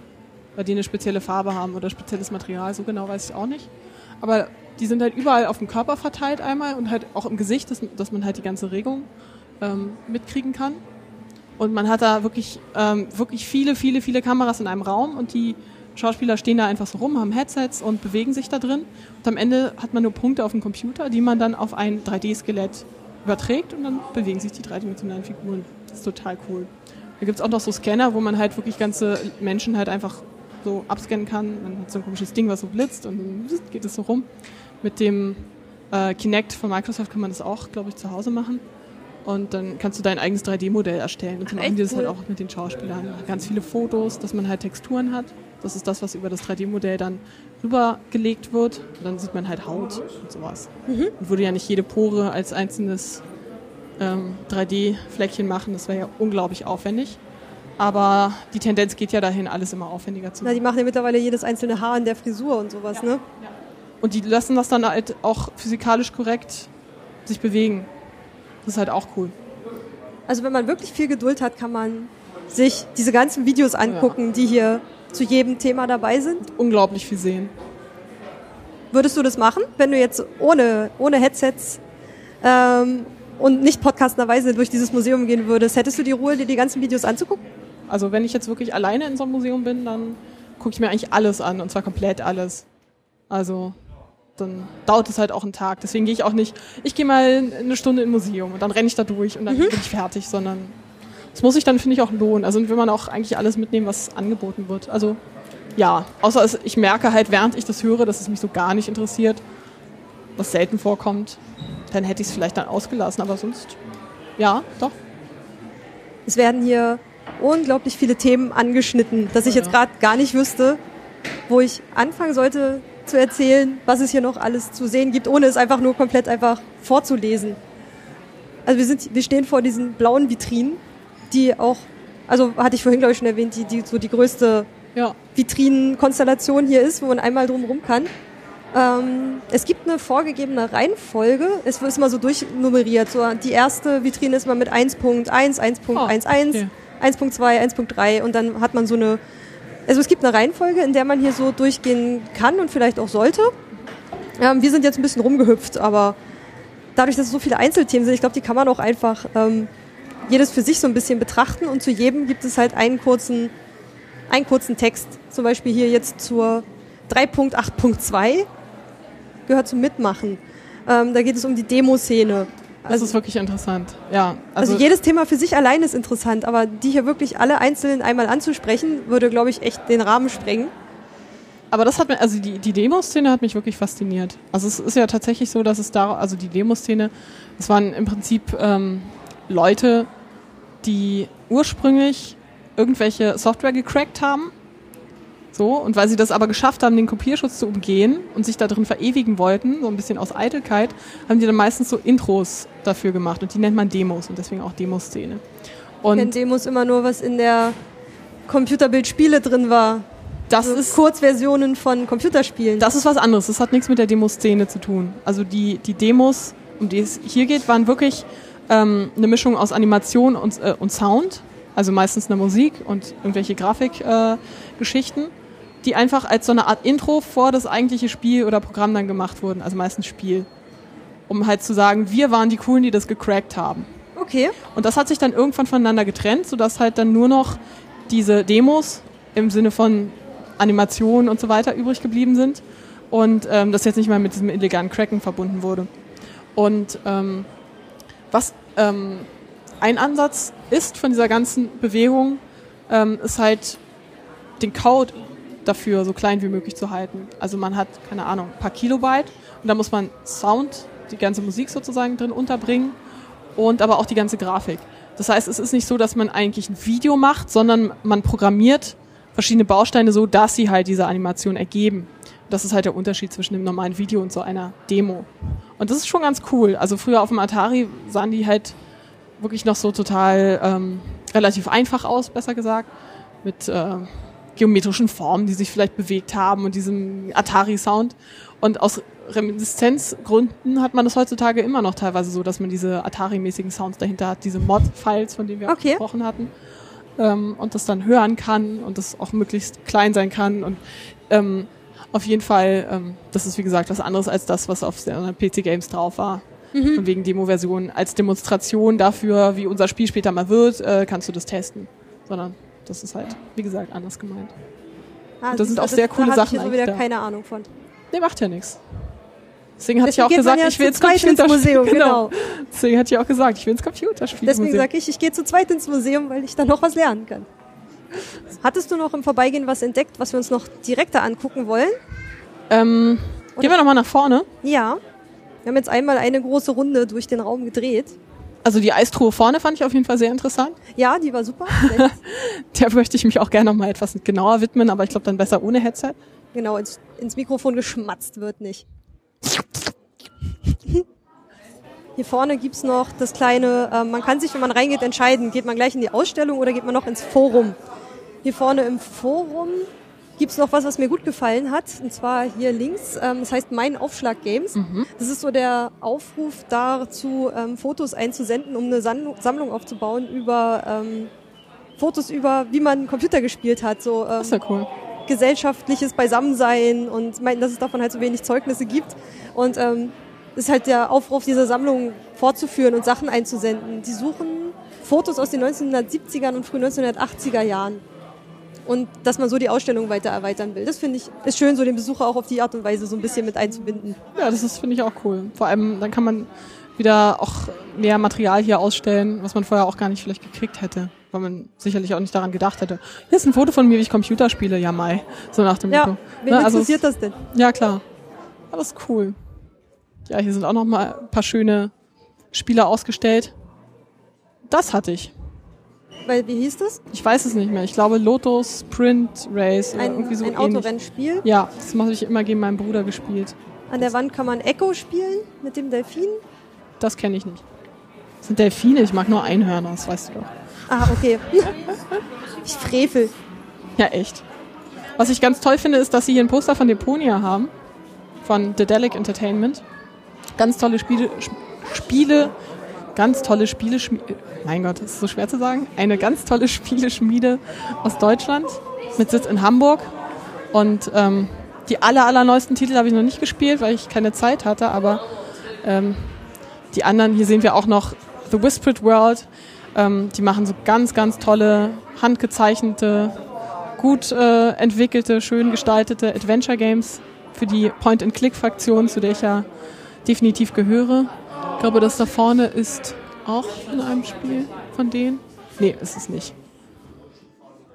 B: weil die eine spezielle Farbe haben oder spezielles Material, so genau weiß ich auch nicht. Aber die sind halt überall auf dem Körper verteilt einmal und halt auch im Gesicht, dass, dass man halt die ganze Regung ähm, mitkriegen kann. Und man hat da wirklich, ähm, wirklich viele, viele, viele Kameras in einem Raum und die Schauspieler stehen da einfach so rum, haben Headsets und bewegen sich da drin. Und am Ende hat man nur Punkte auf dem Computer, die man dann auf ein 3D-Skelett überträgt und dann bewegen sich die dreidimensionalen Figuren. Das ist total cool. Da gibt's auch noch so Scanner, wo man halt wirklich ganze Menschen halt einfach so abscannen kann. Man hat so ein komisches Ding, was so blitzt und dann geht es so rum. Mit dem äh, Kinect von Microsoft kann man das auch, glaube ich, zu Hause machen. Und dann kannst du dein eigenes 3D-Modell erstellen. Und dann
A: Ach,
B: machen die das halt auch mit den Schauspielern. Ganz viele Fotos, dass man halt Texturen hat. Das ist das, was über das 3D-Modell dann rübergelegt wird. Und dann sieht man halt Haut und sowas.
A: Mhm.
B: Und würde ja nicht jede Pore als einzelnes ähm, 3D-Fleckchen machen. Das wäre ja unglaublich aufwendig. Aber die Tendenz geht ja dahin, alles immer aufwendiger zu
A: Na, die machen ja mittlerweile jedes einzelne Haar in der Frisur und sowas, ne?
B: Und die lassen das dann halt auch physikalisch korrekt sich bewegen. Das ist halt auch cool.
A: Also wenn man wirklich viel Geduld hat, kann man sich diese ganzen Videos angucken, die hier zu jedem Thema dabei sind.
B: Unglaublich viel sehen.
A: Würdest du das machen, wenn du jetzt ohne, ohne Headsets ähm, und nicht podcastenderweise durch dieses Museum gehen würdest? Hättest du die Ruhe, dir die ganzen Videos anzugucken?
B: Also wenn ich jetzt wirklich alleine in so einem Museum bin, dann gucke ich mir eigentlich alles an und zwar komplett alles. Also dann dauert es halt auch einen Tag. Deswegen gehe ich auch nicht, ich gehe mal eine Stunde im Museum und dann renne ich da durch und dann bin ich fertig, sondern das muss sich dann, finde ich, auch lohnen. Also will man auch eigentlich alles mitnehmen, was angeboten wird. Also ja, außer es, ich merke halt, während ich das höre, dass es mich so gar nicht interessiert, was selten vorkommt, dann hätte ich es vielleicht dann ausgelassen, aber sonst, ja, doch.
A: Es werden hier unglaublich viele Themen angeschnitten, dass ich jetzt gerade gar nicht wüsste, wo ich anfangen sollte zu erzählen, was es hier noch alles zu sehen gibt, ohne es einfach nur komplett einfach vorzulesen. Also wir sind, wir stehen vor diesen blauen Vitrinen, die auch, also hatte ich vorhin glaube ich schon erwähnt, die, die so die größte
B: Ja,
A: Vitrinenkonstellation hier ist, wo man einmal drum rum kann. Ähm, es gibt eine vorgegebene Reihenfolge. Es ist immer so durchnummeriert. So, die erste Vitrine ist mal mit 1.1, 1.11,
B: Oh, okay.
A: 1.2, 1.3 und dann hat man so eine. Also es gibt eine Reihenfolge, in der man hier so durchgehen kann und vielleicht auch sollte. Ähm, wir sind jetzt ein bisschen rumgehüpft, aber dadurch, dass es so viele Einzelthemen sind, ich glaube, die kann man auch einfach ähm, jedes für sich so ein bisschen betrachten und zu jedem gibt es halt einen kurzen, einen kurzen Text. Zum Beispiel hier jetzt zur 3.8.2 gehört zum Mitmachen. Ähm, da geht es um die Demoszene.
B: Das
A: Also,
B: ist wirklich interessant. Ja,
A: also,
B: also,
A: jedes Thema für sich allein ist interessant, aber die hier wirklich alle einzeln einmal anzusprechen, würde, glaube ich, echt den Rahmen sprengen.
B: aber das hat mir, also die, die Demoszene hat mich wirklich fasziniert. Also es ist ja tatsächlich so, dass es da, also die Demoszene, das waren im Prinzip ähm, Leute, die ursprünglich irgendwelche Software gecrackt haben. So, und weil sie das aber geschafft haben, den Kopierschutz zu umgehen und sich da drin verewigen wollten, so ein bisschen aus Eitelkeit, haben die dann meistens so Intros dafür gemacht und die nennt man Demos und deswegen auch Demoszene.
A: Ich kenne
B: Und
A: Demos immer nur, was in der Computerbild-Spiele drin war.
B: das
A: So
B: ist
A: Kurzversionen von Computerspielen.
B: Das ist was anderes. Das hat nichts mit der Demoszene zu tun. Also die, die Demos, um die es hier geht, waren wirklich ähm, eine Mischung aus Animation und, äh, und Sound. Also meistens eine Musik und irgendwelche Grafikgeschichten, äh, die einfach als so eine Art Intro vor das eigentliche Spiel oder Programm dann gemacht wurden. Also meistens Spiel. Um halt zu sagen, wir waren die Coolen, die das gecrackt haben.
A: Okay.
B: Und das hat sich dann irgendwann voneinander getrennt, sodass halt dann nur noch diese Demos im Sinne von Animationen und so weiter übrig geblieben sind und ähm, das jetzt nicht mehr mit diesem illegalen Cracken verbunden wurde. Und ähm, was ähm, ein Ansatz ist von dieser ganzen Bewegung, ähm, ist halt den Code dafür so klein wie möglich zu halten. Also man hat, keine Ahnung, ein paar Kilobyte und da muss man Sound, die ganze Musik sozusagen drin unterbringen und aber auch die ganze Grafik. Das heißt, es ist nicht so, dass man eigentlich ein Video macht, sondern man programmiert verschiedene Bausteine so, dass sie halt diese Animation ergeben. Das ist halt der Unterschied zwischen dem normalen Video und so einer Demo. Und das ist schon ganz cool. Also früher auf dem Atari sahen die halt wirklich noch so total ähm, relativ einfach aus, besser gesagt, mit äh, geometrischen Formen, die sich vielleicht bewegt haben und diesem Atari-Sound. Und aus Remindeszenzgründen hat man das heutzutage immer noch teilweise so, dass man diese Atari-mäßigen Sounds dahinter hat, diese Mod-Files, von denen wir auch
A: Okay.
B: gesprochen hatten. Ähm, und das dann hören kann und das auch möglichst klein sein kann. Und ähm, auf jeden Fall, ähm, das ist wie gesagt was anderes als das, was auf der PC Games drauf war. Von wegen Demo-Version. Als Demonstration dafür, wie unser Spiel später mal wird, äh, kannst du das testen. Sondern das ist halt, wie gesagt, anders gemeint.
A: Ah,
B: das sind auch sehr coole
A: da
B: Sachen
A: Ich so wieder
B: da.
A: keine Ahnung von.
B: Nee, macht ja nichts. Deswegen hatte ich auch gesagt,
A: ja
B: ich will ins Computerspiel.
A: Museum, genau.
B: Deswegen hatte ich auch gesagt, ich will ins Computerspiel.
A: Deswegen sage ich, ich gehe zu zweit ins Museum, weil ich da noch was lernen kann. Hattest du noch im Vorbeigehen was entdeckt, was wir uns noch direkter angucken wollen?
B: ähm, Gehen wir nochmal nach vorne.
A: Ja. Wir haben jetzt einmal eine große Runde durch den Raum gedreht.
B: Also die Eistruhe vorne fand ich auf jeden Fall sehr interessant.
A: Ja, die war super.
B: Der möchte ich mich auch gerne nochmal etwas genauer widmen, aber ich glaube dann besser ohne Headset.
A: genau, ins, ins Mikrofon geschmatzt wird nicht. Hier vorne gibt's noch das kleine, ähm, man kann sich, wenn man reingeht, entscheiden, geht man gleich in die Ausstellung oder geht man noch ins Forum. Hier vorne im Forum gibt's noch was, was mir gut gefallen hat. Und zwar hier links, ähm, das heißt Mein Aufschlag Games. Das ist so der Aufruf dazu, ähm, Fotos einzusenden, um eine Sammlung aufzubauen über ähm, Fotos über, wie man Computer gespielt hat. So, ähm,
B: Das ist ja cool.
A: gesellschaftliches Beisammensein und meinten, dass es davon halt so wenig Zeugnisse gibt. Und ähm, es ist halt der Aufruf, diese Sammlung fortzuführen und Sachen einzusenden. Die suchen Fotos aus den 1970er und frühen 1980er Jahren. Und dass man so die Ausstellung weiter erweitern will. Das finde ich, ist schön, so den Besucher auch auf die Art und Weise so ein bisschen mit einzubinden.
B: Ja, das ist finde ich auch cool. Vor allem dann kann man wieder auch mehr Material hier ausstellen, was man vorher auch gar nicht vielleicht gekriegt hätte, weil man sicherlich auch nicht daran gedacht hätte. Hier ist ein Foto von mir, wie ich Computer spiele, ja mai, so nach dem
A: Ja,
B: Motto.
A: wen
B: Ne, also
A: interessiert das denn?
B: Ja, klar. Aber das ist cool. Ja, hier sind auch noch mal ein paar schöne Spiele ausgestellt. Das hatte ich.
A: Weil, wie hieß das?
B: Ich weiß es nicht mehr. Ich glaube Lotus Sprint Race oder
A: Ein,
B: irgendwie so
A: ein
B: ähnlich.
A: Autorennspiel.
B: Ja, das habe ich immer gegen meinen Bruder gespielt.
A: An der Wand kann man Echo spielen mit dem Delfin.
B: Das kenne ich nicht. Das sind Delfine, ich mag nur Einhörner, das weißt du doch.
A: Ah, okay. ich frevel.
B: Ja, echt. Was ich ganz toll finde, ist, dass sie hier ein Poster von Deponia haben. von Dedelic Entertainment. Ganz tolle Spiele, Spiele, ganz tolle Spiele, mein Gott, das ist so schwer zu sagen. Eine ganz tolle Spieleschmiede aus Deutschland mit Sitz in Hamburg. Und ähm, die aller, allerneuesten Titel habe ich noch nicht gespielt, weil ich keine Zeit hatte, aber ähm, die anderen, hier sehen wir auch noch The Whispered World. Ähm, die machen so ganz, ganz tolle, handgezeichnete, gut äh, entwickelte, schön gestaltete Adventure Games für die Point-and-Click-Fraktion, zu der ich ja definitiv gehöre. Ich glaube, das da vorne ist auch in einem Spiel von denen. Nee, ist es nicht.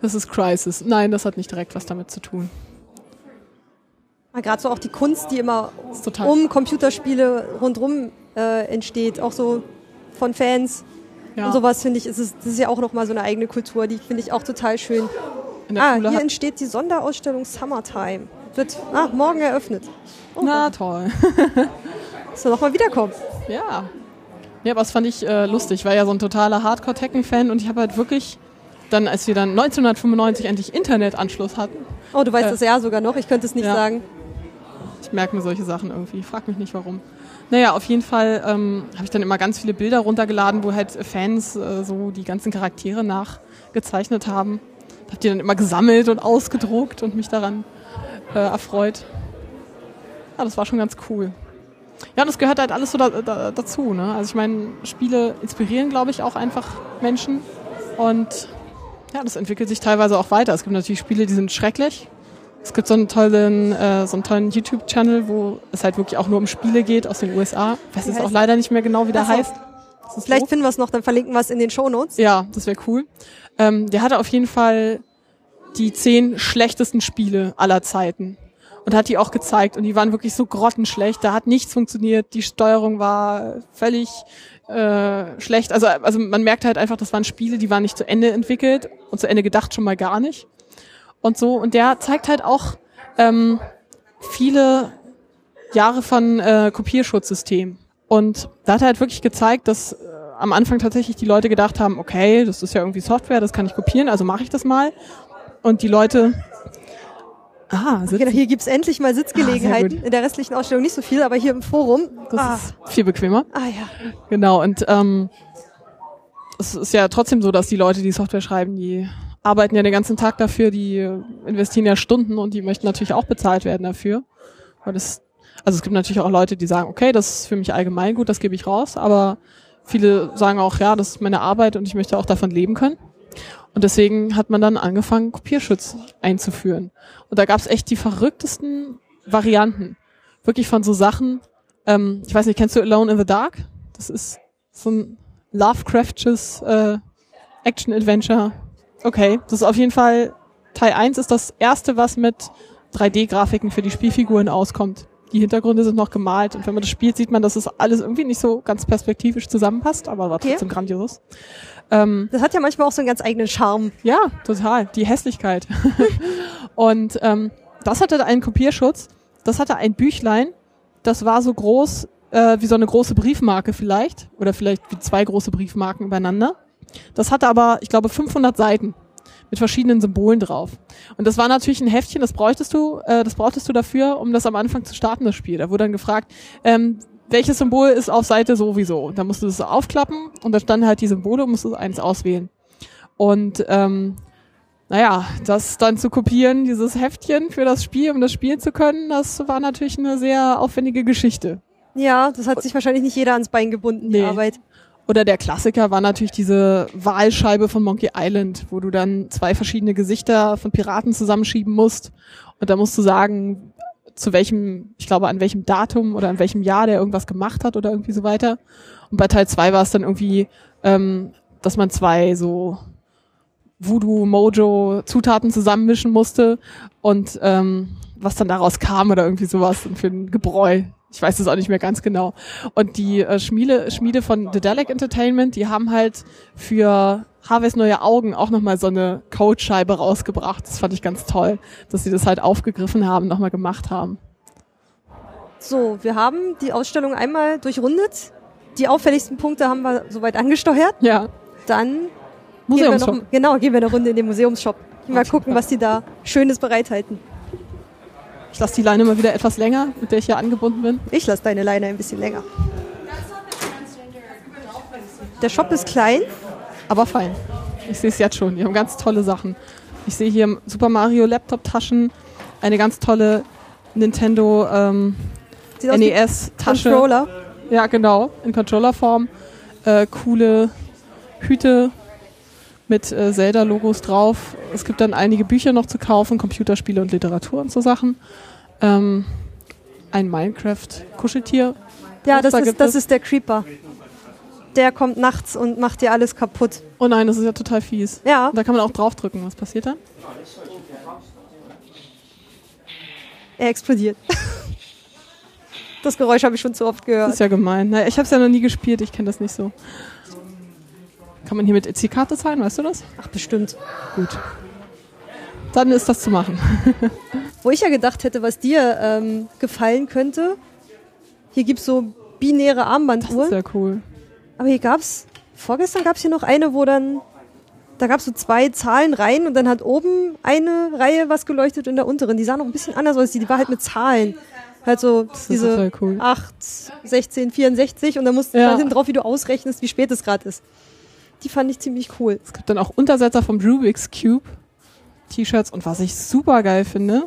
B: Das ist Crisis. Nein, das hat nicht direkt was damit zu tun.
A: Gerade so auch die Kunst, die immer um Computerspiele rundherum äh, entsteht, auch so von Fans
B: Ja.
A: und sowas, finde ich, ist es, das ist ja auch nochmal so eine eigene Kultur, die finde ich auch total schön. Ah,
B: Schule
A: hier entsteht die Sonderausstellung Summertime. Wird ah, morgen eröffnet. Oh,
B: na toll.
A: Muss noch mal wiederkommen.
B: Ja. Ja, aber das fand ich äh, lustig. Ich war ja so ein totaler Hardcore-Tekken-Fan und ich habe halt wirklich dann, als wir dann 1995 endlich Internetanschluss hatten,
A: Oh, du weißt
B: Äh,
A: das ja sogar noch. Ich könnte es nicht
B: ja.
A: sagen.
B: ich merke mir solche Sachen irgendwie, frag mich nicht warum. Naja, auf jeden Fall ähm, habe ich dann immer ganz viele Bilder runtergeladen, wo halt Fans äh, so die ganzen Charaktere nachgezeichnet haben. Hab die dann immer gesammelt und ausgedruckt und mich daran äh, erfreut. Ja, das war schon ganz cool. Ja, und das gehört halt alles so da, da, dazu. Ne? Also ich meine, Spiele inspirieren, glaube ich, auch einfach Menschen. Und ja, das entwickelt sich teilweise auch weiter. Es gibt natürlich Spiele, die sind schrecklich. Es gibt so einen tollen, äh, so einen tollen YouTube-Channel, wo es halt wirklich auch nur um Spiele geht aus den USA. Ich weiß jetzt
A: heißt
B: auch leider nicht mehr genau, wie der heißt. Das ist
A: Vielleicht finden wir es noch, dann verlinken wir es in den Shownotes.
B: Ja, das wäre cool. Ähm, der hatte auf jeden Fall die zehn schlechtesten Spiele aller Zeiten. Und hat die auch gezeigt. Und die waren wirklich so grottenschlecht. Da hat nichts funktioniert. Die Steuerung war völlig äh, schlecht. Also, also man merkt halt einfach, das waren Spiele, die waren nicht zu Ende entwickelt und zu Ende gedacht schon mal gar nicht. Und so. Und der zeigt halt auch ähm, viele Jahre von äh, Kopierschutzsystem. Und da hat er halt wirklich gezeigt, dass äh, am Anfang tatsächlich die Leute gedacht haben, okay, das ist ja irgendwie Software, das kann ich kopieren, also mache ich das mal. Und die Leute, ah,
A: Genau, hier gibt's endlich mal
B: Ah,
A: Sitzgelegenheiten.
B: gut.
A: in der restlichen Ausstellung nicht so viel, aber hier im Forum.
B: das
A: ah,
B: ist viel bequemer.
A: ah ja.
B: Genau, und ähm, es ist ja trotzdem so, dass die Leute, die Software schreiben, die arbeiten ja den ganzen Tag dafür, die investieren ja Stunden und die möchten natürlich auch bezahlt werden dafür. Weil das, also es gibt natürlich auch Leute, die sagen, okay, das ist für mich allgemein gut, das gebe ich raus, aber viele sagen auch, ja, das ist meine Arbeit und ich möchte auch davon leben können. Und deswegen hat man dann angefangen, Kopierschutz einzuführen. Und da gab es echt die verrücktesten Varianten. Wirklich von so Sachen, ähm, ich weiß nicht, kennst du Alone in the Dark? Das ist so ein Lovecraftsches äh, Action-Adventure. Okay, das ist auf jeden Fall, Teil 1 ist das erste, was mit 3D-Grafiken für die Spielfiguren auskommt. Die Hintergründe sind noch gemalt und wenn man das spielt, sieht man, dass es alles irgendwie nicht so ganz perspektivisch zusammenpasst, aber war
A: Okay.
B: trotzdem grandios. Ähm,
A: Das hat ja manchmal auch so einen ganz eigenen Charme.
B: ja, total. Die Hässlichkeit. und ähm, das hatte einen Kopierschutz. Das hatte ein Büchlein. Das war so groß äh, wie so eine große Briefmarke vielleicht. Oder vielleicht wie zwei große Briefmarken übereinander. Das hatte aber, ich glaube, 500 Seiten mit verschiedenen Symbolen drauf. Und das war natürlich ein Heftchen, das bräuchtest du, äh, das brauchtest du dafür, um das am Anfang zu starten, das Spiel. Da wurde dann gefragt, ähm, welches Symbol ist auf Seite sowieso. Dann musst du das aufklappen und da standen halt die Symbole und musst du eins auswählen. Und ähm, naja, das dann zu kopieren, dieses Heftchen für das Spiel, um das spielen zu können, das war natürlich eine sehr aufwendige Geschichte.
A: Ja, das hat sich wahrscheinlich nicht jeder ans Bein gebunden, die
B: Nee.
A: Arbeit.
B: Oder der Klassiker war natürlich diese Wahlscheibe von Monkey Island, wo du dann zwei verschiedene Gesichter von Piraten zusammenschieben musst. Und da musst du sagen, zu welchem, ich glaube, an welchem Datum oder an welchem Jahr der irgendwas gemacht hat oder irgendwie so weiter. Und bei Teil zwei war es dann irgendwie, ähm, dass man zwei so Voodoo, Mojo Zutaten zusammenmischen musste und ähm, was dann daraus kam oder irgendwie sowas und für ein Gebräu. Ich weiß es auch nicht mehr ganz genau. Und die äh, Schmiede, Schmiede von The Dalek Entertainment, die haben halt für Harveys neue Augen auch nochmal so eine Codescheibe rausgebracht. Das fand ich ganz toll, dass sie das halt aufgegriffen haben, nochmal gemacht haben.
A: So, wir haben die Ausstellung einmal durchrundet. Die auffälligsten Punkte haben wir soweit angesteuert.
B: Ja,
A: Dann gehen wir noch, genau, gehen wir eine Runde in den Museumsshop. Mal gucken, was die da Schönes bereithalten.
B: Ich lasse die Leine mal wieder etwas länger, mit der ich hier angebunden bin.
A: Ich lasse deine Leine ein bisschen länger. Der Shop ist klein.
B: Aber fein. Ich sehe es jetzt schon. Die haben ganz tolle Sachen. Ich sehe hier Super Mario Laptop-Taschen, eine ganz tolle Nintendo ähm, NES-Tasche.
A: Controller.
B: Ja, genau, in Controllerform. Äh, coole Hüte mit äh, Zelda-Logos drauf. Es gibt dann einige Bücher noch zu kaufen, Computerspiele und Literatur und so Sachen. Ähm, ein Minecraft-Kuscheltier.
A: Ja, das ist, das ist der Creeper. Der kommt nachts und macht dir alles kaputt.
B: Oh nein, das ist ja total fies.
A: Ja,
B: Da kann man auch draufdrücken. Was passiert dann?
A: er explodiert. Das Geräusch habe ich schon zu oft
B: Das
A: gehört.
B: ist ja gemein. Naja, ich habe es ja noch nie gespielt, ich kenne das nicht so. Kann man hier mit EC-Karte zahlen, weißt du das?
A: Ach, bestimmt.
B: Gut. Dann ist das zu machen.
A: Wo ich ja gedacht hätte, was dir ähm, gefallen könnte, hier gibt's so binäre
B: Das ist
A: Armbanduhren.
B: ja cool.
A: Aber hier gab's, vorgestern gab's hier noch eine, wo dann, da gab's so zwei Zahlen rein und dann hat oben eine Reihe was geleuchtet und in der unteren. Die sah noch ein bisschen anders aus, die, die war halt mit Zahlen. Halt so
B: ist
A: diese
B: cool.
A: 8, 16, 64 und dann musst du
B: Ja.
A: dann hinten drauf, wie du ausrechnest, wie spät es gerade ist. Die fand ich ziemlich cool.
B: Es gibt dann auch Untersetzer vom Rubik's Cube, T-Shirts und was ich super geil finde,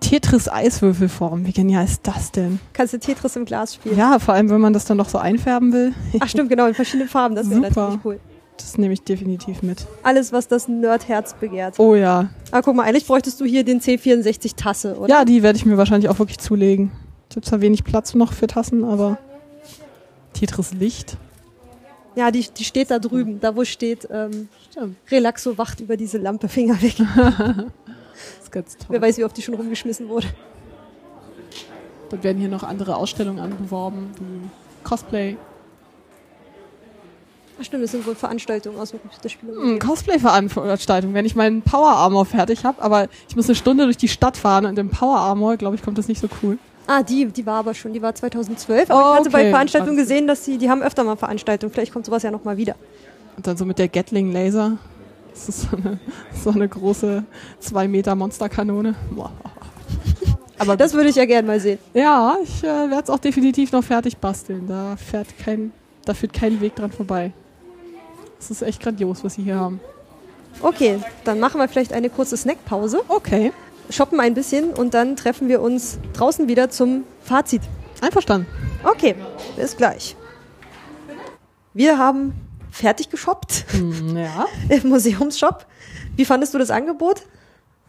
B: Tetris Eiswürfelform. Wie genial ist das denn?
A: Kannst du Tetris im Glas spielen?
B: Ja, vor allem, wenn man das dann noch so einfärben will.
A: Ach stimmt, genau, in verschiedenen Farben. Das
B: Super.
A: natürlich cool.
B: Das nehme ich definitiv mit.
A: Alles, was das Nerdherz begehrt.
B: Oh ja.
A: Ah, guck mal, eigentlich bräuchtest du hier den C64 Tasse, oder?
B: Ja, die werde ich mir wahrscheinlich auch wirklich zulegen. Ich habe zwar wenig Platz noch für Tassen, aber Tetris Licht.
A: Ja, die, die steht da drüben, da wo steht, ähm. Relaxo wacht über diese Lampe, Finger weg.
B: Ist ganz toll.
A: Wer weiß, wie oft die schon rumgeschmissen wurde.
B: Dann werden hier noch andere Ausstellungen angeworben, wie Cosplay.
A: Ach stimmt, das sind wohl Veranstaltungen aus dem Computerspiel.
B: Hm, Cosplay-Veranstaltung, wenn ich meinen Power Armor fertig habe, aber ich muss eine Stunde durch die Stadt fahren und im Power Armor, glaube ich, kommt das nicht so cool.
A: Ah, die, die war aber schon, die war 2012. Aber
B: Oh,
A: ich hatte bei
B: okay.
A: Veranstaltungen
B: Alles
A: gesehen, dass sie, die haben öfter mal Veranstaltungen. Vielleicht kommt sowas ja nochmal wieder.
B: Und dann so mit der Gatling Laser. Das ist so eine, so eine große 2 Meter Monsterkanone. Boah. Aber
A: Das würde ich ja gern mal sehen.
B: ja, ich äh, werde es auch definitiv noch fertig basteln. Da fährt kein, da führt kein Weg dran vorbei. Das ist echt grandios, was sie hier haben.
A: Okay, dann machen wir vielleicht eine kurze Snackpause,
B: Okay,
A: shoppen ein bisschen und dann treffen wir uns draußen wieder zum Fazit.
B: einverstanden.
A: Okay, bis gleich. Wir haben fertig geshoppt
B: Hm, ja.
A: im Museumsshop. Wie fandest du das Angebot?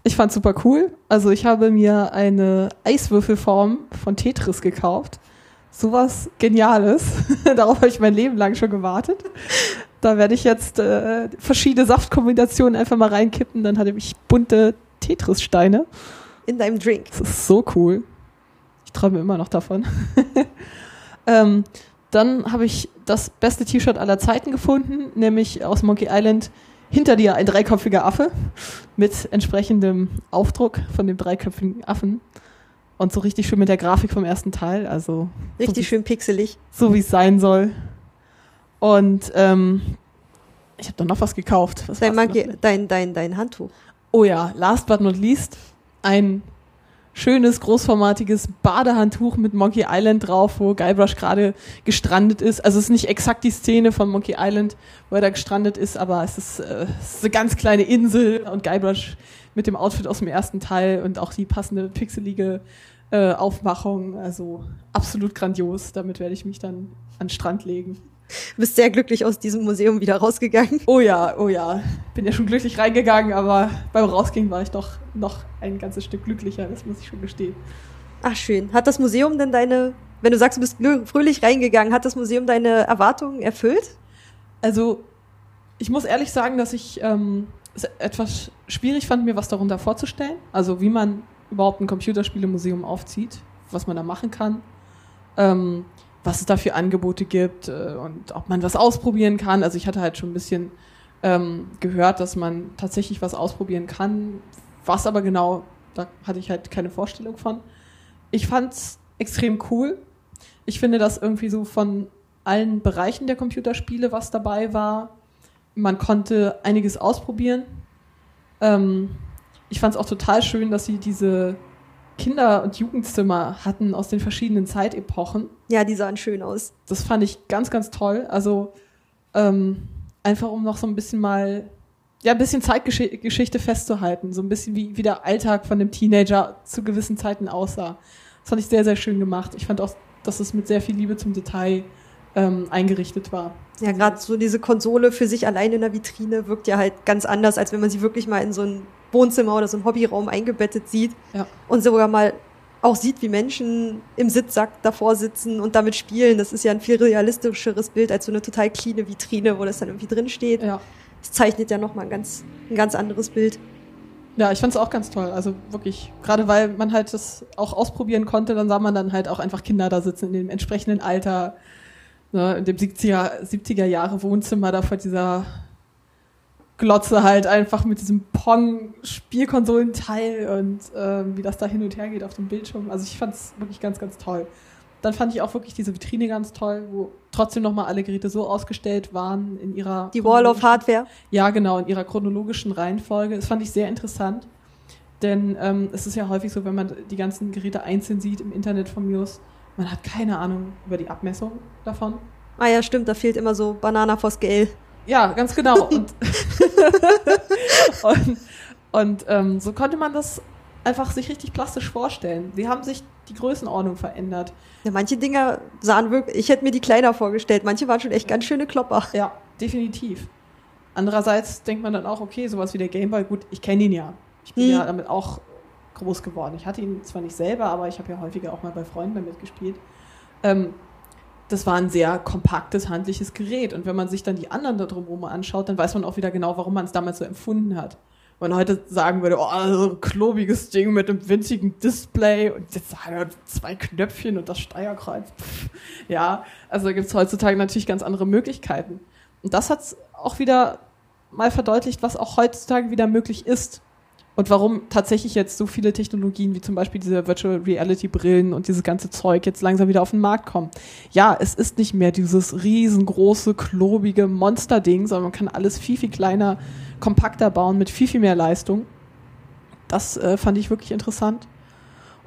B: Ich fand's super cool. Also ich habe mir eine Eiswürfelform von Tetris gekauft. Sowas Geniales. Darauf habe ich mein Leben lang schon gewartet. Da werde ich jetzt äh, verschiedene Saftkombinationen einfach mal reinkippen. Dann hatte ich bunte Tetris-Steine.
A: In deinem Drink.
B: Das ist so cool. Ich träume immer noch davon. ähm, dann habe ich das beste T-Shirt aller Zeiten gefunden, nämlich aus Monkey Island hinter dir ein dreiköpfiger Affe mit entsprechendem Aufdruck von dem dreiköpfigen Affen. Und so richtig schön mit der Grafik vom ersten Teil, also
A: Richtig
B: so,
A: schön pixelig.
B: so wie es sein soll. Und ähm, ich habe dann noch was gekauft. Was
A: Dein, Monkey, dein, dein, dein Handtuch.
B: Oh ja, last but not least, ein schönes, großformatiges Badehandtuch mit Monkey Island drauf, wo Guybrush gerade gestrandet ist. Also es ist nicht exakt die Szene von Monkey Island, wo er da gestrandet ist, aber es ist, äh, es ist eine ganz kleine Insel und Guybrush mit dem Outfit aus dem ersten Teil und auch die passende pixelige äh, Aufmachung. Also absolut grandios. Damit werde ich mich dann an den Strand legen.
A: Du bist sehr glücklich aus diesem Museum wieder rausgegangen.
B: Oh ja, oh ja. Bin ja schon glücklich reingegangen, aber beim Rausgehen war ich doch noch ein ganzes Stück glücklicher, das muss ich schon gestehen.
A: Ach schön. Hat das Museum denn deine, wenn du sagst, du bist fröhlich reingegangen, hat das Museum deine Erwartungen erfüllt?
B: Also, ich muss ehrlich sagen, dass ich ähm, es etwas schwierig fand, mir was darunter vorzustellen. Also, wie man überhaupt ein Computerspielemuseum aufzieht, was man da machen kann, ähm, was es da für Angebote gibt äh, und ob man was ausprobieren kann. Also, ich hatte halt schon ein bisschen ähm, gehört, dass man tatsächlich was ausprobieren kann. Was aber genau, da hatte ich halt keine Vorstellung von. Ich fand's extrem cool. Ich finde, dass irgendwie so von allen Bereichen der Computerspiele was dabei war. Man konnte einiges ausprobieren. Ähm, ich fand es auch total schön, dass sie diese Kinder- und Jugendzimmer hatten aus den verschiedenen Zeitepochen.
A: Ja, die sahen schön aus.
B: Das fand ich ganz, ganz toll. Also ähm, einfach um noch so ein bisschen mal, ja, ein bisschen Zeitgeschichte festzuhalten. So ein bisschen wie, wie der Alltag von einem Teenager zu gewissen Zeiten aussah. Das fand ich sehr, sehr schön gemacht. Ich fand auch, dass es mit sehr viel Liebe zum Detail ähm, eingerichtet war.
A: Ja, gerade so diese Konsole für sich allein in der Vitrine wirkt ja halt ganz anders, als wenn man sie wirklich mal in so ein Wohnzimmer oder so einen Hobbyraum eingebettet sieht
B: Ja.
A: und sogar mal auch sieht, wie Menschen im Sitzsack davor sitzen und damit spielen. Das ist ja ein viel realistischeres Bild als so eine total cleane Vitrine, wo das dann irgendwie drin steht.
B: Ja.
A: Das zeichnet ja nochmal ein ganz, ein ganz anderes Bild.
B: Ja, ich fand es auch ganz toll. Also wirklich, gerade weil man halt das auch ausprobieren konnte, dann sah man dann halt auch einfach Kinder da sitzen in dem entsprechenden Alter, ne, in dem 70er, 70er Jahre Wohnzimmer da vor dieser Glotze halt einfach mit diesem Pong-Spielkonsolenteil und ähm, wie das da hin und her geht auf dem Bildschirm. Also ich fand es wirklich ganz, ganz toll. Dann fand ich auch wirklich diese Vitrine ganz toll, wo trotzdem nochmal alle Geräte so ausgestellt waren in ihrer
A: Die Wall of Hardware.
B: ja, genau, in ihrer chronologischen Reihenfolge. Das fand ich sehr interessant. Denn ähm, es ist ja häufig so, wenn man die ganzen Geräte einzeln sieht im Internet von Mios, man hat keine Ahnung über die Abmessung davon.
A: Ah ja, stimmt, da fehlt immer so Banana for Scale.
B: Ja, ganz genau. Und, und, und ähm, so konnte man das einfach sich richtig plastisch vorstellen. Sie haben sich die Größenordnung verändert.
A: Ja, manche Dinger sahen wirklich, ich hätte mir die kleiner vorgestellt. Manche waren schon echt ganz schöne Klopper.
B: Ja, definitiv. Andererseits denkt man dann auch, okay, sowas wie der Gameboy, gut, ich kenne ihn ja. Ich bin
A: Hm.
B: ja damit auch groß geworden. Ich hatte ihn zwar nicht selber, aber ich habe ja häufiger auch mal bei Freunden damit gespielt. Ähm, das war ein sehr kompaktes, handliches Gerät. Und wenn man sich dann die anderen da drumherum anschaut, dann weiß man auch wieder genau, warum man es damals so empfunden hat. Wenn man heute sagen würde, oh, so ein klobiges Ding mit einem winzigen Display und jetzt zwei Knöpfchen und das Steuerkreuz. Pff. Ja, also da gibt es heutzutage natürlich ganz andere Möglichkeiten. Und das hat auch wieder mal verdeutlicht, was auch heutzutage wieder möglich ist. Und warum tatsächlich jetzt so viele Technologien wie zum Beispiel diese Virtual Reality Brillen und dieses ganze Zeug jetzt langsam wieder auf den Markt kommen. Ja, es ist nicht mehr dieses riesengroße, klobige Monsterding, sondern man kann alles viel, viel kleiner, kompakter bauen mit viel, viel mehr Leistung. Das äh, fand ich wirklich interessant.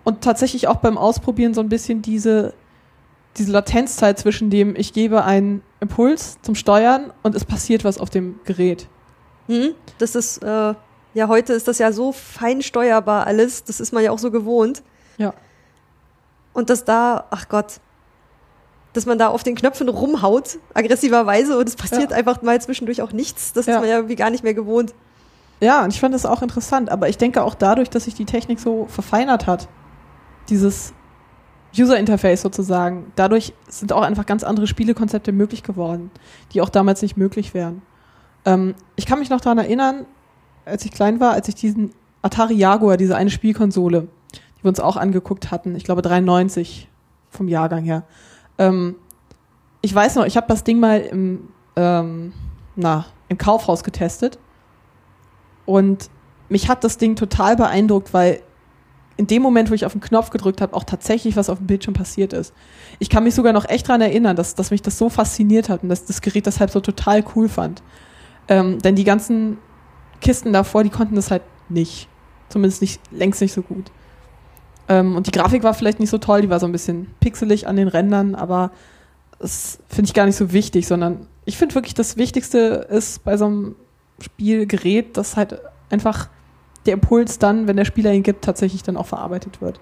B: Und tatsächlich auch beim Ausprobieren so ein bisschen diese, diese Latenzzeit zwischen dem, ich gebe einen Impuls zum Steuern und es passiert was auf dem Gerät.
A: Hm? Das ist, äh, ja, heute ist das ja so fein steuerbar alles. Das ist man ja auch so gewohnt.
B: Ja.
A: Und dass da, ach Gott, dass man da auf den Knöpfen rumhaut, aggressiverweise, und es passiert
B: Ja.
A: einfach mal zwischendurch auch nichts. Das
B: Ja.
A: ist man ja irgendwie gar nicht mehr gewohnt.
B: Ja, und ich fand das auch interessant, aber ich denke auch dadurch, dass sich die Technik so verfeinert hat, dieses User Interface sozusagen, dadurch sind auch einfach ganz andere Spielekonzepte möglich geworden, die auch damals nicht möglich wären. Ähm, ich kann mich noch daran erinnern, als ich klein war, als ich diesen Atari Jaguar, diese eine Spielkonsole, die wir uns auch angeguckt hatten, ich glaube 93 vom Jahrgang her. Ähm, ich weiß noch, ich habe das Ding mal im, ähm, na, im Kaufhaus getestet und mich hat das Ding total beeindruckt, weil in dem Moment, wo ich auf den Knopf gedrückt habe, auch tatsächlich was auf dem Bildschirm passiert ist. Ich kann mich sogar noch echt dran erinnern, dass, dass mich das so fasziniert hat und dass das Gerät deshalb so total cool fand. Ähm, denn die ganzen Kisten davor, die konnten das halt nicht. Zumindest nicht, längst nicht so gut. Ähm, und die Grafik war vielleicht nicht so toll, die war so ein bisschen pixelig an den Rändern, aber das finde ich gar nicht so wichtig, sondern ich finde wirklich, das Wichtigste ist bei so einem Spielgerät, dass halt einfach der Impuls dann, wenn der Spieler ihn gibt, tatsächlich dann auch verarbeitet wird.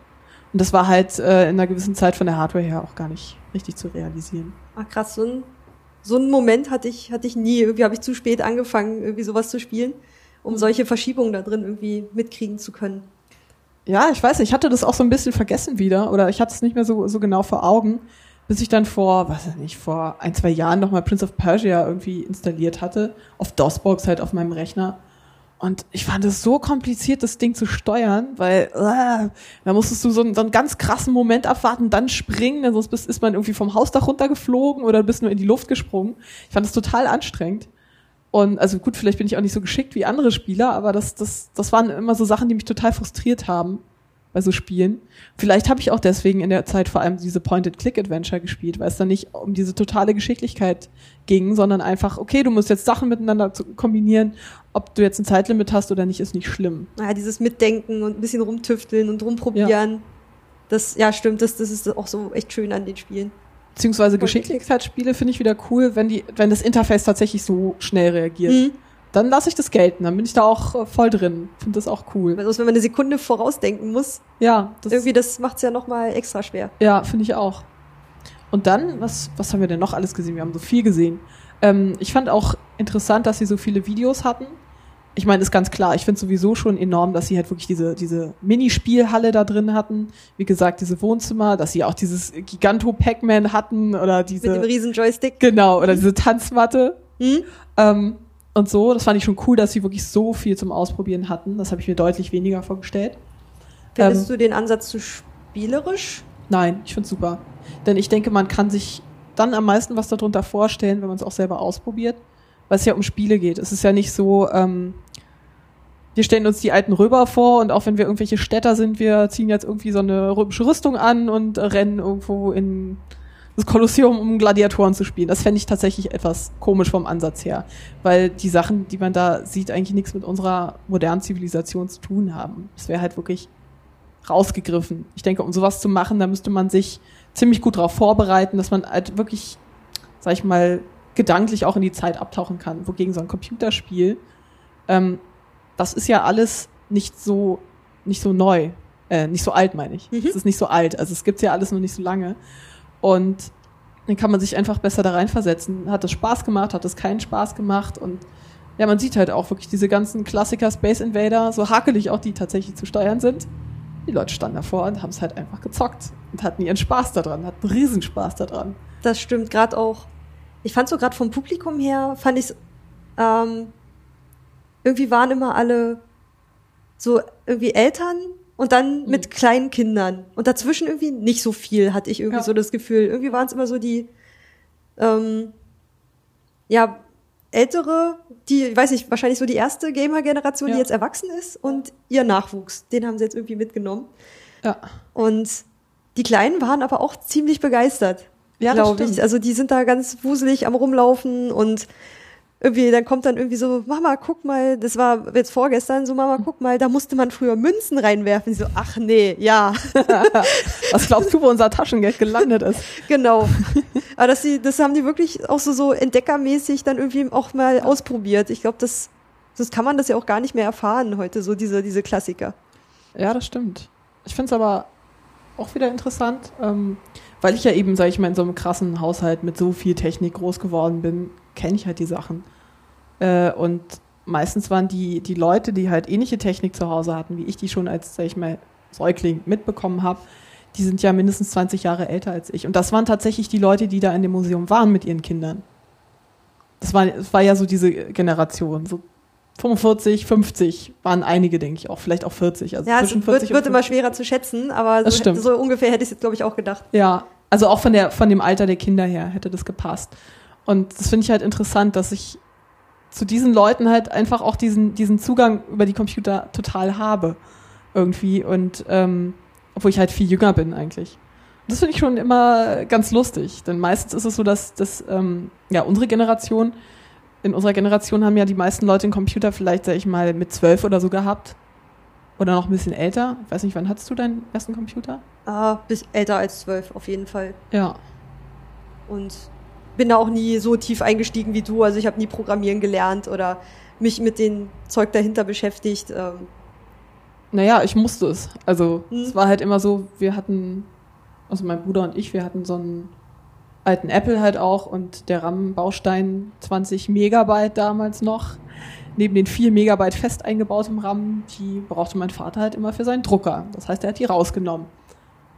B: Und das war halt äh, in einer gewissen Zeit von der Hardware her auch gar nicht richtig zu realisieren.
A: Ah, krass, so ein, so einen Moment hatte ich, hatte ich nie. Irgendwie habe ich zu spät angefangen, irgendwie sowas zu spielen, um solche Verschiebungen da drin irgendwie mitkriegen zu können.
B: Ja, ich weiß nicht, ich hatte das auch so ein bisschen vergessen wieder oder ich hatte es nicht mehr so, so genau vor Augen, bis ich dann vor, weiß ich nicht, vor ein, zwei Jahren nochmal Prince of Persia irgendwie installiert hatte, auf DOSBox halt auf meinem Rechner. Und ich fand es so kompliziert, das Ding zu steuern, weil äh, da musstest du so einen, so einen ganz krassen Moment abwarten, dann springen, denn sonst bist, ist man irgendwie vom Hausdach runtergeflogen oder bist nur in die Luft gesprungen. Ich fand das total anstrengend. Und also gut, vielleicht bin ich auch nicht so geschickt wie andere Spieler, aber das, das, das waren immer so Sachen, die mich total frustriert haben. bei so Spielen. Vielleicht habe ich auch deswegen in der Zeit vor allem diese Point-and-Click-Adventure gespielt, weil es dann nicht um diese totale Geschicklichkeit ging, sondern einfach, okay, du musst jetzt Sachen miteinander kombinieren. Ob du jetzt ein Zeitlimit hast oder nicht, ist nicht schlimm.
A: Naja, dieses Mitdenken und ein bisschen rumtüfteln und rumprobieren. Das, ja, stimmt, das, das ist auch so echt schön an den Spielen.
B: Beziehungsweise Geschicklichkeitsspiele finde ich wieder cool, wenn die, wenn das Interface tatsächlich so schnell reagiert.
A: Mhm.
B: Dann lasse ich das gelten, dann bin ich da auch äh, voll drin. Finde das auch cool.
A: Weil sonst, wenn man eine Sekunde vorausdenken muss,
B: Ja, das
A: irgendwie, das macht's ja nochmal extra schwer.
B: Ja, finde ich auch. Und dann, was, was haben wir denn noch alles gesehen? Wir haben so viel gesehen. Ähm, ich fand auch interessant, dass sie so viele Videos hatten. Ich meine, ist ganz klar, ich finde sowieso schon enorm, dass sie halt wirklich diese, diese Minispielhalle da drin hatten. Wie gesagt, diese Wohnzimmer, dass sie auch dieses Giganto Pac-Man hatten oder
A: Mit dem
B: diese,
A: riesen Joystick.
B: genau, oder diese Tanzmatte.
A: Hm?
B: Ähm, und so, das fand ich schon cool, dass sie wirklich so viel zum Ausprobieren hatten. Das habe ich mir deutlich weniger vorgestellt.
A: Findest
B: Ähm,
A: du den Ansatz zu spielerisch?
B: Nein, ich find's super. Denn ich denke, man kann sich dann am meisten was darunter vorstellen, wenn man es auch selber ausprobiert, es ja um Spiele geht. Es ist ja nicht so, ähm, wir stellen uns die alten Röber vor und auch wenn wir irgendwelche Städter sind, wir ziehen jetzt irgendwie so eine römische Rüstung an und rennen irgendwo in das Kolosseum, um Gladiatoren zu spielen. Das fände ich tatsächlich etwas komisch vom Ansatz her, weil die Sachen, die man da sieht, eigentlich nichts mit unserer modernen Zivilisation zu tun haben. Es wäre halt wirklich rausgegriffen. Ich denke, um sowas zu machen, da müsste man sich ziemlich gut darauf vorbereiten, dass man halt wirklich, sag ich mal, gedanklich auch in die Zeit abtauchen kann. Wogegen so ein Computerspiel, ähm, das ist ja alles nicht so, nicht so neu, äh, nicht so alt, meine ich.
A: Mhm.
B: Es ist nicht so alt. Also es gibt's ja alles noch nicht so lange. Und dann kann man sich einfach besser da reinversetzen. Hat es Spaß gemacht, hat es keinen Spaß gemacht und ja, man sieht halt auch wirklich diese ganzen Klassiker Space Invader, so hakelig auch die tatsächlich zu steuern sind. Die Leute standen davor und haben es halt einfach gezockt und hatten ihren Spaß daran, hatten Riesenspaß daran.
A: Das stimmt, gerade auch. Ich fand so gerade vom Publikum her, fand ich ähm, irgendwie waren immer alle so irgendwie Eltern und dann
B: Mhm.
A: mit kleinen Kindern. Und dazwischen irgendwie nicht so viel, hatte ich irgendwie
B: Ja.
A: so das Gefühl. Irgendwie waren es immer so die, ähm, ja, ältere, die, ich weiß nicht, wahrscheinlich so die erste Gamer-Generation,
B: Ja.
A: die jetzt erwachsen ist und ihr Nachwuchs. Den haben sie jetzt irgendwie mitgenommen.
B: Ja,
A: Und die Kleinen waren aber auch ziemlich begeistert,
B: Ja, das
A: glaube ich.
B: stimmt.
A: Also die sind da ganz wuselig am rumlaufen und irgendwie, dann kommt dann irgendwie so, Mama, guck mal, das war jetzt vorgestern, so Mama, guck mal, da musste man früher Münzen reinwerfen. Ich so, ach nee, ja,
B: was glaubst du, wo unser Taschengeld gelandet ist?
A: genau. Aber das, die, das haben die wirklich auch so, so entdeckermäßig dann irgendwie auch mal ausprobiert. Ich glaube, das, das kann man das ja auch gar nicht mehr erfahren heute, so diese, diese Klassiker.
B: Ja, das stimmt. Ich finde es aber auch wieder interessant, ähm, weil ich ja eben, sag ich mal, in so einem krassen Haushalt mit so viel Technik groß geworden bin, kenne ich halt die Sachen. Äh, und meistens waren die, die Leute, die halt ähnliche Technik zu Hause hatten, wie ich die schon als, sag ich mal, Säugling mitbekommen habe, die sind ja mindestens 20 Jahre älter als ich. Und das waren tatsächlich die Leute, die da in dem Museum waren mit ihren Kindern. Das war, das war ja so diese Generation, so 45, 50 waren einige, denke ich auch, vielleicht auch 40. Also
A: Ja, es
B: zwischen
A: wird,
B: 40
A: wird
B: und
A: immer schwerer zu schätzen, aber
B: Das
A: so,
B: stimmt.
A: so ungefähr hätte ich es jetzt, glaube ich, auch gedacht.
B: Ja, also auch von der von dem Alter der Kinder her hätte das gepasst. Und das finde ich halt interessant, dass ich zu diesen Leuten halt einfach auch diesen diesen Zugang über die Computer total habe irgendwie und ähm, obwohl ich halt viel jünger bin eigentlich. Und das finde ich schon immer ganz lustig, denn meistens ist es so, dass dass ähm, ja unsere Generation in unserer Generation haben ja die meisten Leute einen Computer vielleicht, sag ich mal, mit zwölf oder so gehabt. Oder noch ein bisschen älter. Ich weiß nicht, wann hattest du deinen ersten Computer?
A: Ah, bis älter als zwölf, auf jeden Fall.
B: Ja.
A: Und bin da auch nie so tief eingestiegen wie du. Also ich habe nie Programmieren gelernt oder mich mit dem Zeug dahinter beschäftigt. Ähm,
B: Naja, ich musste es. Also
A: Hm.
B: es war halt immer so, wir hatten, also mein Bruder und ich, wir hatten so einen alten Apple halt auch und der RAM-Baustein 20 Megabyte damals noch. Neben den 4 Megabyte fest eingebautem RAM, die brauchte mein Vater halt immer für seinen Drucker. Das heißt, er hat die rausgenommen.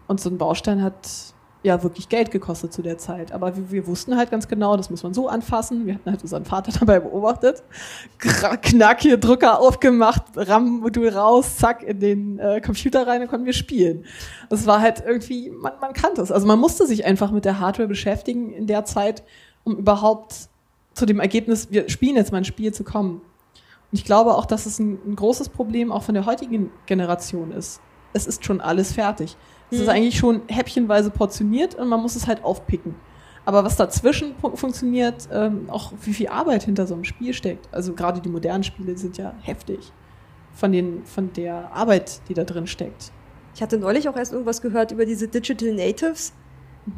B: Und so ein Baustein hat ja wirklich Geld gekostet zu der Zeit. Aber wir, wir wussten halt ganz genau, das muss man so anfassen. Wir hatten halt unseren Vater dabei beobachtet. Knack hier, Drucker aufgemacht, RAM-Modul raus, zack, in den äh, Computer rein, dann konnten wir spielen. Das war halt irgendwie, man, man kannte es. Also man musste sich einfach mit der Hardware beschäftigen in der Zeit, um überhaupt zu dem Ergebnis, wir spielen jetzt mal ein Spiel zu kommen. Und ich glaube auch, dass es ein, ein großes Problem auch von der heutigen Generation ist. es ist schon alles fertig. Es
A: Mhm.
B: ist eigentlich schon häppchenweise portioniert und man muss es halt aufpicken. Aber was dazwischen fu- funktioniert, ähm, auch wie viel Arbeit hinter so einem Spiel steckt. Also gerade die modernen Spiele sind ja heftig von, den, von der Arbeit, die da drin steckt.
A: Ich hatte neulich auch erst irgendwas gehört über diese Digital Natives,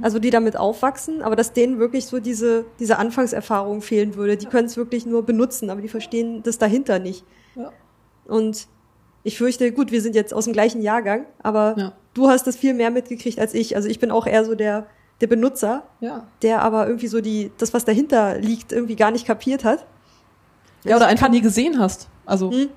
A: also die damit aufwachsen, aber dass denen wirklich so diese, diese Anfangserfahrung fehlen würde. Die können es wirklich nur benutzen, aber die verstehen das dahinter nicht.
B: Ja.
A: Und ich fürchte, gut, wir sind jetzt aus dem gleichen Jahrgang, aber
B: Ja.
A: Du hast das viel mehr mitgekriegt als ich. Also ich bin auch eher so der, der Benutzer,
B: Ja.
A: der aber irgendwie so die, das, was dahinter liegt, irgendwie gar nicht kapiert hat.
B: Ja, oder einfach nie gesehen hast. Also,
A: Hm.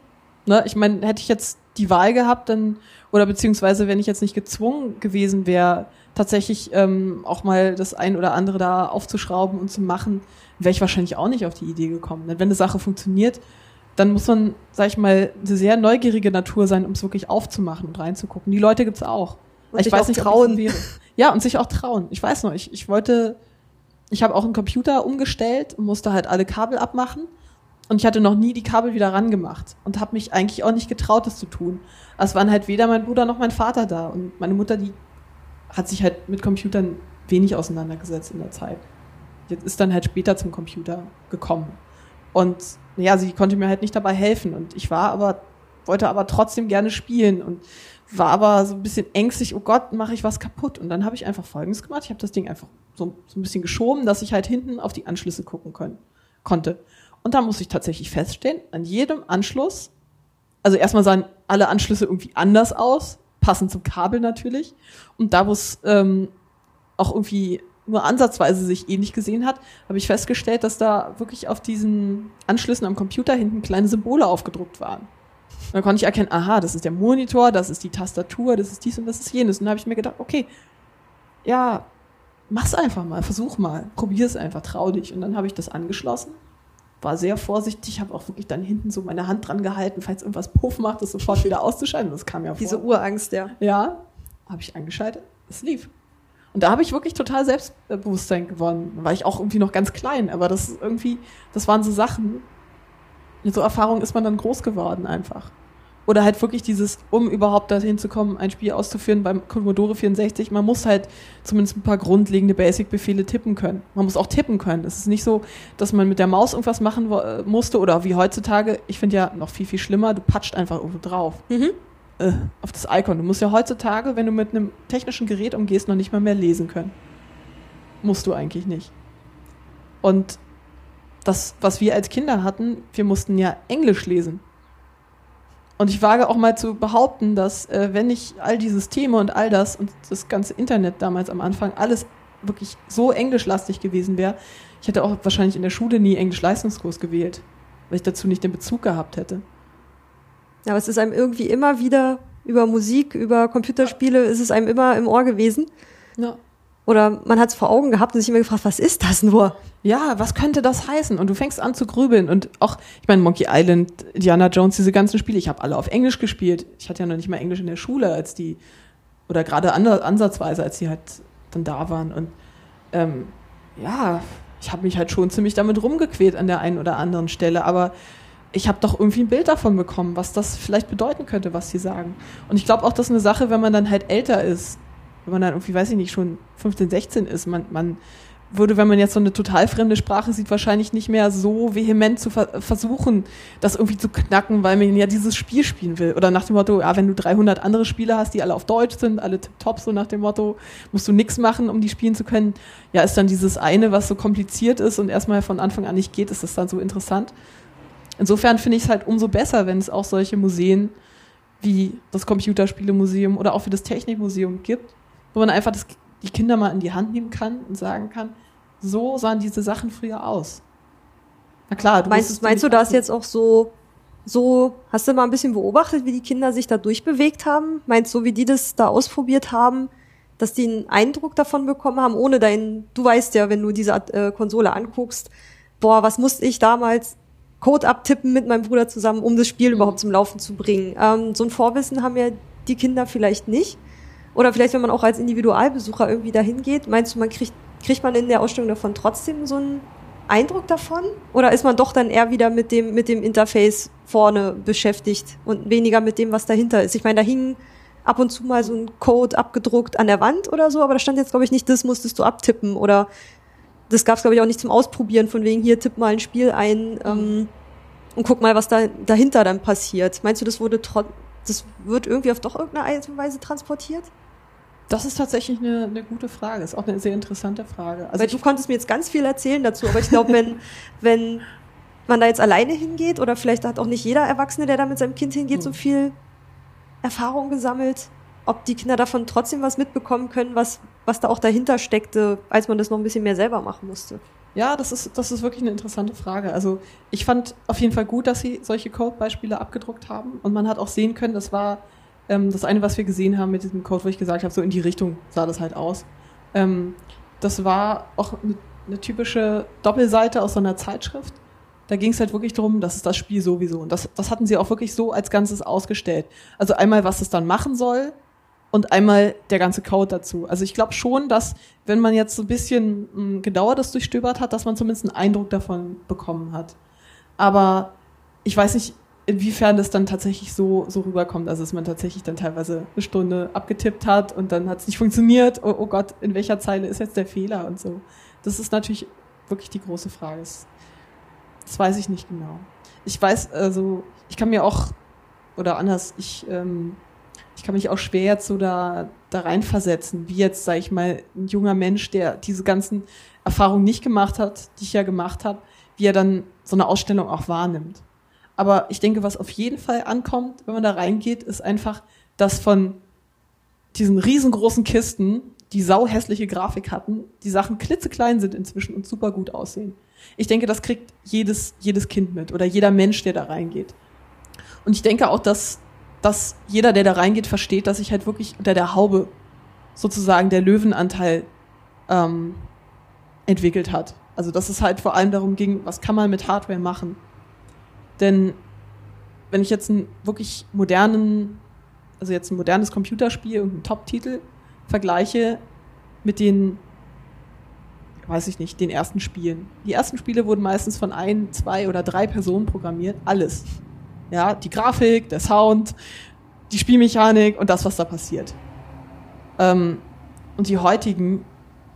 B: ne, ich meine, hätte ich jetzt die Wahl gehabt, dann, oder beziehungsweise wenn ich jetzt nicht gezwungen gewesen wäre, tatsächlich ähm, auch mal das ein oder andere da aufzuschrauben und zu machen, wäre ich wahrscheinlich auch nicht auf die Idee gekommen. Denn wenn eine Sache funktioniert, dann muss man, sag ich mal, eine sehr neugierige Natur sein, um es wirklich aufzumachen und reinzugucken. Die Leute gibt's auch.
A: Und sich auch
B: ob ich
A: trauen.
B: so wäre. Ja, und sich auch trauen. Ich weiß noch, ich, ich wollte, ich habe auch einen Computer umgestellt und musste halt alle Kabel abmachen. Und ich hatte noch nie die Kabel wieder rangemacht und habe mich eigentlich auch nicht getraut, das zu tun. Es waren halt weder mein Bruder noch mein Vater da. Und meine Mutter, die hat sich halt mit Computern wenig auseinandergesetzt in der Zeit. Jetzt ist dann halt später zum Computer gekommen. Und ja, sie konnte mir halt nicht dabei helfen. Und ich war aber, wollte aber trotzdem gerne spielen und war aber so ein bisschen ängstlich, oh Gott, mache ich was kaputt. Und dann habe ich einfach Folgendes gemacht. Ich habe das Ding einfach so, so ein bisschen geschoben, dass ich halt hinten auf die Anschlüsse gucken können, konnte. Und da muss ich tatsächlich feststellen, an jedem Anschluss, also erstmal sahen alle Anschlüsse irgendwie anders aus, passend zum Kabel natürlich. Und da, wo es ähm, auch irgendwie nur ansatzweise sich ähnlich gesehen hat, habe ich festgestellt, dass da wirklich auf diesen Anschlüssen am Computer hinten kleine Symbole aufgedruckt waren. Und dann konnte ich erkennen, aha, das ist der Monitor, das ist die Tastatur, das ist dies und das ist jenes. Und dann habe ich mir gedacht, okay, ja, mach's einfach mal, versuch mal, probier's einfach, trau dich. Und dann habe ich das angeschlossen, war sehr vorsichtig, habe auch wirklich dann hinten so meine Hand dran gehalten, falls irgendwas Puff macht, das sofort wieder auszuschalten. Das kam ja vor.
A: Diese Urangst, ja.
B: Ja, habe ich angeschaltet. Es lief. Und da habe ich wirklich total Selbstbewusstsein gewonnen. War ich auch irgendwie noch ganz klein, aber das ist irgendwie, das waren so Sachen. Mit so Erfahrungen ist man dann groß geworden einfach. Oder halt wirklich dieses, um überhaupt dahin zu kommen, ein Spiel auszuführen beim Commodore 64, man muss halt zumindest ein paar grundlegende Basic-Befehle tippen können. Man muss auch tippen können. Es ist nicht so, dass man mit der Maus irgendwas machen äh, musste oder wie heutzutage, ich finde ja noch viel, viel schlimmer, du patscht einfach irgendwo drauf
A: Mhm.
B: Äh, auf das Icon. Du musst ja heutzutage, wenn du mit einem technischen Gerät umgehst, noch nicht mal mehr lesen können. Musst du eigentlich nicht. Und das, was wir als Kinder hatten, wir mussten ja Englisch lesen. Und ich wage auch mal zu behaupten, dass äh, wenn nicht all die Systeme und all das und das ganze Internet damals am Anfang alles wirklich so englischlastig gewesen wäre, ich hätte auch wahrscheinlich in der Schule nie Englisch-Leistungskurs gewählt, weil ich dazu nicht den Bezug gehabt hätte.
A: Ja, aber es ist einem irgendwie immer wieder über Musik, über Computerspiele, ist es einem immer im Ohr gewesen.
B: Ja.
A: Oder man hat es vor Augen gehabt und sich immer gefragt, was ist das nur?
B: ja, was könnte das heißen? Und du fängst an zu grübeln. Und auch, ich meine, Monkey Island, Indiana Jones, diese ganzen Spiele, ich habe alle auf Englisch gespielt. Ich hatte ja noch nicht mal Englisch in der Schule, als die, oder gerade ansatzweise, als die halt dann da waren. Und ähm, ja, ich habe mich halt schon ziemlich damit rumgequält an der einen oder anderen Stelle, aber ich habe doch irgendwie ein Bild davon bekommen, was das vielleicht bedeuten könnte, was sie sagen. Und ich glaube auch, das ist eine Sache, wenn man dann halt älter ist, wenn man dann irgendwie, weiß ich nicht, schon 15, 16 ist, man, man würde, wenn man jetzt so eine total fremde Sprache sieht, wahrscheinlich nicht mehr so vehement zu ver versuchen, das irgendwie zu knacken, weil man ja dieses Spiel spielen will. Oder nach dem Motto, ja, wenn du 300 andere Spiele hast, die alle auf Deutsch sind, alle top so nach dem Motto, musst du nichts machen, um die spielen zu können. Ja, ist dann dieses eine, was so kompliziert ist und erstmal von Anfang an nicht geht, ist das dann so interessant. Insofern finde ich es halt umso besser, wenn es auch solche Museen wie das Computerspielemuseum oder auch wie das Technikmuseum gibt, wo man einfach das, die Kinder mal in die Hand nehmen kann und sagen kann, so sahen diese Sachen früher aus. Na klar, du
A: Meinst, meinst du das jetzt auch so, so, hast du mal ein bisschen beobachtet, wie die Kinder sich da durchbewegt haben? Meinst du, wie die das da ausprobiert haben, dass die einen Eindruck davon bekommen haben, ohne dein, du weißt ja, wenn du diese äh, Konsole anguckst, boah, was musste ich damals Code abtippen mit meinem Bruder zusammen, um das Spiel überhaupt zum Laufen zu bringen. Ähm, so ein Vorwissen haben ja die Kinder vielleicht nicht. Oder vielleicht, wenn man auch als Individualbesucher irgendwie dahin geht, meinst du, man kriegt, kriegt man in der Ausstellung davon trotzdem so einen Eindruck davon? Oder ist man doch dann eher wieder mit dem, mit dem Interface vorne beschäftigt und weniger mit dem, was dahinter ist? Ich meine, da hingen ab und zu mal so ein Code abgedruckt an der Wand oder so, aber da stand jetzt, glaube ich, nicht, das musstest du abtippen oder das gab es, glaube ich, auch nicht zum Ausprobieren, von wegen hier tipp mal ein Spiel ein ähm, und guck mal, was da dahinter dann passiert. Meinst du, das wurde das wird irgendwie auf doch irgendeine Art und Weise transportiert?
B: Das ist tatsächlich eine, eine gute Frage. Ist auch eine sehr interessante Frage.
A: Also Weil du konntest mir jetzt ganz viel erzählen dazu, aber ich glaube, wenn, wenn man da jetzt alleine hingeht oder vielleicht hat auch nicht jeder Erwachsene, der da mit seinem Kind hingeht, so hm. viel Erfahrung gesammelt, ob die Kinder davon trotzdem was mitbekommen können, was, was da auch dahinter steckte, als man das noch ein bisschen mehr selber machen musste.
B: Ja, das ist, das ist wirklich eine interessante Frage. Also ich fand auf jeden Fall gut, dass sie solche Code-Beispiele abgedruckt haben. Und man hat auch sehen können, das war ähm, das eine, was wir gesehen haben mit diesem Code, wo ich gesagt habe, so in die Richtung sah das halt aus. Ähm, das war auch eine, eine typische Doppelseite aus so einer Zeitschrift. Da ging es halt wirklich darum, das ist das Spiel sowieso. Und das, das hatten sie auch wirklich so als Ganzes ausgestellt. Also einmal, was es dann machen soll und einmal der ganze Code dazu. Also ich glaube schon, dass wenn man jetzt so ein bisschen mh, hm, genauer das durchstöbert hat, dass man zumindest einen Eindruck davon bekommen hat. Aber ich weiß nicht, inwiefern das dann tatsächlich so, so rüberkommt. Also dass man tatsächlich dann teilweise eine Stunde abgetippt hat und dann hat es nicht funktioniert. Oh, oh, Gott, in welcher Zeile ist jetzt der Fehler und so. Das ist natürlich wirklich die große Frage. Das, das weiß ich nicht genau. Ich weiß, also ich kann mir auch, oder anders, ich, ähm, kann mich auch schwer jetzt so da, da reinversetzen, wie jetzt, sage ich mal, ein junger Mensch, der diese ganzen Erfahrungen nicht gemacht hat, die ich ja gemacht habe, wie er dann so eine Ausstellung auch wahrnimmt. Aber ich denke, was auf jeden Fall ankommt, wenn man da reingeht, ist einfach, dass von diesen riesengroßen Kisten, die sauhässliche Grafik hatten, die Sachen klitzeklein sind inzwischen und super gut aussehen. Ich denke, das kriegt jedes, jedes Kind mit oder jeder Mensch, der da reingeht. Und ich denke auch, dass, dass jeder, der da reingeht, versteht, dass sich halt wirklich unter der Haube sozusagen der Löwenanteil ähm, entwickelt hat. Also dass es halt vor allem darum ging, was kann man mit Hardware machen. Denn wenn ich jetzt einen wirklich modernen, also jetzt ein modernes Computerspiel, irgendeinen Top-Titel vergleiche mit den, weiß ich nicht, den ersten Spielen. Die ersten Spiele wurden meistens von ein, zwei oder drei Personen programmiert. Alles. Ja, die Grafik, der Sound, die Spielmechanik und das, was da passiert. Ähm, und die heutigen,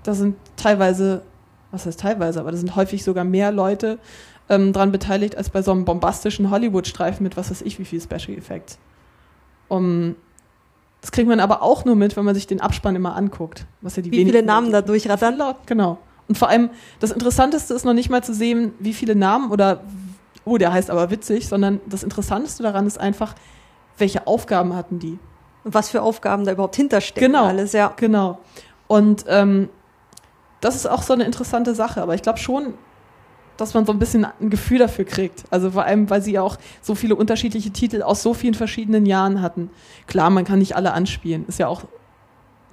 B: da sind teilweise, was heißt teilweise, aber da sind häufig sogar mehr Leute ähm, dran beteiligt als bei so einem bombastischen Hollywood-Streifen mit was weiß ich wie viel Special Effects. Um, das kriegt man aber auch nur mit, wenn man sich den Abspann immer anguckt. Was ja die
A: wie viele Namen da durchrattern?
B: Genau. Und vor allem, das Interessanteste ist noch nicht mal zu sehen, wie viele Namen oder, oh, der heißt aber witzig, sondern das Interessanteste daran ist einfach, welche Aufgaben hatten die.
A: Und was für Aufgaben da überhaupt hinterstecken
B: genau, alles, ja. Genau. Und ähm, das ist auch so eine interessante Sache. Aber ich glaube schon, dass man so ein bisschen ein Gefühl dafür kriegt. Also vor allem, weil sie ja auch so viele unterschiedliche Titel aus so vielen verschiedenen Jahren hatten. Klar, man kann nicht alle anspielen, ist ja auch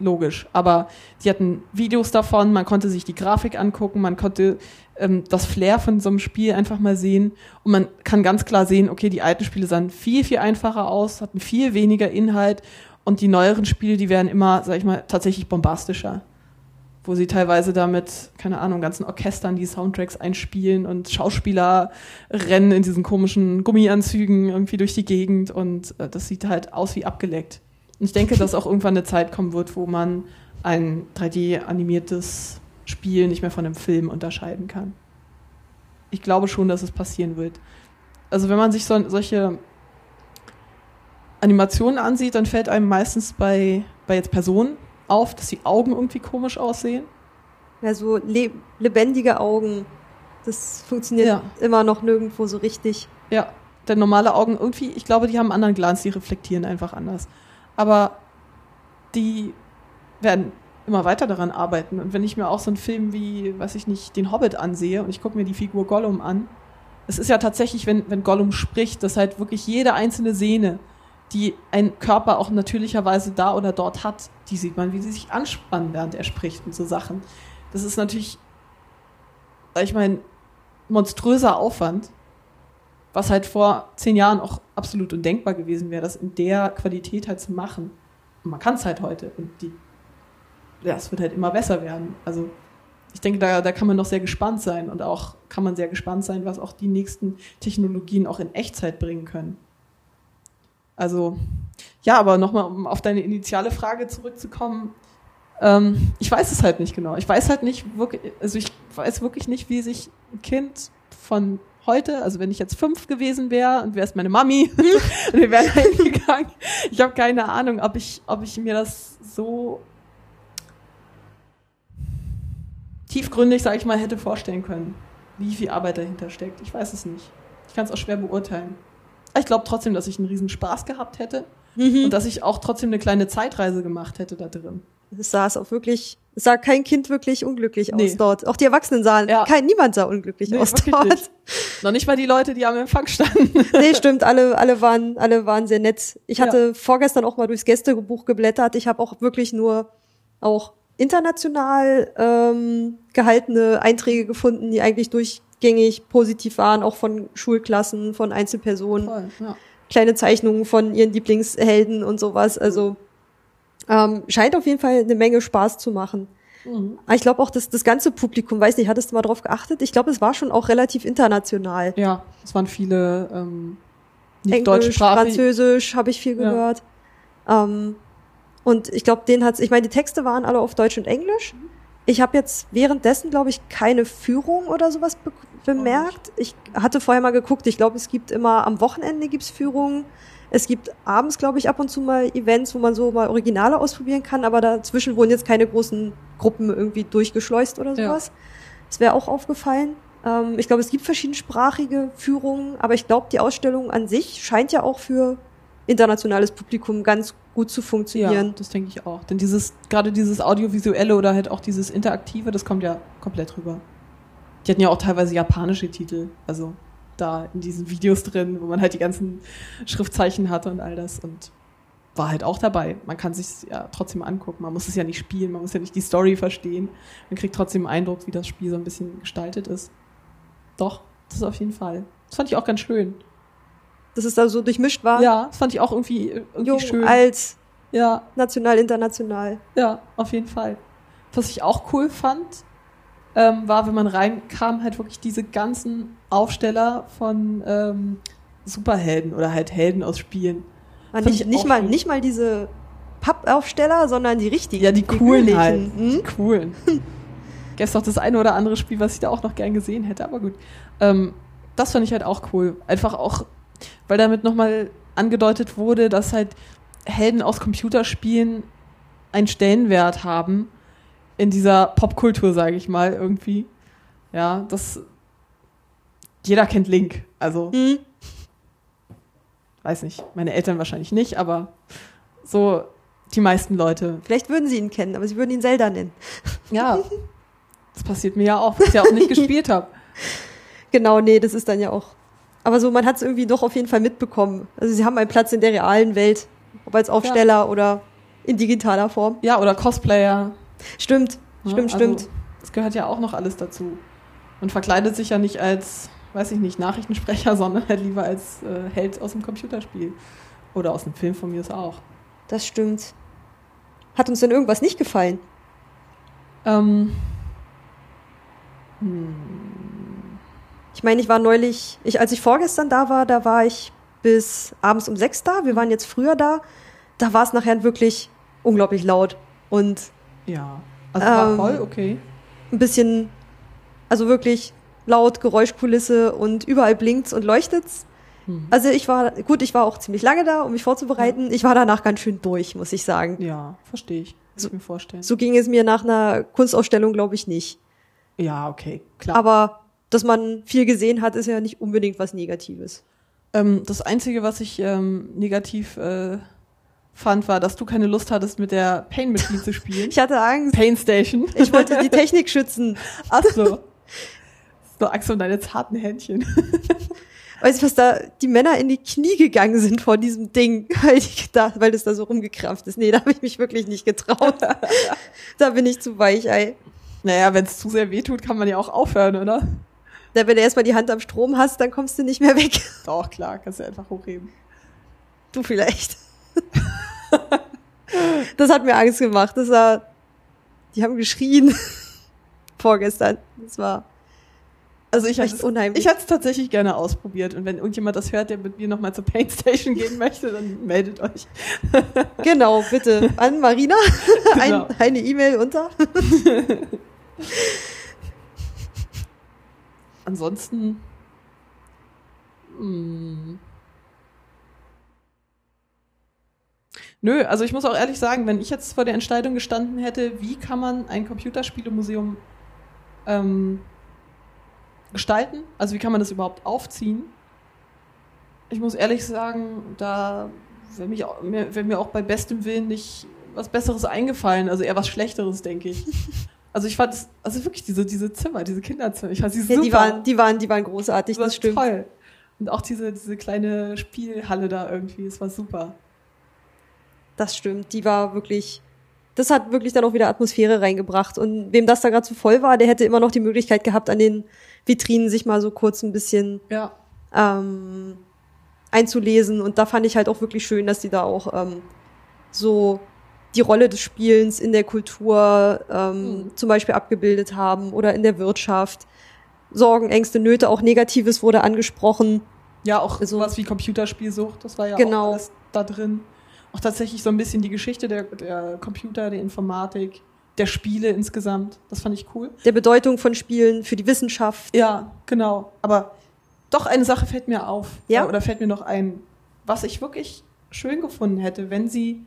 B: logisch. Aber die hatten Videos davon, man konnte sich die Grafik angucken, man konnte ähm, das Flair von so einem Spiel einfach mal sehen und man kann ganz klar sehen, okay, die alten Spiele sahen viel, viel einfacher aus, hatten viel weniger Inhalt und die neueren Spiele, die werden immer, sag ich mal, tatsächlich bombastischer wo sie teilweise damit, keine Ahnung, ganzen Orchestern die Soundtracks einspielen und Schauspieler rennen in diesen komischen Gummianzügen irgendwie durch die Gegend und äh, das sieht halt aus wie abgeleckt. Und ich denke, dass auch irgendwann eine Zeit kommen wird, wo man ein 3D-animiertes Spiel nicht mehr von einem Film unterscheiden kann. Ich glaube schon, dass es passieren wird. Also wenn man sich so, solche Animationen ansieht, dann fällt einem meistens bei, bei jetzt Personen auf, dass die Augen irgendwie komisch aussehen.
A: Ja, so le lebendige Augen. Das funktioniert ja. immer noch nirgendwo so richtig.
B: Ja, denn normale Augen irgendwie, ich glaube, die haben einen anderen Glanz, die reflektieren einfach anders. Aber die werden immer weiter daran arbeiten. Und wenn ich mir auch so einen Film wie, weiß ich nicht, den Hobbit ansehe und ich gucke mir die Figur Gollum an, es ist ja tatsächlich, wenn, wenn Gollum spricht, dass halt wirklich jede einzelne Szene die ein Körper auch natürlicherweise da oder dort hat. Die sieht man, wie sie sich anspannen, während er spricht und so Sachen. Das ist natürlich, ich meine, monströser Aufwand, was halt vor zehn Jahren auch absolut undenkbar gewesen wäre, das in der Qualität halt zu machen. Und man kann es halt heute und die, ja, es wird halt immer besser werden. Also ich denke, da, da kann man noch sehr gespannt sein und auch kann man sehr gespannt sein, was auch die nächsten Technologien auch in Echtzeit bringen können. Also, ja, aber nochmal, um auf deine initiale Frage zurückzukommen. Ähm, ich weiß es halt nicht genau. Ich weiß halt nicht wirklich, also ich weiß wirklich nicht, wie sich ein Kind von heute, also wenn ich jetzt fünf gewesen wäre und wäre es meine Mami und wir wären da hingegangen. Ich habe keine Ahnung, ob ich, ob ich mir das so tiefgründig, sage ich mal, hätte vorstellen können, wie viel Arbeit dahinter steckt. Ich weiß es nicht. Ich kann es auch schwer beurteilen. Ich glaube trotzdem, dass ich einen riesen Spaß gehabt hätte und dass ich auch trotzdem eine kleine Zeitreise gemacht hätte da drin.
A: Es es auch wirklich, es sah kein Kind wirklich unglücklich
B: Nee.
A: aus dort. Auch die Erwachsenen sahen,
B: Ja.
A: kein, niemand sah unglücklich
B: Nee,
A: aus dort.
B: nicht. Noch nicht mal die Leute, die am Empfang standen.
A: Nee, stimmt, alle, alle waren, alle waren sehr nett. Ich hatte vorgestern auch mal durchs Gästebuch geblättert. Ich habe auch wirklich nur auch international ähm, gehaltene Einträge gefunden, die eigentlich durchgängig positiv waren, auch von Schulklassen, von Einzelpersonen.
B: Voll, ja.
A: kleine Zeichnungen von ihren Lieblingshelden und sowas. Also ähm, scheint auf jeden Fall eine Menge Spaß zu machen.
B: Mhm.
A: Aber ich glaube auch, dass das ganze Publikum, weiß nicht, hattest du mal drauf geachtet? Ich glaube, es war schon auch relativ international.
B: Ja, es waren viele ähm, nicht
A: Englisch. Französisch habe ich viel
B: Ja.
A: gehört. Ähm, und ich glaube, den hat's. Ich meine, die Texte waren alle auf Deutsch und Englisch. Ich habe jetzt währenddessen, glaube ich, keine Führung oder sowas be bemerkt. Ich hatte vorher mal geguckt. Ich glaube, es gibt immer am Wochenende gibt's Führungen. Es gibt abends, glaube ich, ab und zu mal Events, wo man so mal Originale ausprobieren kann. Aber dazwischen wurden jetzt keine großen Gruppen irgendwie durchgeschleust oder
B: Ja.
A: sowas. Das wäre auch aufgefallen. Ähm, ich glaube, es gibt verschiedensprachige Führungen, aber ich glaube, die Ausstellung an sich scheint ja auch für internationales Publikum ganz gut zu
B: Ja,
A: funktionieren.
B: das denke ich auch. Denn dieses, gerade dieses Audiovisuelle oder halt auch dieses Interaktive, das kommt ja komplett rüber. Die hatten ja auch teilweise japanische Titel, also da in diesen Videos drin, wo man halt die ganzen Schriftzeichen hatte und all das und war halt auch dabei. Man kann sich ja trotzdem angucken. Man muss es ja nicht spielen, man muss ja nicht die Story verstehen. Man kriegt trotzdem einen Eindruck, wie das Spiel so ein bisschen gestaltet ist. Doch, das ist auf jeden Fall. Das fand ich auch ganz schön.
A: Dass es da so durchmischt war.
B: Ja, das fand ich auch irgendwie, irgendwie
A: Jung,
B: schön.
A: alt,
B: Ja,
A: national, international.
B: Ja, auf jeden Fall. Was ich auch cool fand, ähm, war, wenn man reinkam, halt wirklich diese ganzen Aufsteller von ähm, Superhelden oder halt Helden aus Spielen. Fand
A: nicht,
B: ich
A: nicht, mal, nicht mal diese Pappaufsteller, sondern die richtigen.
B: Ja, die coolen
A: üblichen.
B: halt.
A: Hm?
B: Die coolen. Gäbe es doch das eine oder andere Spiel, was ich da auch noch gern gesehen hätte, aber gut. Ähm, das fand ich halt auch cool. Einfach auch, weil damit nochmal angedeutet wurde, dass halt Helden aus Computerspielen einen Stellenwert haben in dieser Popkultur, sage ich mal, irgendwie. Ja, das. Jeder kennt Link. Also,
A: Hm?
B: weiß nicht. Meine Eltern wahrscheinlich nicht, aber so die meisten Leute
A: Vielleicht würden sie ihn kennen, aber sie würden ihn Zelda nennen.
B: Ja. Das passiert mir ja auch, was ich ja auch nicht gespielt habe.
A: Genau, nee, das ist dann ja auch. Aber so, man hat es irgendwie doch auf jeden Fall mitbekommen. Also sie haben einen Platz in der realen Welt, ob als Aufsteller oder in digitaler Form.
B: Ja, oder Cosplayer.
A: Stimmt,
B: Ja,
A: stimmt,
B: also,
A: stimmt.
B: Das gehört ja auch noch alles dazu. Man verkleidet sich ja nicht als, weiß ich nicht, Nachrichtensprecher, sondern halt lieber als äh, Held aus dem Computerspiel. Oder aus dem Film von mir ist auch.
A: Das stimmt. Hat uns denn irgendwas nicht gefallen?
B: Ähm,
A: Ich meine, ich war neulich, ich, als ich vorgestern da war, da war ich bis abends um sechs da. Wir waren jetzt früher da. Da war es nachher wirklich unglaublich laut und
B: ja. Also war
A: Ähm,
B: voll, okay.
A: ein bisschen, also wirklich laut, Geräuschkulisse und überall blinkt's und leuchtet's.
B: Hm.
A: Also ich war, gut, ich war auch ziemlich lange da, um mich vorzubereiten. Ich war danach ganz schön durch, muss ich sagen.
B: Ja, verstehe ich. Kann ich mir vorstellen.
A: So ging es mir nach einer Kunstausstellung, glaube ich, nicht.
B: Ja, okay, klar.
A: Aber dass man viel gesehen hat, ist ja nicht unbedingt was Negatives.
B: Ähm, das Einzige, was ich ähm, negativ äh, fand, war, dass du keine Lust hattest, mit der Pain Machine zu spielen.
A: Ich hatte Angst.
B: Pain Station.
A: Ich wollte die Technik schützen.
B: Ach so. So Angst um deine zarten Händchen.
A: Weißt du, was da die Männer in die Knie gegangen sind vor diesem Ding, weil, ich da, weil das da so rumgekrampft ist. Nee, da habe ich mich wirklich nicht getraut. da bin ich zu weich, ey.
B: Naja, wenn es zu sehr wehtut, kann man ja auch aufhören, oder?
A: Da, wenn du erstmal die Hand am Strom hast, dann kommst du nicht mehr weg.
B: Doch, klar, kannst du einfach hochheben.
A: Du vielleicht. das hat mir Angst gemacht. Das war, die haben geschrien vorgestern. Das war,
B: Also ich
A: unheimlich.
B: ich hätte es tatsächlich gerne ausprobiert. Und wenn irgendjemand das hört, der mit mir nochmal zur Paint Station gehen möchte, dann meldet euch.
A: Genau, bitte an Marina.
B: Genau.
A: Ein, eine E-Mail unter.
B: Ansonsten. hm. Nö, also ich muss auch ehrlich sagen, wenn ich jetzt vor der Entscheidung gestanden hätte, wie kann man ein Computerspielemuseum ähm, gestalten, also wie kann man das überhaupt aufziehen, ich muss ehrlich sagen, da wäre mir, wär mir auch bei bestem Willen nicht was Besseres eingefallen, also eher was Schlechteres, denke ich. Also ich fand es, also wirklich diese, diese Zimmer, diese Kinderzimmer, ich fand sie
A: Ja,
B: super.
A: die waren, die waren, die waren großartig,
B: Das
A: das stimmt.
B: toll. Und auch diese, diese kleine Spielhalle da irgendwie, es war super.
A: Das stimmt. Die war wirklich, das hat wirklich dann auch wieder Atmosphäre reingebracht. Und wem das da gerade zu voll war, der hätte immer noch die Möglichkeit gehabt, an den Vitrinen sich mal so kurz ein bisschen
B: Ja.
A: ähm, einzulesen. Und da fand ich halt auch wirklich schön, dass die da auch ähm, so die Rolle des Spielens in der Kultur ähm,
B: Mhm.
A: zum Beispiel abgebildet haben oder in der Wirtschaft. Sorgen, Ängste, Nöte, auch Negatives wurde angesprochen.
B: Ja, auch
A: Also-
B: sowas wie Computerspielsucht, das war ja
A: Genau.
B: auch alles da drin. Auch tatsächlich so ein bisschen die Geschichte der, der Computer, der Informatik, der Spiele insgesamt. Das fand ich cool.
A: Der Bedeutung von Spielen für die Wissenschaft.
B: Ja, genau. Aber doch eine Sache fällt mir auf.
A: Ja?
B: Oder fällt mir noch ein, was ich wirklich schön gefunden hätte, wenn sie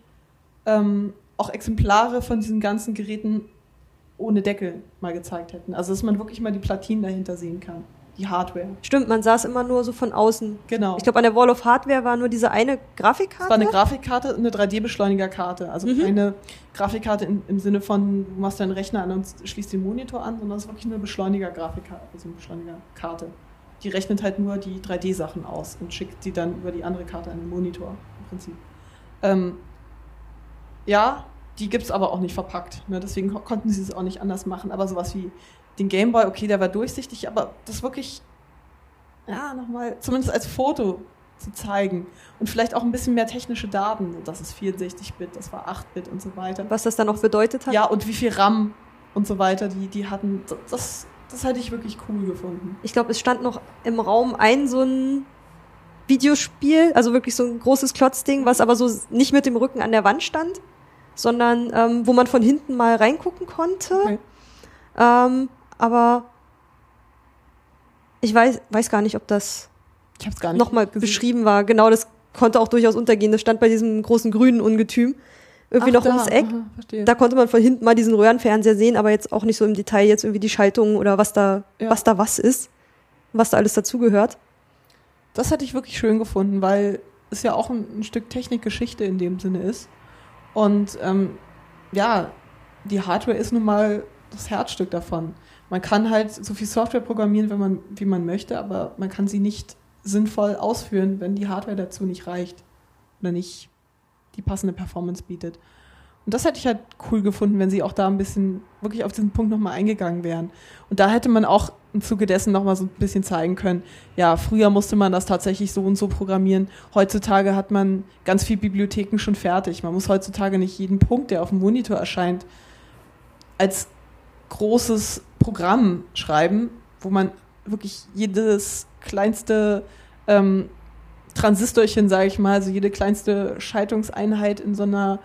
B: ähm, auch Exemplare von diesen ganzen Geräten ohne Deckel mal gezeigt hätten. Also dass man wirklich mal die Platinen dahinter sehen kann. Die Hardware.
A: Stimmt, man sah es immer nur so von außen.
B: Genau.
A: Ich glaube, an der Wall of Hardware war nur diese eine Grafikkarte.
B: Es war eine Grafikkarte, eine 3D-Beschleunigerkarte. Also
A: Mhm.
B: keine Grafikkarte im, im Sinne von, du machst deinen Rechner an und schließt den Monitor an, sondern es ist wirklich eine Beschleuniger-Grafikkarte, also eine Beschleunigerkarte. Die rechnet halt nur die 3D-Sachen aus und schickt die dann über die andere Karte an den Monitor im Prinzip. Ähm, ja, die gibt es aber auch nicht verpackt. Ne? Deswegen ko- konnten sie es auch nicht anders machen. Aber sowas wie den Gameboy, okay, der war durchsichtig, aber das wirklich, ja, nochmal, zumindest als Foto zu zeigen und vielleicht auch ein bisschen mehr technische Daten. Das ist 64-Bit, das war 8-Bit und so weiter.
A: Was das dann auch bedeutet hat.
B: Ja, und wie viel RAM und so weiter, die, die hatten, das, das hätte ich wirklich cool gefunden.
A: Ich glaube, es stand noch im Raum ein so ein Videospiel, also wirklich so ein großes Klotzding, was aber so nicht mit dem Rücken an der Wand stand, sondern ähm, wo man von hinten mal reingucken konnte.
B: Okay.
A: Ähm, aber ich weiß, weiß gar nicht, ob das nochmal beschrieben war. Genau, das konnte auch durchaus untergehen. Das stand bei diesem großen grünen Ungetüm irgendwie
B: Ach,
A: noch ums
B: da,
A: Eck.
B: aha.
A: Da konnte man von hinten mal diesen Röhrenfernseher sehen, aber jetzt auch nicht so im Detail jetzt irgendwie die Schaltung oder was da,
B: Ja.
A: was da was ist, was da alles dazugehört.
B: Das hätte ich wirklich schön gefunden, weil es ja auch ein, ein Stück Technikgeschichte in dem Sinne ist. Und ähm, ja, die Hardware ist nun mal das Herzstück davon. Man kann halt so viel Software programmieren, wenn man, wie man möchte, aber man kann sie nicht sinnvoll ausführen, wenn die Hardware dazu nicht reicht oder nicht die passende Performance bietet. Und das hätte ich halt cool gefunden, wenn sie auch da ein bisschen wirklich auf diesen Punkt nochmal eingegangen wären. Und da hätte man auch im Zuge dessen nochmal so ein bisschen zeigen können, ja, früher musste man das tatsächlich so und so programmieren. Heutzutage hat man ganz viel Bibliotheken schon fertig. Man muss heutzutage nicht jeden Punkt, der auf dem Monitor erscheint, als großes Programm schreiben, wo man wirklich jedes kleinste ähm, Transistorchen, sage ich mal, also jede kleinste Schaltungseinheit in so einer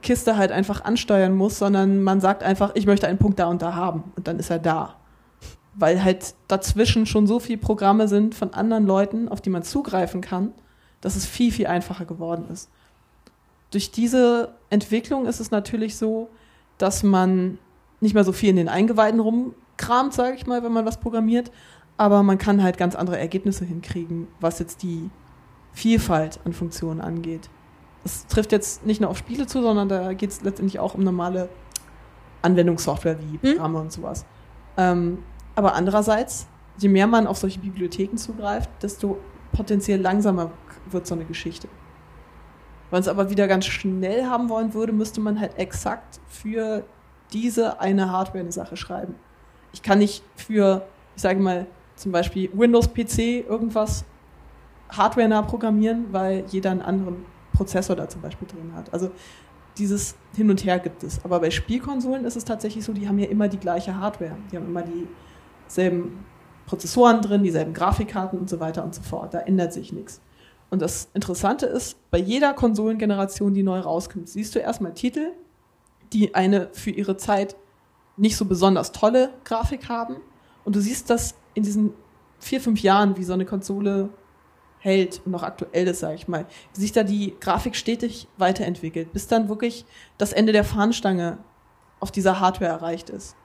B: Kiste halt einfach ansteuern muss, sondern man sagt einfach, ich möchte einen Punkt da und da haben und dann ist er da. Weil halt dazwischen schon so viele Programme sind von anderen Leuten, auf die man zugreifen kann, dass es viel, viel einfacher geworden ist. Durch diese Entwicklung ist es natürlich so, dass man nicht mehr so viel in den Eingeweiden rumkramt, sage ich mal, wenn man was programmiert, aber man kann halt ganz andere Ergebnisse hinkriegen, was jetzt die Vielfalt an Funktionen angeht. Das trifft jetzt nicht nur auf Spiele zu, sondern da geht es letztendlich auch um normale Anwendungssoftware wie Programme und sowas. Ähm, aber andererseits, je mehr man auf solche Bibliotheken zugreift, desto potenziell langsamer wird so eine Geschichte. Wenn man es aber wieder ganz schnell haben wollen würde, müsste man halt exakt für diese eine Hardware eine Sache schreiben. Ich kann nicht für, ich sage mal, zum Beispiel Windows-PC irgendwas hardware-nah programmieren, weil jeder einen anderen Prozessor da zum Beispiel drin hat. Also dieses Hin und Her gibt es. Aber bei Spielkonsolen ist es tatsächlich so, die haben ja immer die gleiche Hardware. Die haben immer dieselben Prozessoren drin, dieselben Grafikkarten und so weiter und so fort. Da ändert sich nichts. Und das Interessante ist, bei jeder Konsolengeneration, die neu rauskommt, siehst du erstmal Titel, die eine für ihre Zeit nicht so besonders tolle Grafik haben. Und du siehst das in diesen vier, fünf Jahren, wie so eine Konsole hält und noch aktuell ist, sage ich mal, wie sich da die Grafik stetig weiterentwickelt, bis dann wirklich das Ende der Fahnenstange auf dieser Hardware erreicht ist.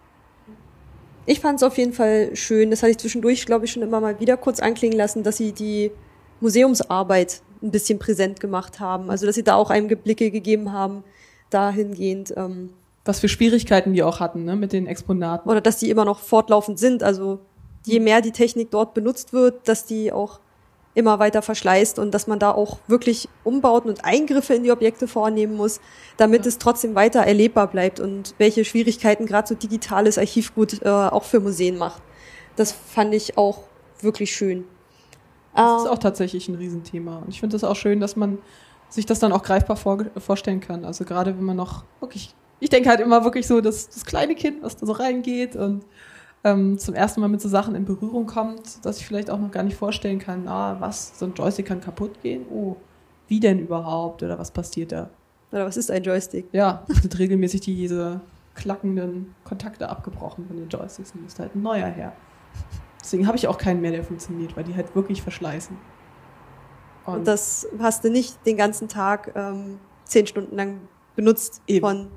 A: Ich fand es auf jeden Fall schön, das hatte ich zwischendurch, glaube ich, schon immer mal wieder kurz anklingen lassen, dass sie die Museumsarbeit ein bisschen präsent gemacht haben. Also dass sie da auch Einblicke gegeben haben, dahingehend. Ähm,
B: Was für Schwierigkeiten die auch hatten ne, mit den Exponaten.
A: Oder dass die immer noch fortlaufend sind. Also je mehr die Technik dort benutzt wird, dass die auch immer weiter verschleißt und dass man da auch wirklich Umbauten und Eingriffe in die Objekte vornehmen muss, damit ja. es trotzdem weiter erlebbar bleibt und welche Schwierigkeiten gerade so digitales Archivgut äh, auch für Museen macht. Das fand ich auch wirklich schön.
B: Das ist auch tatsächlich ein Riesenthema. Und ich finde es auch schön, dass man sich das dann auch greifbar vor, vorstellen kann. Also gerade wenn man noch wirklich, ich denke halt immer wirklich so, dass das kleine Kind, was da so reingeht und ähm, zum ersten Mal mit so Sachen in Berührung kommt, dass ich vielleicht auch noch gar nicht vorstellen kann, ah, was, so ein Joystick kann kaputt gehen? Oh, wie denn überhaupt? Oder was passiert da?
A: Oder was ist ein Joystick?
B: Ja, sind regelmäßig diese klackenden Kontakte abgebrochen von den Joysticks und ist halt ein neuer her. Deswegen habe ich auch keinen mehr, der funktioniert, weil die halt wirklich verschleißen.
A: Und, und das hast du nicht den ganzen Tag ähm, zehn Stunden lang benutzt eben. von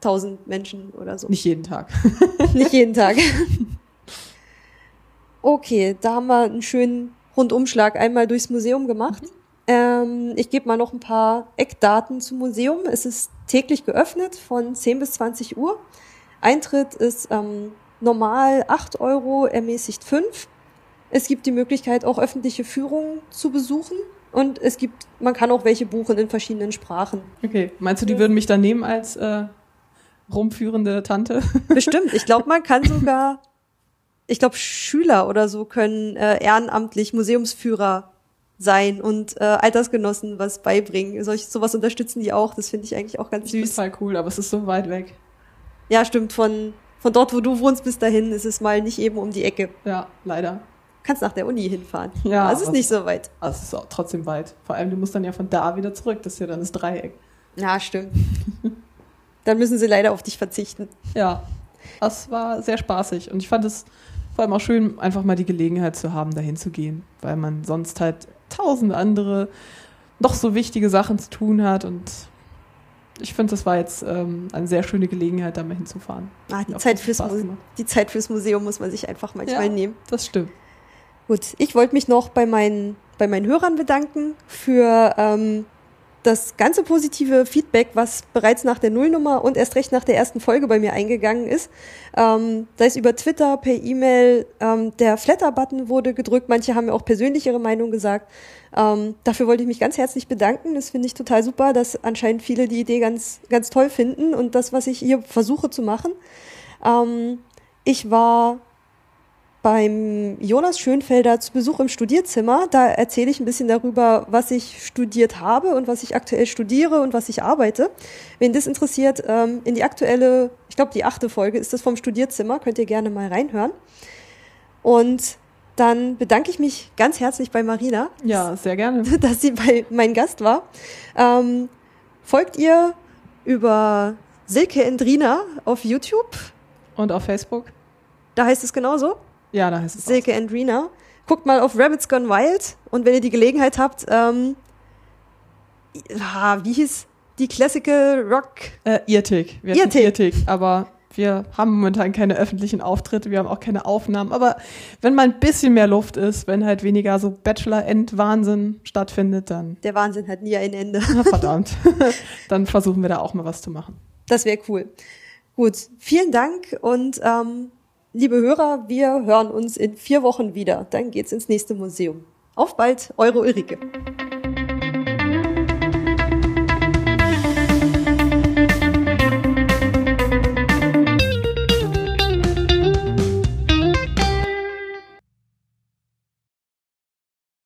A: tausend Menschen oder so.
B: Nicht jeden Tag.
A: nicht jeden Tag. Okay, da haben wir einen schönen Rundumschlag einmal durchs Museum gemacht. Mhm. Ähm, ich gebe mal noch ein paar Eckdaten zum Museum. Es ist täglich geöffnet von 10 bis 20 Uhr. Eintritt ist ähm, normal 8 Euro, ermäßigt 5. Es gibt die Möglichkeit, auch öffentliche Führungen zu besuchen. Und es gibt, man kann auch welche buchen in verschiedenen Sprachen.
B: Okay, meinst du, die würden mich dann nehmen als äh, rumführende Tante?
A: Bestimmt. Ich glaube, man kann sogar, ich glaube, Schüler oder so können äh, ehrenamtlich Museumsführer sein und äh, Altersgenossen was beibringen. Solch, sowas unterstützen die auch. Das finde ich eigentlich auch ganz süß.
B: Total cool, aber es ist so weit weg.
A: Ja, stimmt. Von von dort, wo du wohnst, bis dahin ist es mal nicht eben um die Ecke.
B: Ja, leider.
A: Kannst nach der Uni hinfahren.
B: Ja.
A: Es ist nicht so weit.
B: Also es ist auch trotzdem weit. Vor allem, du musst dann ja von da wieder zurück. Das ist ja dann das Dreieck.
A: Ja, stimmt. dann müssen sie leider auf dich verzichten.
B: Ja. Das war sehr spaßig. Und ich fand es vor allem auch schön, einfach mal die Gelegenheit zu haben, dahin zu gehen. Weil man sonst halt tausend andere noch so wichtige Sachen zu tun hat und ich finde, das war jetzt ähm, eine sehr schöne Gelegenheit, da mal hinzufahren.
A: Ah, die, Zeit fürs die Zeit fürs Museum muss man sich einfach manchmal ja, nehmen.
B: Das stimmt.
A: Gut, ich wollte mich noch bei meinen, bei meinen Hörern bedanken für ähm, das ganze positive Feedback, was bereits nach der Nullnummer und erst recht nach der ersten Folge bei mir eingegangen ist. Ähm, da ist über Twitter, per E-Mail, ähm, der Flatter-Button wurde gedrückt. Manche haben mir auch persönlich ihre Meinung gesagt. Ähm, dafür wollte ich mich ganz herzlich bedanken. Das finde ich total super, dass anscheinend viele die Idee ganz, ganz toll finden und das, was ich hier versuche zu machen. Ähm, ich war beim Jonas Schönfelder zu Besuch im Studierzimmer. Da erzähle ich ein bisschen darüber, was ich studiert habe und was ich aktuell studiere und was ich arbeite. Wen das interessiert, ähm, in die aktuelle, ich glaube die achte Folge ist das vom Studierzimmer, könnt ihr gerne mal reinhören. Und dann bedanke ich mich ganz herzlich bei Marina.
B: Ja, sehr gerne.
A: Dass sie bei mein Gast war. Ähm, folgt ihr über Silke Endrina auf YouTube.
B: Und auf Facebook.
A: Da heißt es genauso?
B: Ja, da heißt es
A: Silke and Rena. Guckt mal auf Rabbits Gone Wild und wenn ihr die Gelegenheit habt, ähm, wie hieß die Classical Rock?
B: Äh, Irrtig. Wir Irrtig. Irrtig. Aber wir haben momentan keine öffentlichen Auftritte, wir haben auch keine Aufnahmen. Aber wenn mal ein bisschen mehr Luft ist, wenn halt weniger so Bachelor-End-Wahnsinn stattfindet, dann.
A: Der Wahnsinn hat nie ein Ende.
B: Verdammt. dann versuchen wir da auch mal was zu machen.
A: Das wäre cool. Gut, vielen Dank und ähm, Liebe Hörer, wir hören uns in vier Wochen wieder. Dann geht's ins nächste Museum. Auf bald, eure Ulrike.